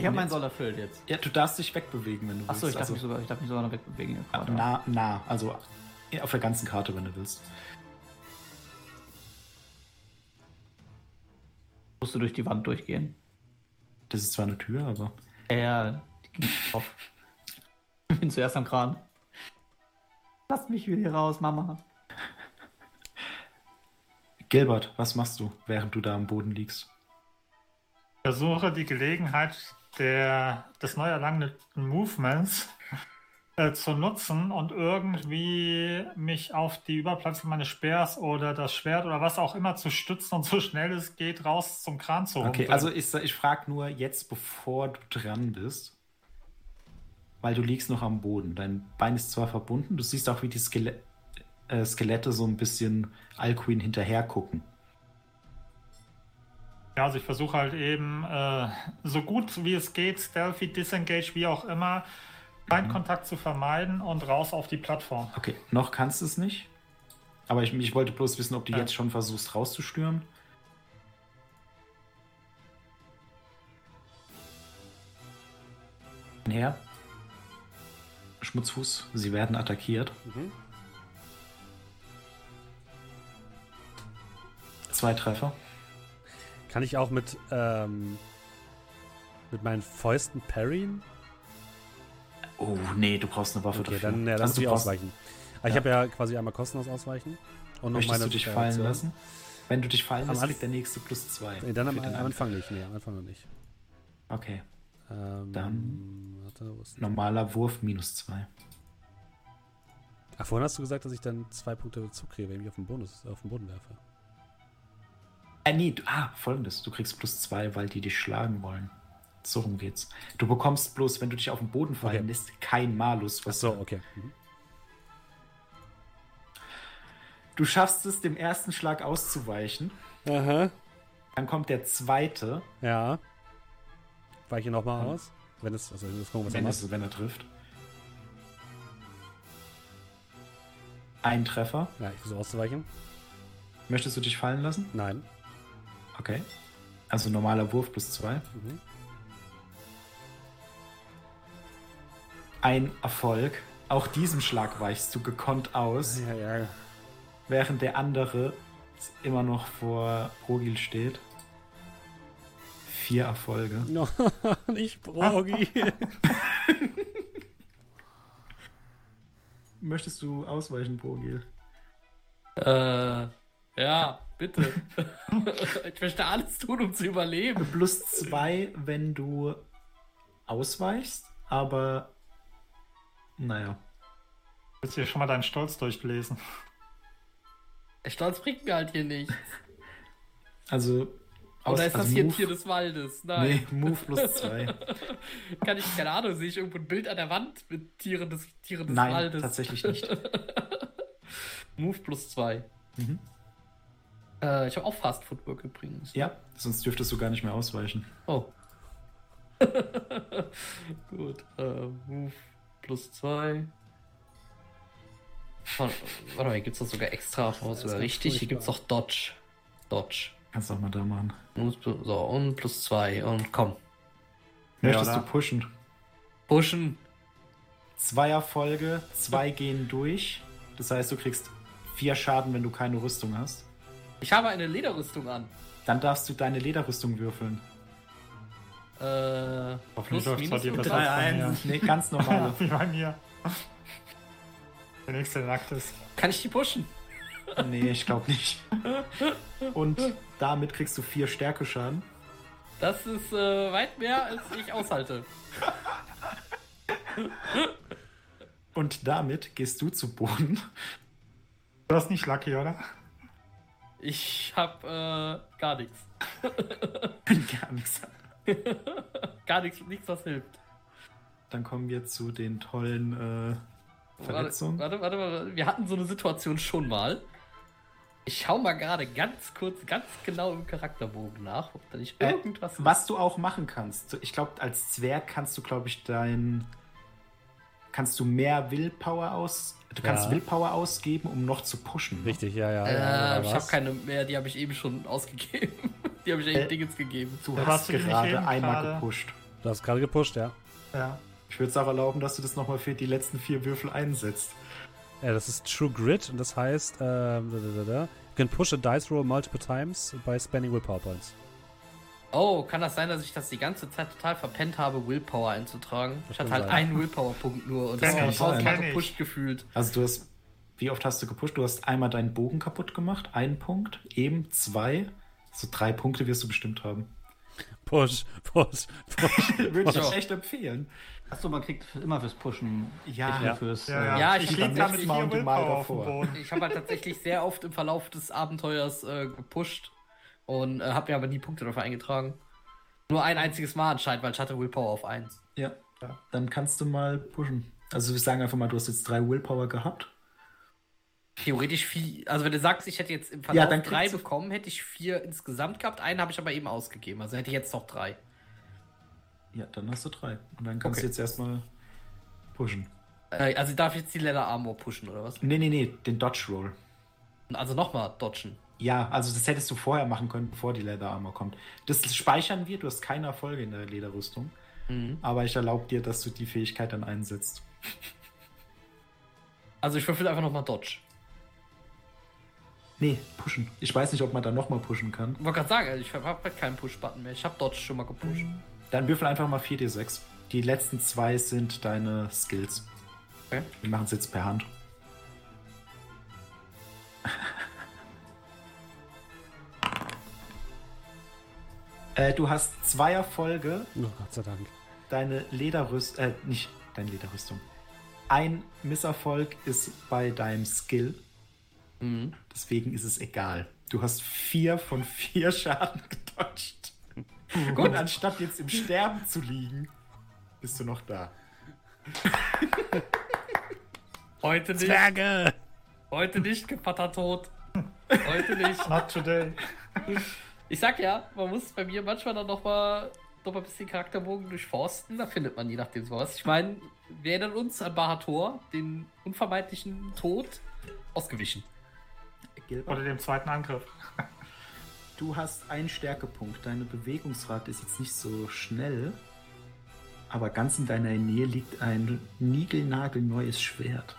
ich habe meinen jetzt? Soll erfüllt jetzt. Ja, du darfst dich wegbewegen, wenn du Achso, ich willst. darf Also- mich sogar, ich darf mich sogar noch wegbewegen. Ja, Warte. nah, nah, also ja, auf der ganzen Karte, wenn du willst. Musst du durch die Wand durchgehen. Das ist zwar eine Tür, aber. Ja, Ja, die ging auf. Ich bin zuerst am Kran. Lass mich wieder hier raus, Mama. Gilbert, was machst du, während du da am Boden liegst? versuche die Gelegenheit der, des neu erlangenen Movements äh, zu nutzen und irgendwie mich auf die Überplatz meines Speers oder das Schwert oder was auch immer zu stützen und so schnell es geht raus zum Kran zu Okay, humpeln. also ich, ich frage nur jetzt, bevor du dran bist, weil du liegst noch am Boden. Dein Bein ist zwar verbunden, du siehst auch, wie die Skele äh, Skelette so ein bisschen Alcuin hinterher gucken. Ja, also ich versuche halt eben äh, so gut wie es geht, stealthy, disengage, wie auch immer, Beinkontakt zu vermeiden und raus auf die Plattform. Okay, noch kannst du es nicht. Aber ich, ich wollte bloß wissen, ob du Ja. jetzt schon versuchst rauszustürmen. Her. Schmutzfuß, sie werden attackiert. Mhm. Zwei Treffer. Kann ich auch mit, ähm, mit meinen Fäusten parryen? Oh, nee, du brauchst eine Waffe Okay, dafür. dann ja, lass Also du mich brauchst- ausweichen. Aber Ich Ja. habe ja quasi einmal kostenlos ausweichen. Und noch Möchtest meine du dich äh, fallen lassen? Wenn du dich fallen lässt, kriegt der nächste plus zwei. Nee, dann am, am Anfang nicht. Nee, am Anfang noch nicht. Okay. Ähm, Dann- Warte, Normaler Wurf minus zwei. Ach, vorhin hast du gesagt, dass ich dann zwei Punkte dazu kriege, wenn ich mich auf den, Bonus, auf den Boden werfe. Äh, nee, du, ah, folgendes. Du kriegst plus zwei, weil die dich schlagen wollen. So rum geht's. Du bekommst bloß, wenn du dich auf den Boden fallen Okay. lässt, kein Malus. Ach Was so, okay. Mhm. Du schaffst es, dem ersten Schlag auszuweichen. Aha. Dann kommt der zweite, Ja. Weiche nochmal Hm. aus. Wenn es, also das gucken, was er wenn, macht. es, wenn er trifft. Ein Treffer. Ja, ich versuche auszuweichen. Möchtest du dich fallen lassen? Nein. Okay. Also normaler Wurf plus zwei. Mhm. Ein Erfolg. Auch diesem Schlag weichst du gekonnt aus, Ja, ja. während der andere immer noch vor Rogil steht. Vier Erfolge. No, nicht Brogi. Möchtest du ausweichen, Rogil? Äh, Ja, bitte. ich möchte alles tun, um zu überleben. Plus zwei, wenn du ausweichst, aber naja. Willst du dir schon mal deinen Stolz durchlesen? Der Stolz bringt mir halt hier nichts. Also. Aus, Oder ist das also hier ein Tier des Waldes? Nein. Nee, Move plus zwei. Kann ich, keine Ahnung, sehe ich irgendwo ein Bild an der Wand mit Tieren des, Tieren des Nein, Waldes? tatsächlich nicht. Move plus zwei. Mhm. Äh, ich habe auch Fast Footwork übrigens. Ja, sonst dürftest du gar nicht mehr ausweichen. Oh. Gut. Äh, Move plus zwei. Warte warte mal, hier gibt es das sogar extra. Ganz richtig. Hier gibt es auch Dodge. Dodge. Kannst du auch mal da machen. So, und plus zwei. Und komm. Möchtest oder? du pushen? Pushen. Zweierfolge, zwei gehen durch. Das heißt, du kriegst vier Schaden, wenn du keine Rüstung hast. Ich habe eine Lederrüstung an. Dann darfst du deine Lederrüstung würfeln. Äh, Hoffentlich bei minus dir besser drei. als. Nee, ganz normale. Wie bei mir. Der nächste nackt ist. Kann ich die pushen? nee, ich glaube nicht. Und damit kriegst du vier Stärkeschaden. Das ist äh, weit mehr, als ich aushalte. Und damit gehst du zu Boden. Du hast nicht Lucky, oder? Ich hab äh, gar nichts. Gar nichts. Gar nichts, nichts, was hilft. Dann kommen wir zu den tollen äh, Warte, Verletzungen. warte, warte, warte. Wir hatten so eine Situation schon mal. Ich schau mal gerade ganz kurz, ganz genau im Charakterbogen nach, ob da nicht Äh, irgendwas. Was du auch machen kannst. Ich glaube, als Zwerg kannst du, glaube ich, dein. Kannst du mehr Willpower aus. Du kannst Ja. Willpower ausgeben, um noch zu pushen. Richtig, ja, ja. Äh, ja, ich habe keine mehr, die habe ich eben schon ausgegeben. Die habe ich eben Äh, Dingens gegeben. Du hast du nicht gerade einmal gerade? gepusht. Du hast gerade gepusht, ja. Ja. Ich würde es auch erlauben, dass du das nochmal für die letzten vier Würfel einsetzt. Ja, das ist True Grit und das heißt, ähm, da, da, da, da. you can push a dice roll multiple times by spending willpower points. Oh, kann das sein, dass ich das die ganze Zeit total verpennt habe, Willpower einzutragen? Ich hatte halt sein. einen Willpower-Punkt nur und das war ich, tausendmal gepusht gefühlt. Also du hast. Wie oft hast du gepusht? Du hast einmal deinen Bogen kaputt gemacht, einen Punkt, eben zwei. So drei Punkte wirst du bestimmt haben. Push, push, push. Würde ich echt empfehlen. Achso, man kriegt immer fürs Pushen. Ja. nur fürs. Ja, ja. äh, Ja, ich ich lieg lieg da beim mit Mal Mal Willpower auf dem davor. Boden. Ich habe halt tatsächlich sehr oft im Verlauf des Abenteuers äh, gepusht und äh, habe mir aber nie Punkte dafür eingetragen. Nur ein einziges Mal anscheinend, weil ich hatte Willpower auf 1. Ja, dann kannst du mal pushen. Also wir sagen einfach mal, du hast jetzt drei Willpower gehabt. Theoretisch vier. Also wenn du sagst, ich hätte jetzt im Verlauf dann drei bekommen, hätte ich vier insgesamt gehabt. Einen habe ich aber eben ausgegeben. Also hätte ich jetzt noch drei. Ja, dann hast du drei. Und dann kannst Okay. du jetzt erstmal pushen. Äh, also darf ich jetzt die Leather Armor pushen oder was? Nee, nee, nee, den Dodge Roll. Also nochmal dodgen. Ja, also das hättest du vorher machen können, bevor die Leather Armor kommt. Das speichern wir, du hast keine Erfolge in der Lederrüstung. Mhm. Aber ich erlaube dir, dass du die Fähigkeit dann einsetzt. Also ich würfel einfach nochmal Dodge. Nee, pushen. Ich weiß nicht, ob man da nochmal pushen kann. Ich wollte gerade sagen, ich habe halt keinen Push-Button mehr. Ich habe Dodge schon mal gepusht. Dann würfel einfach mal 4d6. Die letzten zwei sind deine Skills. Okay. Wir machen es jetzt per Hand. Äh, du hast zwei Erfolge. Oh Gott sei Dank. Deine Lederrüstung, äh, nicht deine Lederrüstung. Ein Misserfolg ist bei deinem Skill. Mhm. Deswegen ist es egal. Du hast vier von vier Schaden gedodged. Und anstatt jetzt im Sterben zu liegen, bist du noch da. Heute nicht. Zwerge! Heute nicht, Gevatter tot. Heute nicht. Not today. Ich sag ja, man muss bei mir manchmal dann nochmal noch mal ein bisschen Charakterbogen durchforsten. Da findet man je nachdem sowas. Ich meine, wir erinnern uns an Bahator, den unvermeidlichen Tod, ausgewichen. Gilbert, Oder dem zweiten Angriff. du hast einen Stärkepunkt. Deine Bewegungsrate ist jetzt nicht so schnell. Aber ganz in deiner Nähe liegt ein niegelnagelneues Schwert.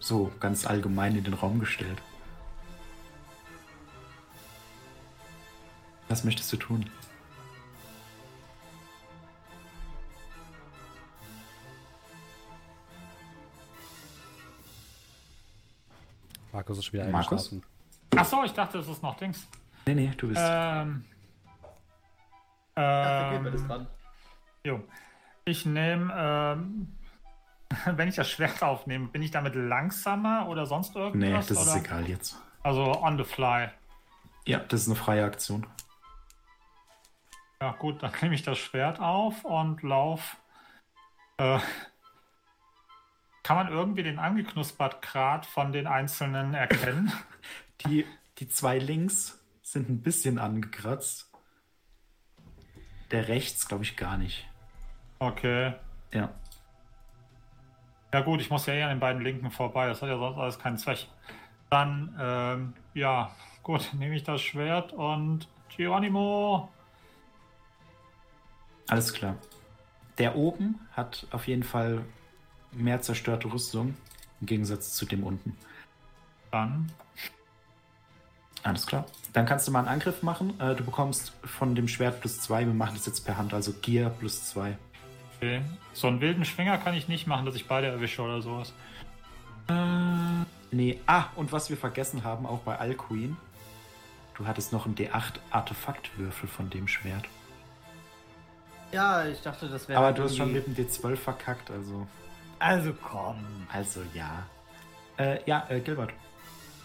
So, ganz allgemein in den Raum gestellt. Was möchtest du tun? Markus ist schon wieder Markus? eingeschlafen. Achso, ich dachte, es ist noch Dings. Nee, nee, du bist. Ähm. Ähm, dran. jo. Ich nehme, ähm, wenn ich das Schwert aufnehme, bin ich damit langsamer oder sonst nee, irgendwas? das ist oder? egal jetzt. Also on the fly. Ja, das ist eine freie Aktion. Ja, gut, dann nehme ich das Schwert auf und lauf. Äh, kann man irgendwie den angeknuspert Grad von den einzelnen erkennen? Die, die zwei links sind ein bisschen angekratzt. Der rechts, glaube ich, gar nicht. Okay. Ja. Ja gut, ich muss ja eher an den beiden Linken vorbei. Das hat ja sonst alles keinen Zweck. Dann, ähm, ja, gut, nehme ich das Schwert und Geronimo. Alles klar. Der oben hat auf jeden Fall mehr zerstörte Rüstung im Gegensatz zu dem unten. Dann. Alles klar. Dann kannst du mal einen Angriff machen. Äh, du bekommst von dem Schwert plus zwei. Wir machen das jetzt per Hand, also Gear plus zwei. Okay. So einen wilden Schwinger kann ich nicht machen, dass ich beide erwische oder sowas. Äh, Nee, ah, und was wir vergessen haben, auch bei Alcuin. Du hattest noch einen D8 Artefaktwürfel von dem Schwert. Ja, ich dachte, das wäre. Aber du hast schon mit dem D12 verkackt, also. Also komm. Also ja. Äh, ja, äh, Gilbert.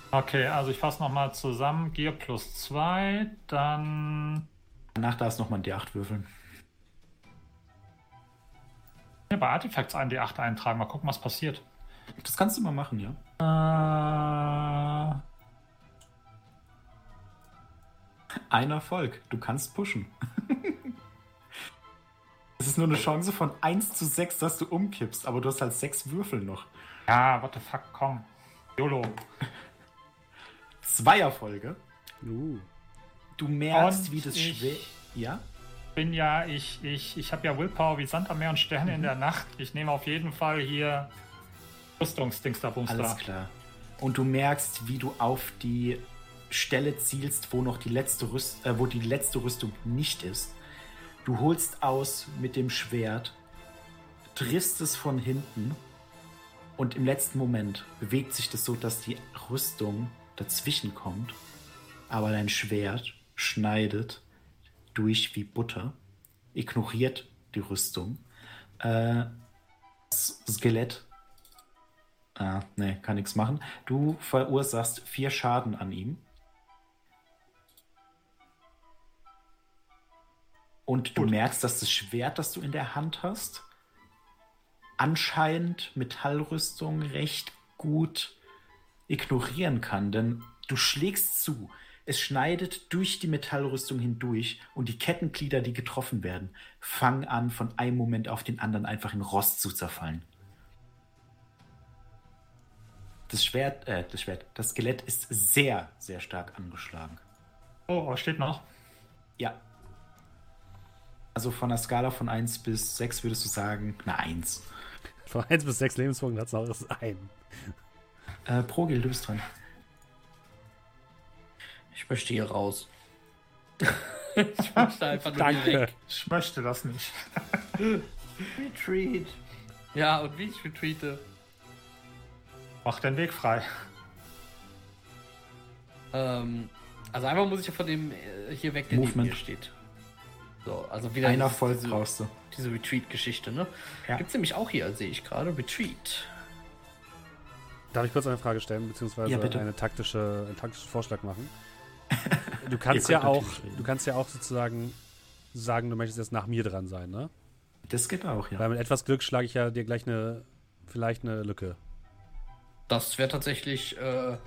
okay, also ich fasse nochmal zusammen. Gear plus 2, dann. Danach darfst du nochmal einen D8 würfeln. Ja, bei Artifacts einen D8 eintragen. Mal gucken, was passiert. Das kannst du mal machen, ja. Äh, Ein Erfolg. Du kannst pushen. Es ist nur eine Chance von 1 zu 6, dass du umkippst, aber du hast halt 6 Würfel noch. ja, what the fuck, komm. YOLO. Zwei Erfolge. Uh. Du merkst, Und wie das schwer. Ja? bin ja, ich, ich, ich habe ja Willpower wie Sand am Meer und Sterne Mhm. in der Nacht. Ich nehme auf jeden Fall hier Rüstungsdingster Alles klar. Und du merkst, wie du auf die Stelle zielst, wo noch die letzte Rüst äh, wo die letzte Rüstung nicht ist. Du holst aus mit dem Schwert, triffst es von hinten und im letzten Moment bewegt sich das so, dass die Rüstung dazwischen kommt, aber dein Schwert schneidet durch wie Butter, ignoriert die Rüstung. Äh, das Skelett Ah, nee, kann nichts machen. Du verursachst vier Schaden an ihm. Und du Gut. merkst, dass das Schwert, das du in der Hand hast, anscheinend Metallrüstung recht gut ignorieren kann, denn du schlägst zu. Es schneidet durch die Metallrüstung hindurch und die Kettenglieder, die getroffen werden, fangen an, von einem Moment auf den anderen einfach in Rost zu zerfallen. Das Schwert, äh, das Schwert, das Skelett ist sehr, sehr stark angeschlagen. Oh, steht noch? Ja. Also von einer Skala von 1 bis 6 würdest du sagen, eine 1. Von 1 bis 6 Lebenspunkten hat es noch das ein. Äh, Progil, du bist dran. Ich möchte hier raus. ich möchte einfach nur Danke. weg. Ich möchte das nicht. Retreat. Ja, und wie ich retweete. Mach den Weg frei. Ähm, also einmal muss ich ja von dem äh, hier weg, der neben Movement. mir steht. So, also wieder Ein Erfolg diese, brauchst du. diese Retreat-Geschichte, ne? Ja. Gibt's nämlich auch hier, sehe ich gerade. Retreat. Darf ich kurz eine Frage stellen, beziehungsweise Ja, bitte. eine taktische, einen taktischen Vorschlag machen? Du kannst ja auch, du kannst ja auch sozusagen sagen, du möchtest jetzt nach mir dran sein, ne? Das geht auch, ja. Weil mit etwas Glück schlage ich ja dir gleich eine, vielleicht eine Lücke. Das wäre tatsächlich äh,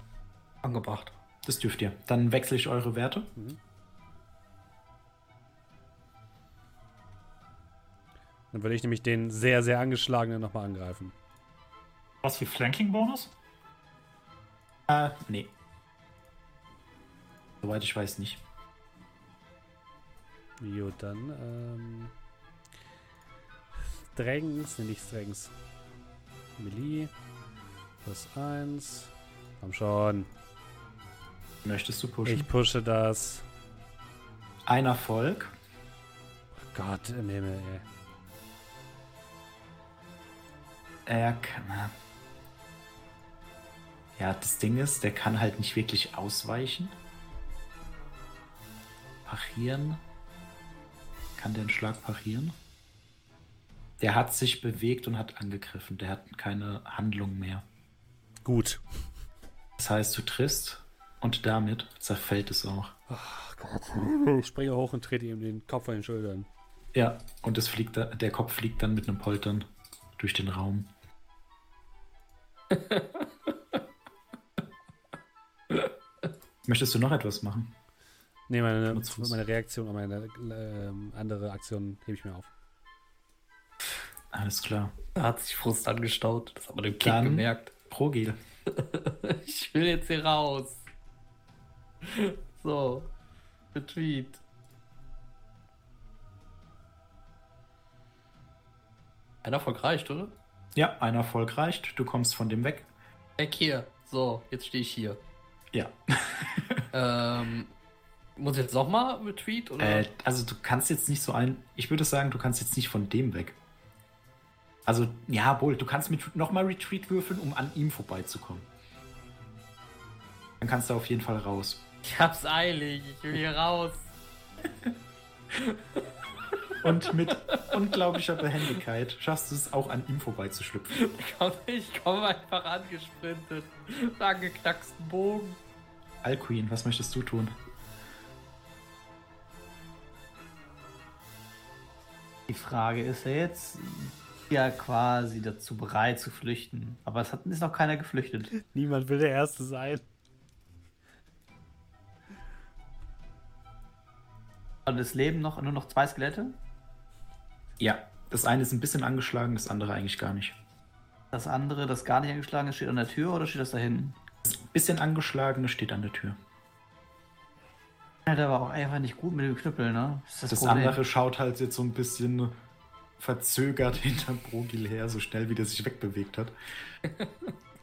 angebracht. Das dürft ihr. Dann wechsle ich eure Werte. Dann würde ich nämlich den sehr, sehr angeschlagenen nochmal angreifen. Was wie Flanking-Bonus? Äh, nee. Soweit ich weiß nicht. Jo, dann, ähm. Strengths, ne, nicht Strengths. Melee. Plus 1. Komm schon. Möchtest du pushen? Ich pushe das. Ein Erfolg. Gott im Himmel, ey. Er kann. Ja, das Ding ist, der kann halt nicht wirklich ausweichen. Parieren. Kann der einen Schlag parieren? Der hat sich bewegt und hat angegriffen. Der hat keine Handlung mehr. Gut. Das heißt, du triffst und damit zerfällt es auch. Ach Gott. Ich springe hoch und trete ihm den Kopf an den Schultern. Ja, und es fliegt da, der Kopf fliegt dann mit einem Poltern durch den Raum. Möchtest du noch etwas machen? Nee, meine, meine Reaktion und meine ähm, andere Aktion hebe ich mir auf. Alles klar. Da hat sich Frust angestaut. Das hat man dem Kind Dann- gemerkt. Progel. Ich will jetzt hier raus. So. Retreat. Ein Erfolg reicht, oder? Ja, ein Erfolg reicht. Du kommst von dem weg. Weg hier. So, jetzt stehe ich hier. Ja. Ähm, muss ich jetzt nochmal Retreat oder? Äh, also du kannst jetzt nicht so ein. Ich würde sagen, du kannst jetzt nicht von dem weg. Also, ja, wohl, du kannst mit nochmal Retreat würfeln, um an ihm vorbeizukommen. Dann kannst du auf jeden Fall raus. Ich hab's eilig. Ich will hier raus. Und mit unglaublicher Behendigkeit schaffst du es auch an ihm vorbeizuschlüpfen. Ich komme einfach angesprintet. Mit angeknacksten Bogen. Alcuin, was möchtest du tun? Die Frage ist ja jetzt ja quasi dazu bereit zu flüchten. Aber es hat, ist noch keiner geflüchtet. Niemand will der Erste sein. Und es leben noch nur noch zwei Skelette. Ja, das eine ist ein bisschen angeschlagen, das andere eigentlich gar nicht. Das andere, das gar nicht angeschlagen ist, steht an der Tür oder steht das da hinten? Das bisschen angeschlagene steht an der Tür. Ja, der war auch einfach nicht gut mit dem Knüppel, ne? ist Das andere schaut halt jetzt so ein bisschen verzögert hinter Brogil her, so schnell wie der sich wegbewegt hat.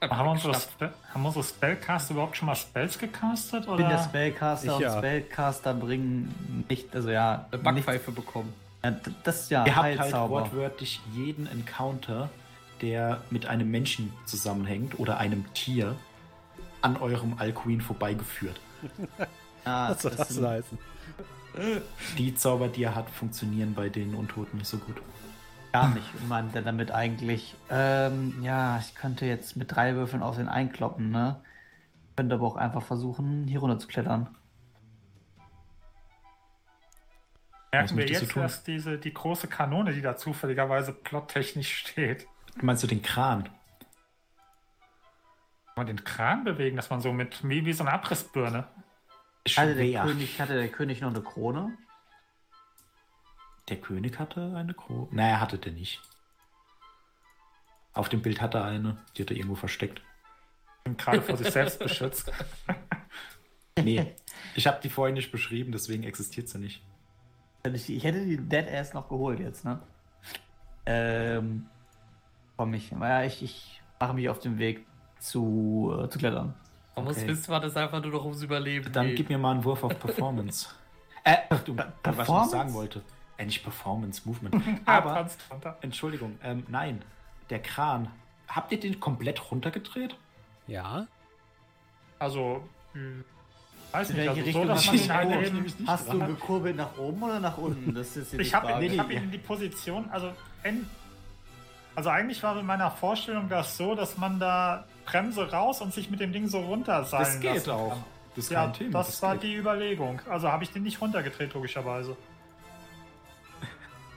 Haben unsere, Spe haben unsere Spellcaster überhaupt schon mal Spells gecastet? Ich bin der Oder? Spellcaster Ich und ja. Spellcaster bringen nicht, also ja, Eine Backpfeife bekommen. Ja, d- das ja Ihr habt halt wortwörtlich jeden Encounter, der mit einem Menschen zusammenhängt oder einem Tier, an eurem Alcuin vorbeigeführt. ja, Was soll das denn heißen? Die Zauber, die er hat, funktionieren bei den Untoten nicht so gut. Gar nicht. Ich meine damit eigentlich, ähm, ja, ich könnte jetzt mit drei Würfeln auf den einkloppen, ne? Könnte aber auch einfach versuchen, hier runter zu klettern. Merken wir jetzt tun? erst diese, die große Kanone, die da zufälligerweise plottechnisch steht. Meinst du den Kran? Kann man den Kran bewegen, dass man so mit, wie, wie so eine Abrissbirne. Hatte der. König, hatte der König noch eine Krone? Der König hatte eine Krone? Naja, hatte der nicht. Auf dem Bild hat er eine, die hat er irgendwo versteckt. Und gerade vor sich selbst beschützt. Nee, ich habe die vorhin nicht beschrieben, deswegen existiert sie nicht. Ich, ich hätte die Dead Ass noch geholt jetzt, ne? Ähm, komm ich. Ja, ich, ich mache mich auf den Weg zu, äh, zu klettern. Man muss Okay. wissen, was es einfach nur noch ums Überleben Dann geht. gib mir mal einen Wurf auf Performance. äh, du, was ich Performance? sagen wollte. Äh, nicht Performance, Movement. Aber Entschuldigung, ähm, nein. Der Kran. Habt ihr den komplett runtergedreht? Ja. Also, hm, weiß In nicht, also so, Richtung dass hast man du ihn halt Hast du dran. gekurbelt nach oben oder nach unten? Das ist jetzt Ich habe ich hab ihn in die Position, also, en, also eigentlich war in meiner Vorstellung das so, dass man da Bremse raus und sich mit dem Ding so runterseilen Das geht lassen auch. Kann. Das ist Ja, kein Thema. das, war geht. die Überlegung. Also habe ich den nicht runtergedreht, logischerweise.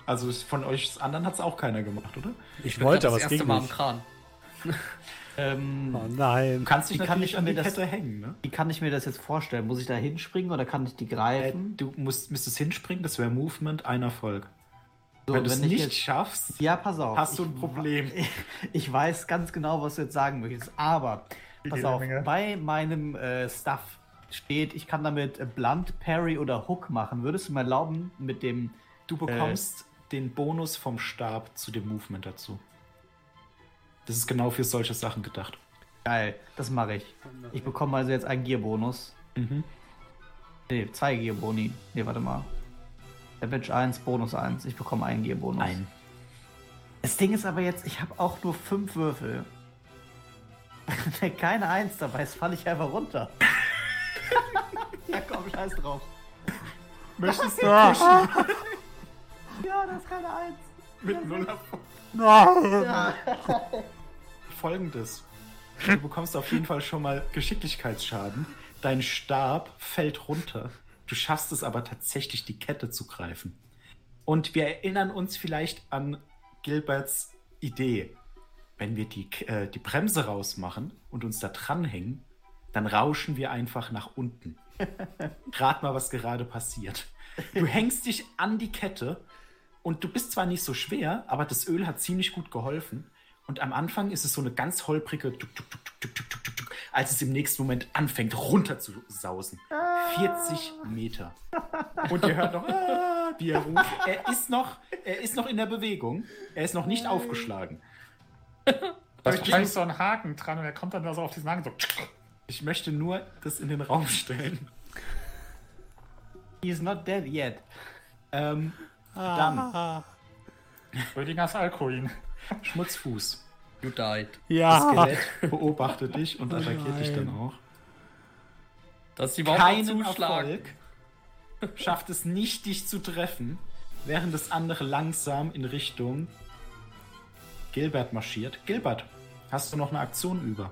Also von euch anderen hat es auch keiner gemacht, oder? Ich bin wollte, aber das es ging Mal am nicht. Kran. Ähm, Oh nein. Kannst dich kann ich an mir die das- Kette hängen, ne? wie kann ich mir das jetzt vorstellen? Muss ich da hinspringen oder kann ich die Äh, greifen? du musst, müsstest hinspringen, das wäre Movement, ein Erfolg. So, Wenn du es ich nicht jetzt- schaffst, Ja, pass auf. hast du ich, ein Problem. Ich weiß ganz genau, was du jetzt sagen möchtest, aber pass auf, bei meinem äh, Stuff steht, ich kann damit äh, Blunt, Parry oder Hook machen. Würdest du mir erlauben, mit dem Du bekommst den Bonus vom Stab zu dem Movement dazu. Das ist genau für solche Sachen gedacht. Geil, das mache ich. Ich bekomme also jetzt einen Gearbonus. Mhm. Nee, zwei Gearboni. Nee, warte mal. Damage 1, Bonus 1. Ich bekomme einen Gearbonus. Ein. Das Ding ist aber jetzt, ich habe auch nur fünf Würfel. Keine Eins dabei, jetzt falle ich einfach runter. ja, komm, scheiß drauf. Möchtest du pushen? Ja, das ist keine Eins. Mit null Nein. Folgendes. Du bekommst auf jeden Fall schon mal Geschicklichkeitsschaden. Dein Stab fällt runter. Du schaffst es aber tatsächlich, die Kette zu greifen. Und wir erinnern uns vielleicht an Gilberts Idee. Wenn wir die, äh, die Bremse rausmachen und uns da dranhängen, dann rauschen wir einfach nach unten. Rat mal, was gerade passiert. Du hängst dich an die Kette und du bist zwar nicht so schwer, aber das Öl hat ziemlich gut geholfen. Und am Anfang ist es so eine ganz holprige, tuk, tuk, tuk, als es im nächsten Moment anfängt, runter zu sausen. Ah. 40 Meter. Und ihr hört noch, ah, wie er ruft. Er ist, noch, er ist noch in der Bewegung. Er ist noch nicht Nein. aufgeschlagen. Da ist so ein Haken dran und er kommt dann da so auf diesen Haken so. Ich möchte nur das in den Raum stellen. He's not dead yet. Ähm, dann Rödingers Alkohol. Schmutzfuß. You died. Das Ja. Skelett beobachtet dich und attackiert dich dann auch. Dass sie überhaupt Keinen zuschlagen. Erfolg. Schafft es nicht, dich zu treffen, während das andere langsam in Richtung Gilbert marschiert. Gilbert, hast du noch eine Aktion über?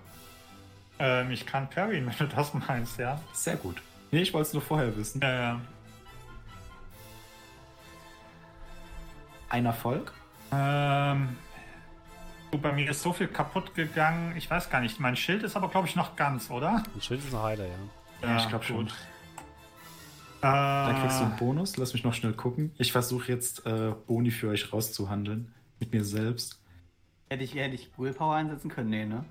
Ähm, ich kann parryen, wenn du das meinst, ja. Sehr gut. Nee, ich wollte es nur vorher wissen. Äh, Ein Erfolg. ähm, bei mir ist so viel kaputt gegangen. Ich weiß gar nicht. Mein Schild ist aber, glaube ich, noch ganz, oder? Ein Schild ist noch heiler, ja. Ja, ich glaub schon. gut. Dann Äh, kriegst du einen Bonus. Lass mich noch schnell gucken. Ich versuche jetzt äh, Boni für euch rauszuhandeln. Mit mir selbst. Hätte ich, hätte ich Willpower einsetzen können? Nee, ne?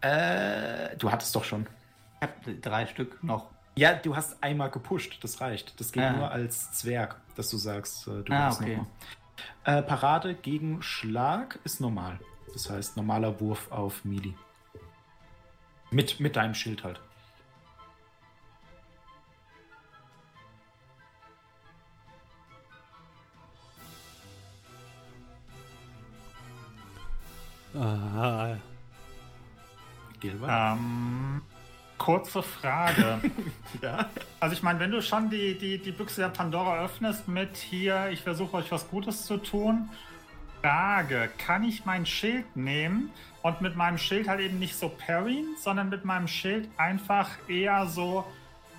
Äh, du hattest doch schon. Ich hab drei Stück noch. Ja, du hast einmal gepusht, das reicht. Das geht Ah. nur als Zwerg, dass du sagst, äh, du Ah, okay. nochmal. Äh, Parade gegen Schlag ist normal. Das heißt, normaler Wurf auf Melee. Mit, mit deinem Schild halt. Ah, Gilbert? ähm, kurze Frage. Ja. Also ich meine, wenn du schon die, die, die Büchse der Pandora öffnest mit hier, ich versuche euch was Gutes zu tun. Frage, kann ich mein Schild nehmen und mit meinem Schild halt eben nicht so parryen, sondern mit meinem Schild einfach eher so,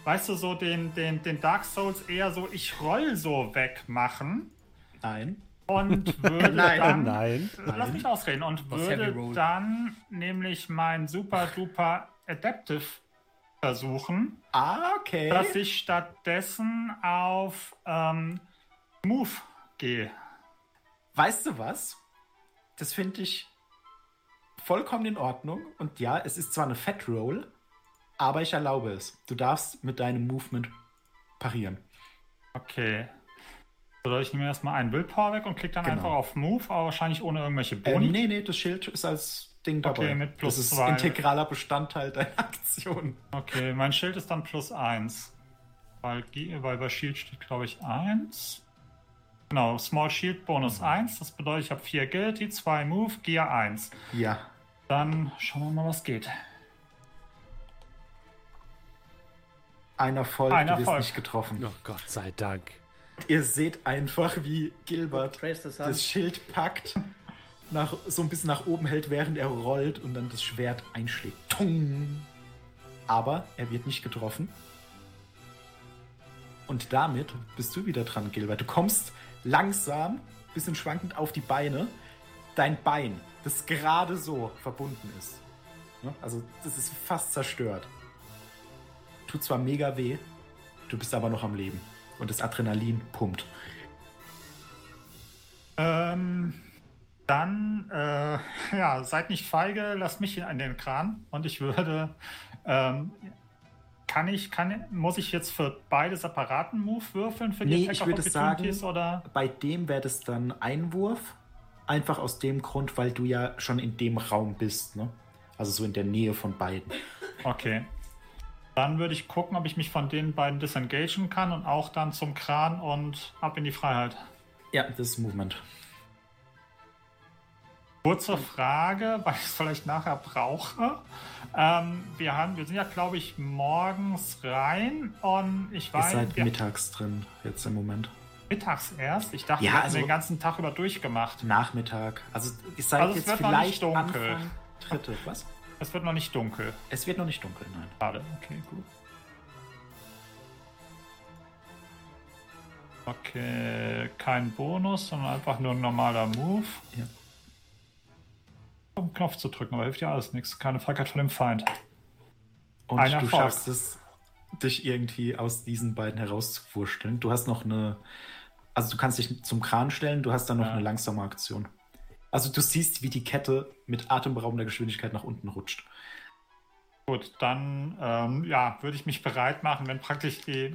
weißt du, so den, den, den Dark Souls eher so, ich roll so wegmachen Nein. und würde Nein. dann... nein. Lass mich ausreden und Was würde dann nämlich mein super duper Adaptive versuchen Ah, okay. dass ich stattdessen auf ähm, Move gehe. Weißt du was? Das finde ich vollkommen in Ordnung. Und ja, es ist zwar eine Fat Roll, aber ich erlaube es. Du darfst mit deinem Movement parieren. Okay. So, ich nehme erstmal einen Willpower weg und klicke dann Genau. einfach auf Move, aber wahrscheinlich ohne irgendwelche Boni. Ähm, nee, nee, das Schild ist als Ding dabei. Okay, mit plus das ist zwei. integraler Bestandteil deiner Aktion. Okay, mein Schild ist dann plus 1. Weil, weil bei Shield steht, glaube ich, 1. Genau, Small Shield Bonus 1. Das bedeutet, ich habe 4 Guilty, 2 Move, Gear 1. Ja. Dann schauen wir mal, was geht. Ein Erfolg, Ein du wirst Erfolg. nicht getroffen. Oh Gott sei Dank. Ihr seht einfach, wie Gilbert sun. das Schild packt, nach, so ein bisschen nach oben hält, während er rollt und dann das Schwert einschlägt. Tung! Aber er wird nicht getroffen. Und damit bist du wieder dran, Gilbert. Du kommst langsam, bisschen schwankend auf die Beine. Dein Bein, das gerade so verbunden ist. Also, das ist fast zerstört. Tut zwar mega weh, du bist aber noch am Leben. Und das Adrenalin pumpt. Ähm, dann, äh, ja, seid nicht feige, lasst mich in den Kran und ich würde, ähm, kann ich, kann, muss ich jetzt für beide separaten Move würfeln für die Nee, ich würde sagen- oder? Bei dem wäre das dann Einwurf. Einfach aus dem Grund, weil du ja schon in dem Raum bist. Ne? Also so in der Nähe von beiden. Okay. Dann würde ich gucken, ob ich mich von den beiden disengagen kann und auch dann zum Kran und ab in die Freiheit. Ja, das ist Movement. Kurze Frage, weil ich es vielleicht nachher brauche. Ähm, wir, haben, wir sind ja, glaube ich, morgens rein und ich Ihr weiß. seid wir- mittags drin, jetzt im Moment. mittags erst. Ich dachte, Ja, wir also- den ganzen Tag über durchgemacht. Nachmittag. Also ihr seid Also es jetzt wird noch nicht vielleicht dunkel. Anfang dritte. Was? Es wird noch nicht dunkel. Es wird noch nicht dunkel, nein. Schade. Okay, gut. Okay, kein Bonus, sondern einfach nur ein normaler Move. Ja. Um den Knopf zu drücken, aber hilft ja alles nichts. Keine Freiheit von dem Feind. Und Ein du Erfolg. schaffst es, dich irgendwie aus diesen beiden herauszuwurschteln. Du hast noch eine. Also du kannst dich zum Kran stellen, du hast dann noch Ja. eine langsame Aktion. Also du siehst, wie die Kette mit atemberaubender Geschwindigkeit nach unten rutscht. Gut, dann ähm, ja, würde ich mich bereit machen, wenn praktisch die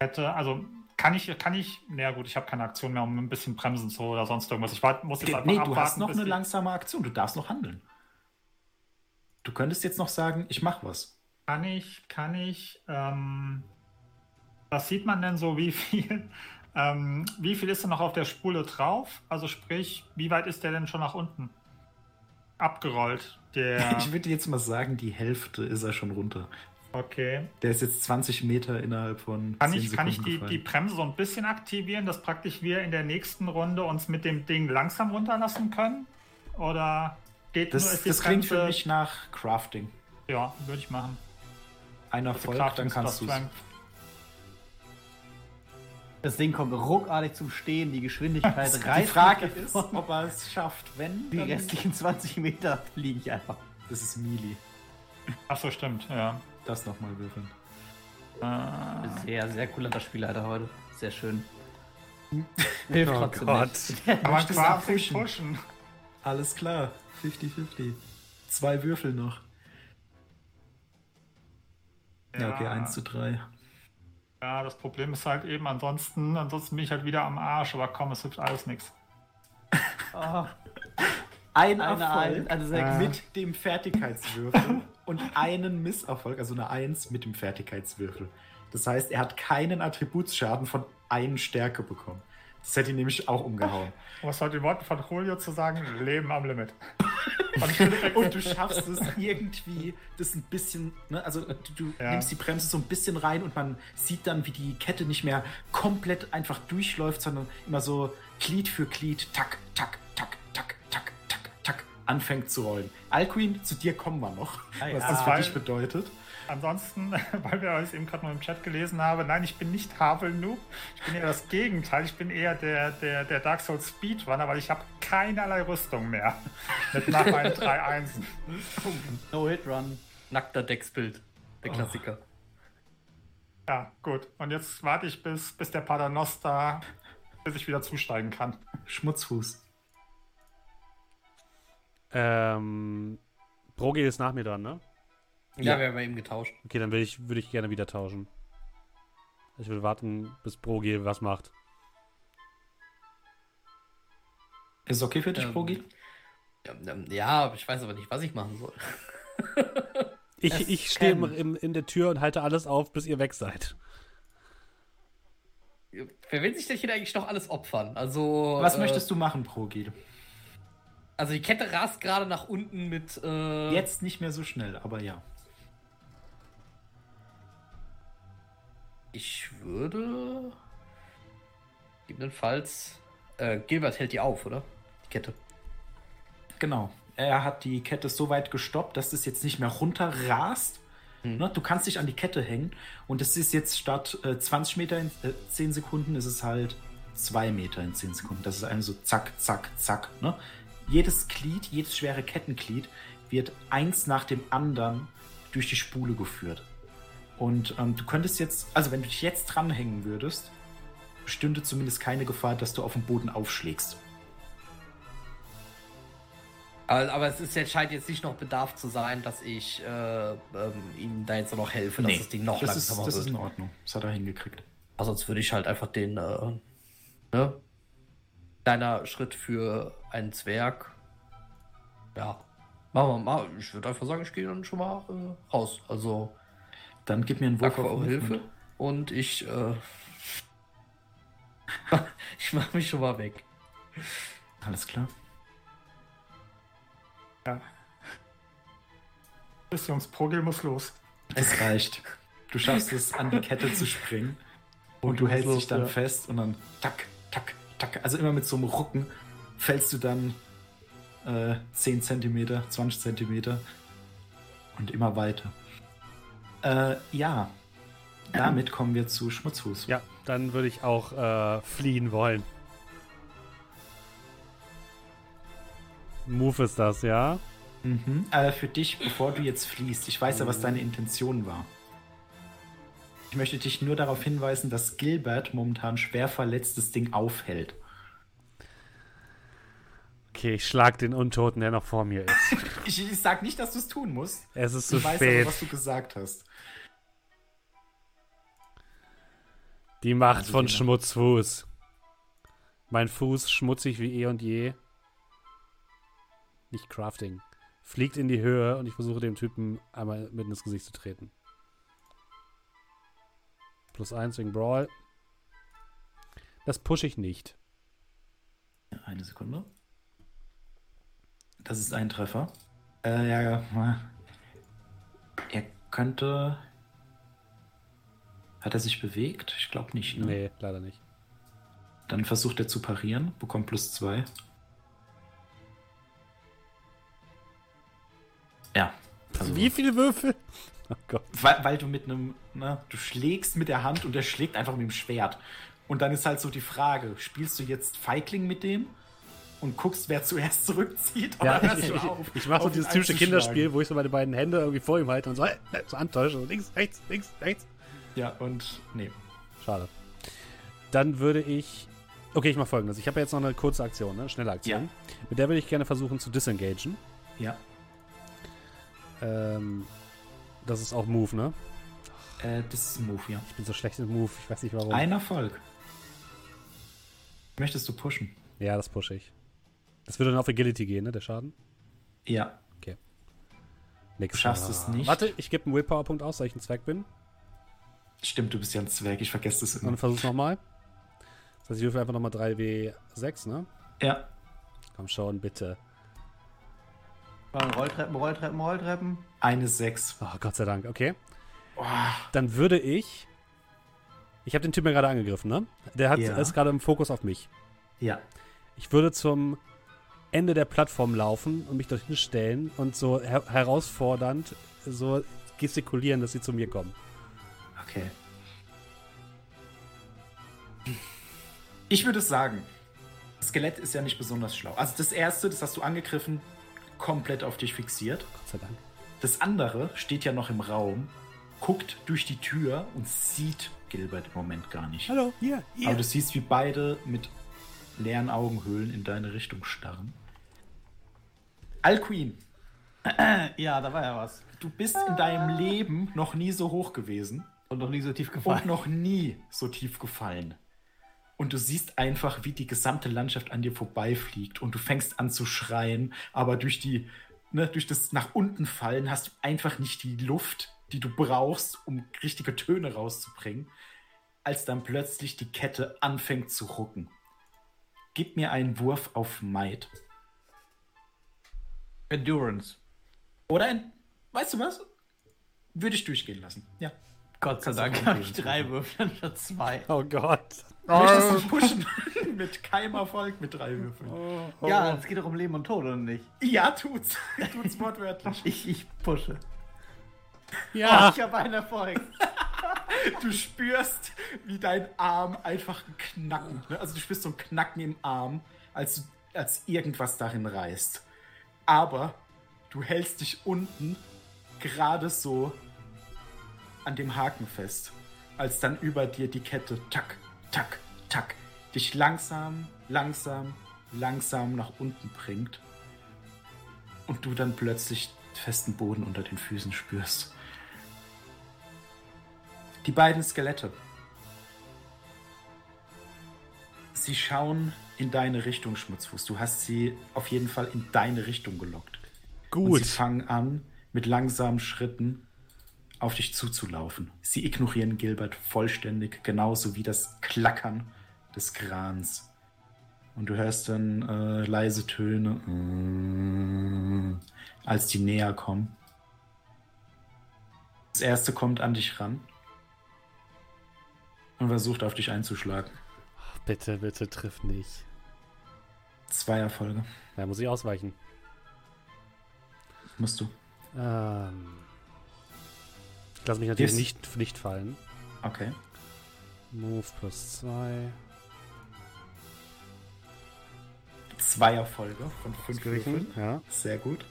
Kette, also kann ich, kann ich, naja gut, ich habe keine Aktion mehr, um ein bisschen bremsen zu oder sonst irgendwas. Ich muss jetzt einfach Nee, du abwarten, hast noch eine langsame Aktion, du darfst noch handeln. Du könntest jetzt noch sagen, ich mach was. Kann ich, kann ich, ähm, was sieht man denn so, wie viel, ähm, wie viel ist denn noch auf der Spule drauf? Also sprich, wie weit ist der denn schon nach unten? Abgerollt, der, Ich würde jetzt mal sagen, die Hälfte ist er schon runter. Okay. Der ist jetzt 20 Meter innerhalb von Kann 10 ich, kann ich die, die Bremse so ein bisschen aktivieren, dass praktisch wir in der nächsten Runde uns mit dem Ding langsam runterlassen können? Oder geht nur, Das, ist die das klingt für Bremse- mich nach Crafting. Ja, würde ich machen. Ein Also dann kannst du. Das Ding kommt ruckartig zum Stehen, die Geschwindigkeit Die reißt Frage mich ist, ob er es schafft. Wenn, Die restlichen 20 Meter fliege ich einfach. Das ist Melee. Ach so, stimmt, ja. Das nochmal würfeln. Äh, Sehr, sehr cooler Spielleiter heute. Sehr schön. Hilft Oh trotzdem Gott. nicht. aber quasi pushen? pushen. Alles klar. 50-50. Zwei Würfel noch. Ja, okay, 1 zu 3. Ja, das Problem ist halt eben, ansonsten, ansonsten bin ich halt wieder am Arsch, aber komm, es hilft alles nichts. Oh, Ein Eine Erfolg Eins, eine Sechs. mit dem Fertigkeitswürfel und einen Misserfolg, also eine 1 mit dem Fertigkeitswürfel. Das heißt, er hat keinen Attributsschaden von 1 Stärke bekommen. Das hätte ihn nämlich auch umgehauen. Um es heute in Worten von Julio zu sagen, Leben am Limit. Und du schaffst es irgendwie, das ein bisschen, ne, also du, du Ja. nimmst die Bremse so ein bisschen rein und man sieht dann, wie die Kette nicht mehr komplett einfach durchläuft, sondern immer so Glied für Glied, tack, tack, anfängt zu rollen. Alcuin, zu dir kommen wir noch, Ah, was ja. das für Weil- dich bedeutet. Ansonsten, weil wir es eben gerade noch im Chat gelesen haben, nein, ich bin nicht Havel-Noob. Ich bin eher das Gegenteil. Ich bin eher der, der, der Dark Souls Speedrunner, weil ich habe keinerlei Rüstung mehr. Mit nach meinen drei Einsen. no Hit Run. Nackter Decksbild. Der Klassiker. Ja, gut. Und jetzt warte ich, bis, bis der Paternoster, bis ich wieder zusteigen kann. Schmutzfuß. Ähm, Brogi ist nach mir dran, ne? Ja, Ja. wir haben eben getauscht. Okay, dann würde ich, würde ich gerne wieder tauschen. Ich würde warten, bis Brogi was macht. Ist es okay für dich, Ähm, Bogi? Ja, ähm, Ja, ich weiß aber nicht, was ich machen soll. Ich, ich stehe im, in der Tür und halte alles auf, bis ihr weg seid. Wer will sich denn hier eigentlich noch alles opfern? Also. Was äh, möchtest du machen, Progi? Also die Kette rast gerade nach unten mit. Äh, Jetzt nicht mehr so schnell, aber ja. Ich würde. Gegebenenfalls. Äh, Gilbert hält die auf, oder? Die Kette. Genau. Er hat die Kette so weit gestoppt, dass es jetzt nicht mehr runterrast. Hm. Ne? Du kannst dich an die Kette hängen und es ist jetzt statt äh, 20 Meter in äh, 10 Sekunden, ist es halt 2 Meter in 10 Sekunden. Das ist eine so zack, zack, zack. Ne? Jedes Glied, jedes schwere Kettenglied wird eins nach dem anderen durch die Spule geführt. Und ähm, du könntest jetzt, also wenn du dich jetzt dranhängen würdest, bestünde zumindest keine Gefahr, dass du auf dem Boden aufschlägst. Aber, aber es ist, jetzt, scheint jetzt nicht noch Bedarf zu sein, dass ich äh, ähm, ihm da jetzt noch helfe, dass das Ding noch das ist, langsamer das wird. ist in Ordnung. Das hat er hingekriegt. Also sonst würde ich halt einfach den, äh, ne? Kleiner Schritt für einen Zwerg. Ja. Machen wir mal. Ich würde einfach sagen, ich gehe dann schon mal äh, raus. Also, Dann gib mir einen Wurf auf eure Hilfe. Und ich, äh, ich mache mich schon mal weg. Alles klar. Ja. Bis Jungs, Progel muss los. Es reicht. Du schaffst es, an die Kette zu springen. Und du hältst dich dann ja. fest und dann tack, tack, tack. Also immer mit so einem Rucken fällst du dann äh, 10 cm, 20 cm und immer weiter. Äh, ja, damit kommen wir zu Schmutzfuß. Ja, dann würde ich auch äh, fliehen wollen. Move ist das, ja? Mhm. Äh, für dich, bevor du jetzt fließt, ich weiß ja, was deine Intention war. Ich möchte dich nur darauf hinweisen, dass Gilbert momentan schwer verletzt das Ding aufhält. Okay, ich schlag den Untoten, der noch vor mir ist. Ich, ich sag nicht, dass du es tun musst. Es ist zu ich weiß spät. aber, was du gesagt hast. Die Macht Also von den- Schmutzfuß. Mein Fuß schmutzig wie eh und je. Nicht Crafting. Fliegt in die Höhe und ich versuche dem Typen einmal mitten ins Gesicht zu treten. Plus eins wegen Brawl. Das pushe ich nicht. Eine Sekunde. Das ist ein Treffer. Äh, ja, ja. Er könnte. Hat er sich bewegt? Ich glaube nicht. Ne? Nee, leider nicht. Dann versucht er zu parieren, bekommt plus zwei. Ja. Also, Wie viele Würfel? Oh Gott. Weil, weil du mit einem, ne, du schlägst mit der Hand und er schlägt einfach mit dem Schwert. Und dann ist halt so die Frage, spielst du jetzt Feigling mit dem und guckst, wer zuerst zurückzieht? Ja, ich, du ich, auf, ich mache so auf dieses typische? Kinderspiel, wo ich so meine beiden Hände irgendwie vor ihm halte und so, äh, so antäusche. So links, rechts, links, rechts. Ja, und nee. Schade. Dann würde ich. Okay, ich mache folgendes. Ich habe ja jetzt noch eine kurze Aktion, ne? Schnelle Aktion. Mit der würde ich gerne versuchen zu disengagen. Ja. Ähm, das ist auch Move, ne? Äh, das ist ein Move, ja. Ich bin so schlecht im Move, ich weiß nicht warum. Ein Erfolg. Möchtest du pushen? Ja, das pushe ich. Das würde dann auf Agility gehen, ne? Der Schaden. Ja. Nix. Du schaffst es nicht. Warte, ich gebe einen Willpower-Punkt aus, weil ich ein Zwerg bin. Stimmt, du bist ja ein Zwerg, ich vergesse das Und immer. versuch's nochmal. Das heißt, ich würfel einfach nochmal 3W6, ne? Ja. Komm schon, bitte. Rolltreppen, Rolltreppen, Rolltreppen. Eine 6. Oh, Gott sei Dank, okay. Oh, Dann würde ich. Ich habe den Typen ja gerade angegriffen, ne? Der hat, Ja. ist gerade im Fokus auf mich. ja. Ich würde zum Ende der Plattform laufen und mich dorthin stellen und so her herausfordernd so gestikulieren, dass sie zu mir kommen. Okay. Ich würde sagen, das Skelett ist ja nicht besonders schlau. Also das erste, das hast du angegriffen, komplett auf dich fixiert. Gott sei Dank. Das andere steht ja noch im Raum, guckt durch die Tür und sieht Gilbert im Moment gar nicht. Hallo, hier, hier. Aber du siehst, wie beide mit leeren Augenhöhlen in deine Richtung starren. Alcuin, Ja, da war ja was. du bist in deinem Leben noch nie so hoch gewesen. Und noch nie so tief und gefallen. noch nie so tief gefallen. Und du siehst einfach, wie die gesamte Landschaft an dir vorbeifliegt und du fängst an zu schreien, aber durch die, ne, durch das nach unten fallen hast du einfach nicht die Luft, die du brauchst, um richtige Töne rauszubringen, als dann plötzlich die Kette anfängt zu rucken. Gib mir einen Wurf auf Might. Endurance. Oder ein, weißt du was? Würde ich durchgehen lassen. Ja. Gott sei Dank habe ich drei Würfel anstatt zwei. Oh Gott. Möchtest du pushen? mit keinem Erfolg mit drei Würfeln. Ja, es geht doch um Leben und Tod, oder nicht? Ja, tut's. tut's wortwörtlich. Ich, ich pushe. Ja. Ich habe einen Erfolg. Du spürst, wie dein Arm einfach ein Knacken. Ne? Also du spürst so ein Knacken im Arm, als, als irgendwas darin reißt. Aber du hältst dich unten gerade so an dem Haken fest, als dann über dir die Kette tack, tack, tack dich langsam, langsam, langsam nach unten bringt und du dann plötzlich festen Boden unter den Füßen spürst. Die beiden Skelette. Sie schauen in deine Richtung, Schmutzfuß. Du hast sie auf jeden Fall in deine Richtung gelockt. Und Gut. sie fangen an, mit langsamen Schritten auf dich zuzulaufen. Sie ignorieren Gilbert vollständig, genauso wie das Klackern des Grans. Und du hörst dann äh, leise Töne, mm, als die näher kommen. Das erste kommt an dich ran und versucht auf dich einzuschlagen. Bitte, bitte triff nicht. Zwei Erfolge. Da muss ich ausweichen. Musst du. Ähm, ich lasse mich natürlich Yes. nicht, nicht fallen. Okay. Move plus 2. Zwei Erfolge von fünf Würfeln. Ja. Sehr gut.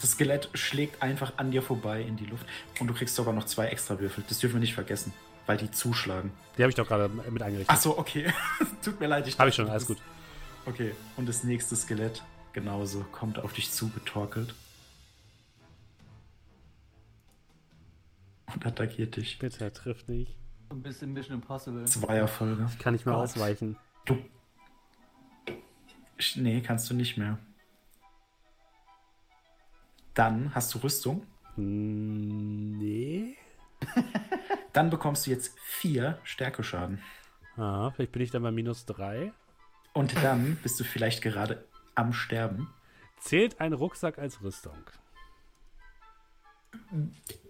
Das Skelett schlägt einfach an dir vorbei in die Luft und du kriegst sogar noch zwei extra Würfel. Das dürfen wir nicht vergessen, weil die zuschlagen. Die habe ich doch gerade mit eingerichtet. Ach so, okay. Tut mir leid. Habe ich schon, alles gut. Okay, und das nächste Skelett genauso kommt auf dich zugetorkelt. Und attackiert dich. Bitte, triff nicht. Ein bisschen Mission Impossible. Zwei Erfolge. Ich kann nicht mehr Gott. ausweichen. Du. Nee, kannst du nicht mehr. Dann hast du Rüstung. Hm, Nee. Dann bekommst du jetzt vier Stärkeschaden. Ah, vielleicht bin ich dann bei minus 3. Und dann bist du vielleicht gerade am Sterben. Zählt ein Rucksack als Rüstung?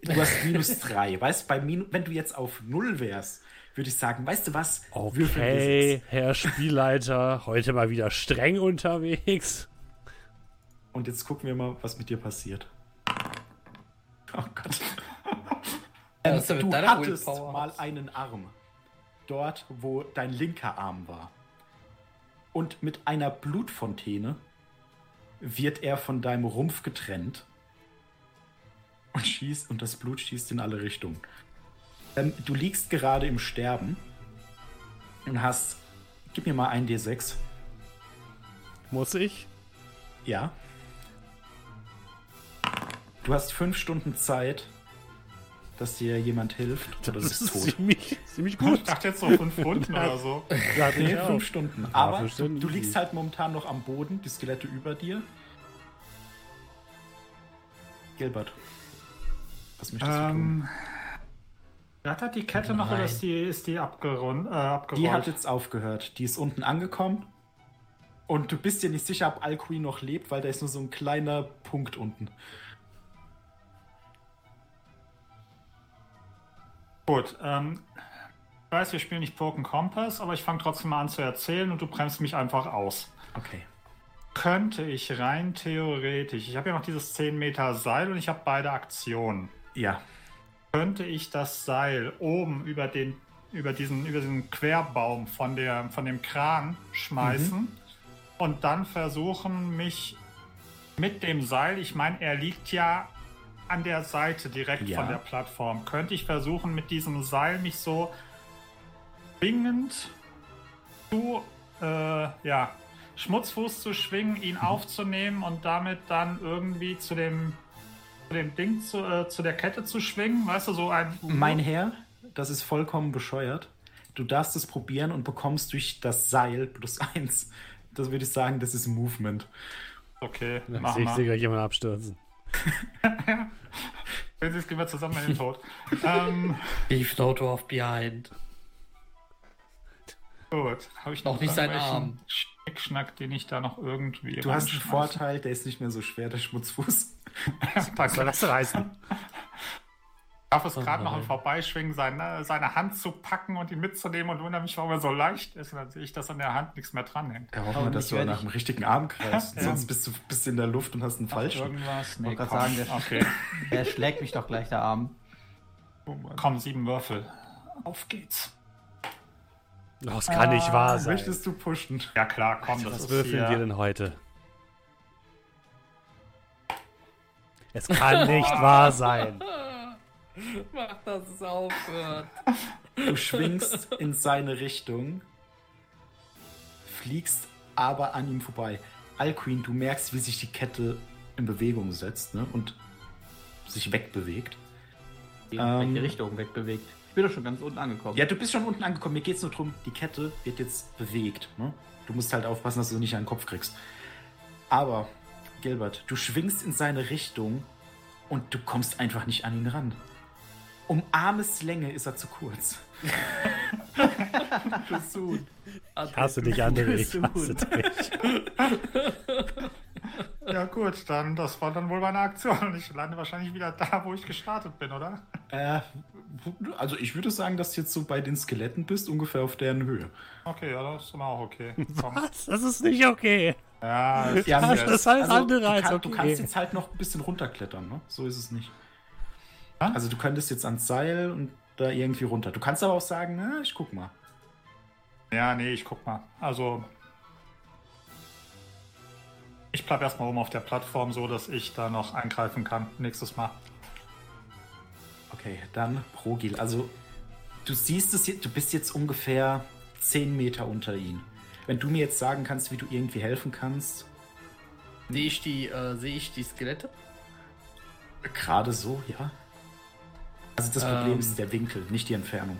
Du hast minus drei. Weißt bei Minu wenn du jetzt auf null wärst, würde ich sagen, weißt du was? Okay. Herr Spielleiter, heute mal wieder streng unterwegs. Und jetzt gucken wir mal, was mit dir passiert. Oh Gott. Ja, du hattest mal einen Arm. Dort, wo dein linker Arm war. Und mit einer Blutfontäne wird er von deinem Rumpf getrennt. Und schießt, und das Blut schießt in alle Richtungen. Ähm, du liegst gerade im Sterben und hast. Gib mir mal ein D6. Muss ich? Ja. Du hast fünf Stunden Zeit, dass dir jemand hilft. Oder Das bist ist tot. ziemlich, ziemlich Ich gut. dachte jetzt so fünf Stunden oder so. Dachte Nee, ich fünf Stunden. Aber Stunden du, du liegst halt momentan noch am Boden, die Skelette über dir. Gilbert. Was möchtest du tun? Ähm, hat die Kette noch oder Nein. ist die, ist die abgerund, äh, abgerollt? Die hat jetzt aufgehört. Die ist unten angekommen. Und du bist dir nicht sicher, ob Alcuin noch lebt, weil da ist nur so ein kleiner Punkt unten. Gut, ähm, ich weiß, wir spielen nicht Broken Compass, aber ich fange trotzdem mal an zu erzählen und du bremst mich einfach aus. Okay. Könnte ich rein theoretisch, ich habe ja noch dieses 10 Meter Seil und ich habe beide Aktionen. Ja. Könnte ich das Seil oben über den über diesen über diesen Querbaum von der von dem Kran schmeißen und dann versuchen mich mit dem Seil, ich meine, er liegt ja an der Seite direkt Ja. von der Plattform. Könnte ich versuchen mit diesem Seil mich so zwingend zu äh, ja Schmutzfuß zu schwingen, ihn aufzunehmen und damit dann irgendwie zu dem dem Ding zu, äh, zu der Kette zu schwingen, weißt du, so ein Mein Herr, das ist vollkommen bescheuert. Du darfst es probieren und bekommst durch das Seil plus eins. Das würde ich sagen, das ist Movement. Okay, Ich mach sehe mal. gleich jemanden abstürzen. Wenn sie es gehen wir zusammen in den Tod. ähm, Leave no dwarf behind. gut, habe ich Noch nicht seinen Arm. Schnickschnack, den ich da noch irgendwie Du hast einen? Vorteil, der ist nicht mehr so schwer, der Schmutzfuß. Was soll das reißen? Ich darf es gerade noch im Vorbeischwingen, seine, seine Hand zu packen und ihn mitzunehmen und wundere mich, warum er so leicht ist. Und dann sehe ich, dass an der Hand nichts mehr dranhängt. Ja, hoffen Aber wir, dass nicht, du nach ich- dem richtigen Arm greifst. Ja. Sonst bist du bist in der Luft und hast einen falschen. Irgendwas? Nee, komm. sagen, der- okay. Er schlägt mich doch gleich der Arm. Komm, sieben Würfel. Auf geht's. Das kann nicht wahr sein. Möchtest du pushen? Ja klar, komm, das Was würfeln wir denn heute? Es kann nicht wahr sein. Mach, dass es aufhört. Du schwingst in seine Richtung, fliegst aber an ihm vorbei. Alcuin, du merkst, wie sich die Kette in Bewegung setzt ne? und sich wegbewegt. In Ähm. welche Richtung wegbewegt. Ich bin doch schon ganz unten angekommen. Ja, du bist schon unten angekommen. Mir geht es nur darum, die Kette wird jetzt bewegt. Ne? Du musst halt aufpassen, dass du nicht an den Kopf kriegst. Aber, Gilbert, du schwingst in seine Richtung und du kommst einfach nicht an ihn ran. Um Armeslänge ist er zu kurz. Ich hasse dich, André. Ich hasse dich. Ja gut, dann das war dann wohl meine Aktion. Ich lande wahrscheinlich wieder da, wo ich gestartet bin, oder? Äh, also ich würde sagen, dass du jetzt so bei den Skeletten bist, ungefähr auf deren Höhe. Okay, ja, das ist dann auch okay. Komm. Was? Das ist nicht okay. Ja, ist Ja, Das jetzt- ist alles andere du, als kann, du okay. kannst jetzt halt noch ein bisschen runterklettern, ne? So ist es nicht. Also du könntest jetzt ans Seil und da irgendwie runter. Du kannst aber auch sagen, na, ich guck mal. ja, nee, ich guck mal. Also. Ich bleib erstmal oben auf der Plattform, so dass ich da noch eingreifen kann. Nächstes Mal. Okay, dann Progil. Also du siehst es jetzt, du bist jetzt ungefähr 10 Meter unter ihn. Wenn du mir jetzt sagen kannst, wie du irgendwie helfen kannst, Sehe ich die, äh, sehe ich die Skelette? gerade so, ja. Also das Problem Ähm. ist der Winkel, nicht die Entfernung.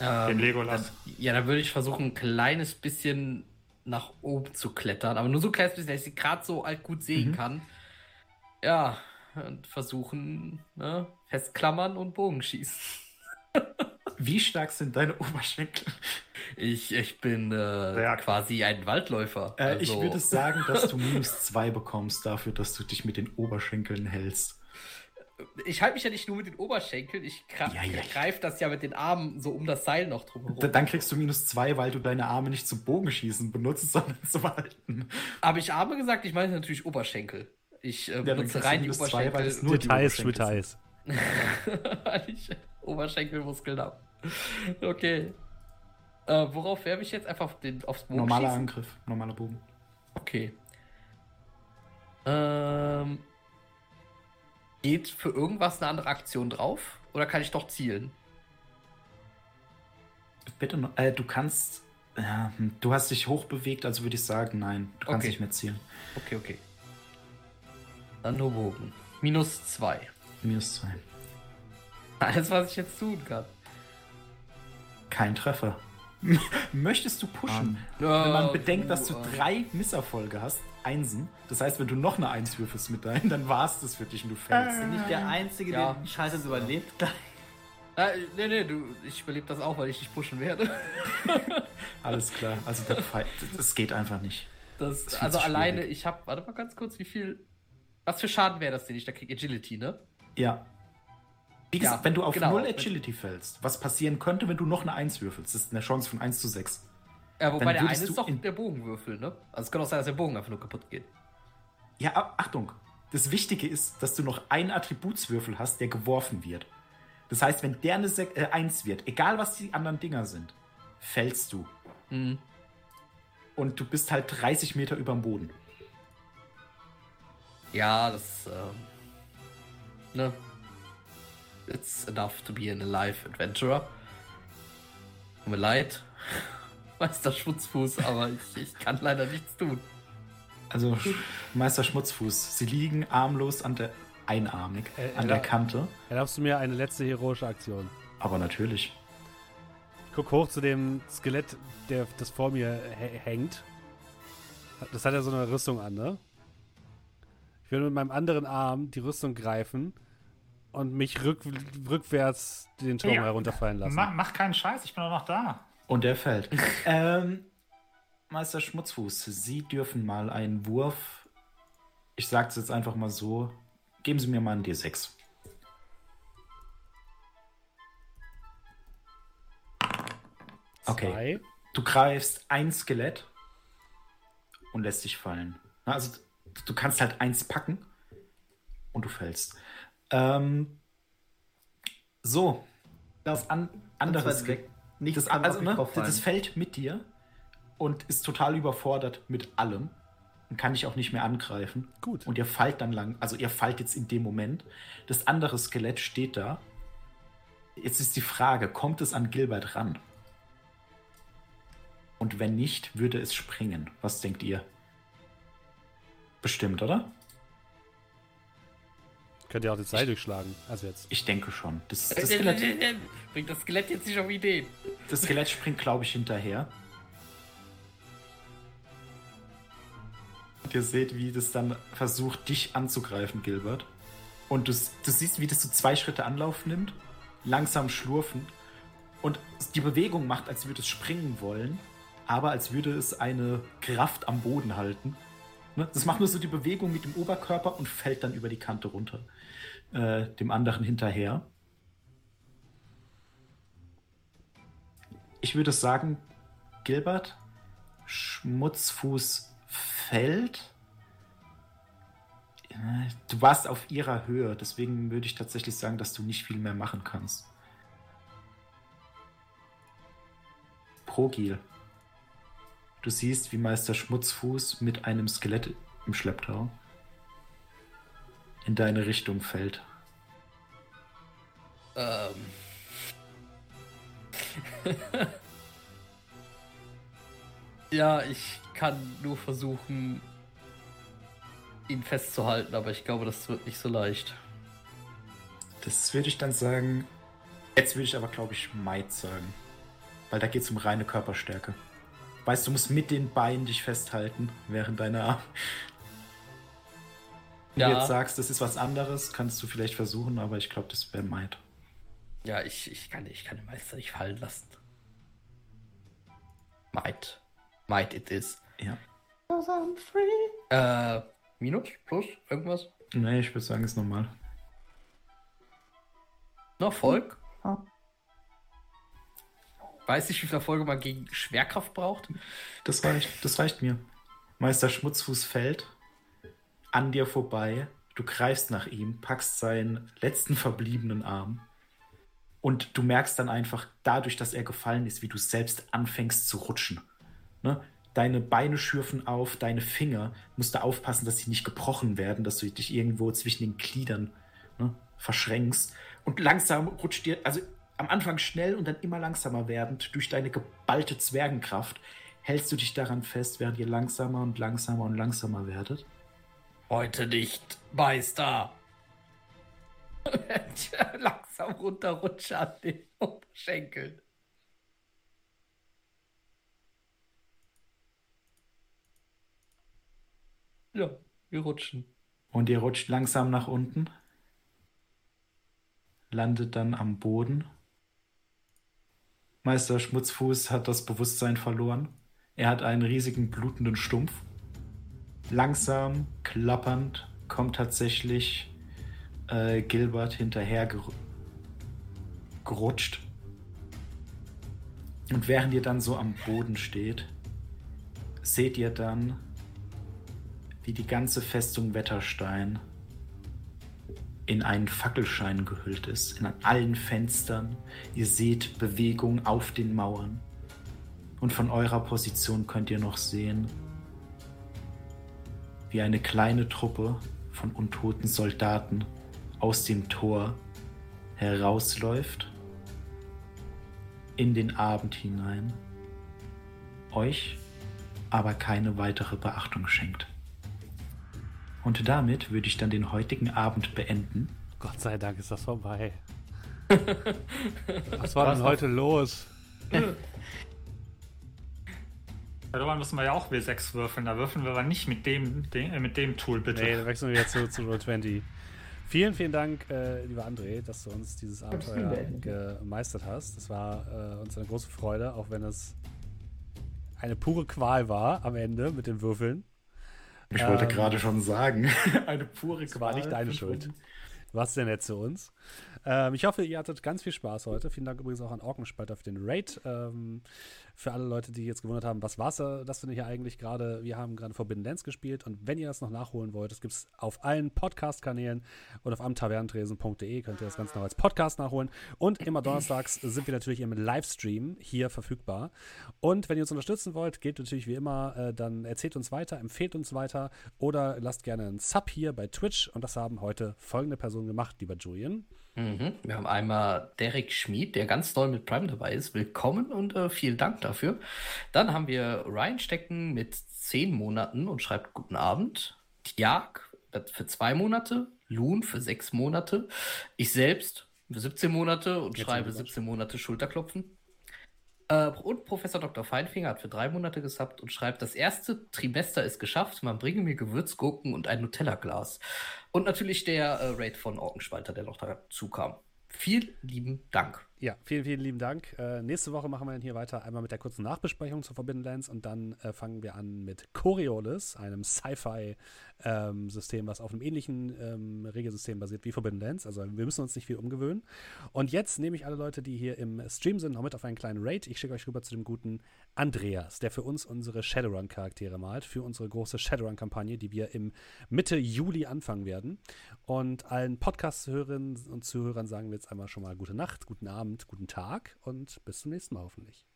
Ähm, Den Legolas. Dann, ja, dann würde ich versuchen, ein kleines bisschen nach oben zu klettern. Aber nur so ein kleines bisschen, dass ich sie gerade so alt gut sehen Mhm. kann. Ja, und versuchen, ne, festklammern und Bogen schießen. Wie stark sind deine Oberschenkel? Ich, ich bin äh, Sehr- quasi ein Waldläufer. Äh, Ich Also, würde sagen, dass du minus zwei bekommst dafür, dass du dich mit den Oberschenkeln hältst. ich halte mich ja nicht nur mit den Oberschenkeln, ich gra Ja, ja. greife das ja mit den Armen so um das Seil noch drumherum. Da- Dann kriegst du minus zwei, weil du deine Arme nicht zum Bogenschießen benutzt, sondern zum Halten. Habe ich Arme gesagt? Ich meine natürlich Oberschenkel. Ich äh, benutze rein die minus zwei, weil es Oberschenkel, nur die Details, Oberschenkel Details. weil ich Oberschenkelmuskeln habe. Okay. Äh, worauf werfe ich jetzt? Einfach auf den, aufs Bogen Normaler schießen? Angriff, normaler Bogen. Okay. Ähm, geht für irgendwas eine andere Aktion drauf? Oder kann ich doch zielen? Bitte noch, äh, du kannst, ja, hm, du hast dich hochbewegt, also würde ich sagen, nein, du kannst Okay. nicht mehr zielen. Okay, okay. Dann nur Bogen. Minus zwei. Minus zwei. Alles, was ich jetzt tun kann. Kein Treffer. Möchtest du pushen? Wenn man Äh, bedenkt, dass du äh, drei Misserfolge hast, Einsen, das heißt, wenn du noch eine Eins würfelst mit deinen, dann war es das für dich und du fällst. Bin ich der Einzige, Ja. der Scheiße überlebt? Äh, nee, nee, du, ich überlebe das auch, weil ich dich pushen werde. Alles klar, also der Pfeil, das geht einfach nicht. Das, Das also alleine, schwierig. ich habe, warte mal ganz kurz, wie viel. Was für Schaden wäre das, den ich da kriege? Agility, ne? Ja. Wie gesagt, Ja, wenn du auf genau. 0 Agility fällst, was passieren könnte, wenn du noch eine 1 würfelst, das ist eine Chance von 1 zu 6. Ja, wobei der eine würdest ist du doch in- der Bogenwürfel, ne? Also es kann auch sein, dass der Bogen einfach nur kaputt geht. Ja, Achtung. Das Wichtige ist, dass du noch einen Attributswürfel hast, der geworfen wird. Das heißt, wenn der eine Sek äh, 1 wird, egal was die anderen Dinger sind, fällst du. Mhm. Und du bist halt 30 Meter über dem Boden. Ja, das, ähm, ne? It's enough to be an alive adventurer. Tut mir leid, Meister Schmutzfuß, aber ich, ich kann leider nichts tun. Also Meister Schmutzfuß, sie liegen armlos an der einarmig Äh, an der Kante. Erlaubst du mir eine letzte heroische Aktion? Aber natürlich. Ich guck hoch zu dem Skelett, der, das vor mir hä- hängt. Das hat ja so eine Rüstung an, ne? Ich will mit meinem anderen Arm die Rüstung greifen und mich rück, rückwärts den Turm Ja. herunterfallen lassen. Mach, mach keinen Scheiß, ich bin doch noch da. Und er fällt. ähm, Meister Schmutzfuß, Sie dürfen mal einen Wurf. Ich sag's jetzt einfach mal so. Geben Sie mir mal einen D6. Okay. Zwei. Du greifst ein Skelett und lässt dich fallen. Also du kannst halt eins packen und du fällst. Ähm, so, das an, andere Skelett. weg. Nichts Das, also, ne, das fällt mit dir und ist total überfordert mit allem und kann dich auch nicht mehr angreifen. Gut. Und ihr fallt dann lang, also ihr fallt jetzt in dem Moment. Das andere Skelett steht da. Jetzt ist die Frage, kommt es an Gilbert ran? Und wenn nicht, würde es springen. Was denkt ihr? Bestimmt, oder? Könnt ihr auch das Seil durchschlagen. Also jetzt. Ich denke schon. Das, Äh, das, Skelett, Bringt das Skelett jetzt nicht auf Ideen? das Skelett springt, glaube ich, hinterher. Und ihr seht, wie das dann versucht, dich anzugreifen, Gilbert. Und du, du siehst, wie das so zwei Schritte Anlauf nimmt, langsam schlurfen und die Bewegung macht, als würde es springen wollen, aber als würde es eine Kraft am Boden halten. Ne? Das macht nur so die Bewegung mit dem Oberkörper und fällt dann über die Kante runter, äh, dem anderen hinterher. Ich würde sagen, Gilbert, Schmutzfuß fällt. Du warst auf ihrer Höhe, deswegen würde ich tatsächlich sagen, dass du nicht viel mehr machen kannst. Progil. Du siehst, wie Meister Schmutzfuß mit einem Skelett im Schlepptau in deine Richtung fällt. Ähm. ja, ich kann nur versuchen, ihn festzuhalten, aber ich glaube, das wird nicht so leicht. Das würde ich dann sagen. Jetzt würde ich aber, glaube ich, Might sagen. Weil da geht es um reine Körperstärke. Weißt du, musst mit den Beinen dich festhalten, während deiner Arme. Wenn ja. du jetzt sagst, das ist was anderes, kannst du vielleicht versuchen, aber ich glaube, das wäre Might. Ja, ich, ich, kann, ich kann den Meister nicht fallen lassen. Might. Might it is. Ja. I'm free. Äh, Minus? Plus? Irgendwas? Nee, ich würde sagen, ist normal. Noch Volk? Weiß nicht, wie viel Erfolge man gegen Schwerkraft braucht. Das reicht, das reicht mir. Meister Schmutzfuß fällt an dir vorbei. Du greifst nach ihm, packst seinen letzten verbliebenen Arm. Und du merkst dann einfach, dadurch, dass er gefallen ist, wie du selbst anfängst zu rutschen. Ne? deine Beine schürfen auf, deine Finger, musst du aufpassen, dass sie nicht gebrochen werden, dass du dich irgendwo zwischen den Gliedern ne, verschränkst. Und langsam rutscht dir, also am Anfang schnell und dann immer langsamer werdend, durch deine geballte Zwergenkraft, hältst du dich daran fest, während ihr langsamer und langsamer und langsamer werdet. Heute nicht, Meister. langsam runterrutsche an den Oberschenkeln. Ja, wir rutschen. Und ihr rutscht langsam nach unten, landet dann am Boden. Meister Schmutzfuß hat das Bewusstsein verloren. Er hat einen riesigen blutenden Stumpf. Langsam, klappernd, kommt tatsächlich äh, Gilbert hinterher ger gerutscht. Und während ihr dann so am Boden steht, seht ihr dann wie die ganze Festung Wetterstein in einen Fackelschein gehüllt ist, in allen Fenstern. Ihr seht Bewegung auf den Mauern. Und von eurer Position könnt ihr noch sehen, wie eine kleine Truppe von untoten Soldaten aus dem Tor herausläuft, in den Abend hinein, euch aber keine weitere Beachtung schenkt. Und damit würde ich dann den heutigen Abend beenden. Gott sei Dank ist das vorbei. Was war denn heute los? Darüber müssen wir ja auch W6 würfeln. Da würfeln wir aber nicht mit dem, dem äh, mit dem Tool, bitte. Nee, dann wechseln wir jetzt zu, zu Roll20. Vielen, vielen Dank, äh, lieber André, dass du uns dieses Abenteuer gemeistert hast. Das war äh, uns eine große Freude, auch wenn es eine pure Qual war am Ende mit den Würfeln. Ich ähm, wollte gerade schon sagen, eine pure Das war nicht deine Schuld. Warst sehr nett zu uns. Ähm, ich hoffe, ihr hattet ganz viel Spaß heute. Vielen Dank übrigens auch an Orkenspalter für den Raid. Ähm, für alle Leute, die jetzt gewundert haben, was war das denn hier eigentlich gerade? Wir haben gerade Forbidden Lands gespielt und wenn ihr das noch nachholen wollt, das gibt es auf allen Podcast-Kanälen und auf amtavernentresen.de könnt ihr das Ganze noch als Podcast nachholen. Und immer donnerstags sind wir natürlich im Livestream hier verfügbar. Und wenn ihr uns unterstützen wollt, geht natürlich wie immer, äh, dann erzählt uns weiter, empfehlt uns weiter oder lasst gerne einen Sub hier bei Twitch. Und das haben heute folgende Personen gemacht, lieber Julian. Mhm. Wir haben einmal Derek Schmid, der ganz neu mit Prime dabei ist. Willkommen und äh, vielen Dank dafür. Dann haben wir Ryan Stecken mit zehn Monaten und schreibt Guten Abend. Tjag für zwei Monate. Loon für sechs Monate. Ich selbst für 17 Monate und Jetzt schreibe 17 Monate Schulterklopfen. Äh, und Professor Dr. Feinfinger hat für drei Monate gesappt und schreibt, das erste Trimester ist geschafft, man bringe mir Gewürzgurken und ein Nutella-Glas. Und natürlich der äh, Raid von Orkenspalter, der noch dazu kam. Vielen lieben Dank. Ja, vielen, vielen lieben Dank. Äh, nächste Woche machen wir dann hier weiter einmal mit der kurzen Nachbesprechung zu Forbidden Lands und dann äh, fangen wir an mit Coriolis, einem Sci-Fi-System, ähm, was auf einem ähnlichen ähm, Regelsystem basiert wie Forbidden Lands. Also wir müssen uns nicht viel umgewöhnen. Und jetzt nehme ich alle Leute, die hier im Stream sind, noch mit auf einen kleinen Raid. Ich schicke euch rüber zu dem guten Andreas, der für uns unsere Shadowrun-Charaktere malt, für unsere große Shadowrun-Kampagne, die wir im Mitte Juli anfangen werden. Und allen Podcast-Hörerinnen und Zuhörern sagen wir jetzt einmal schon mal gute Nacht, guten Abend Abend, guten Tag und bis zum nächsten Mal hoffentlich.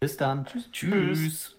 Bis dann. Tschüss. Tschüss. Tschüss.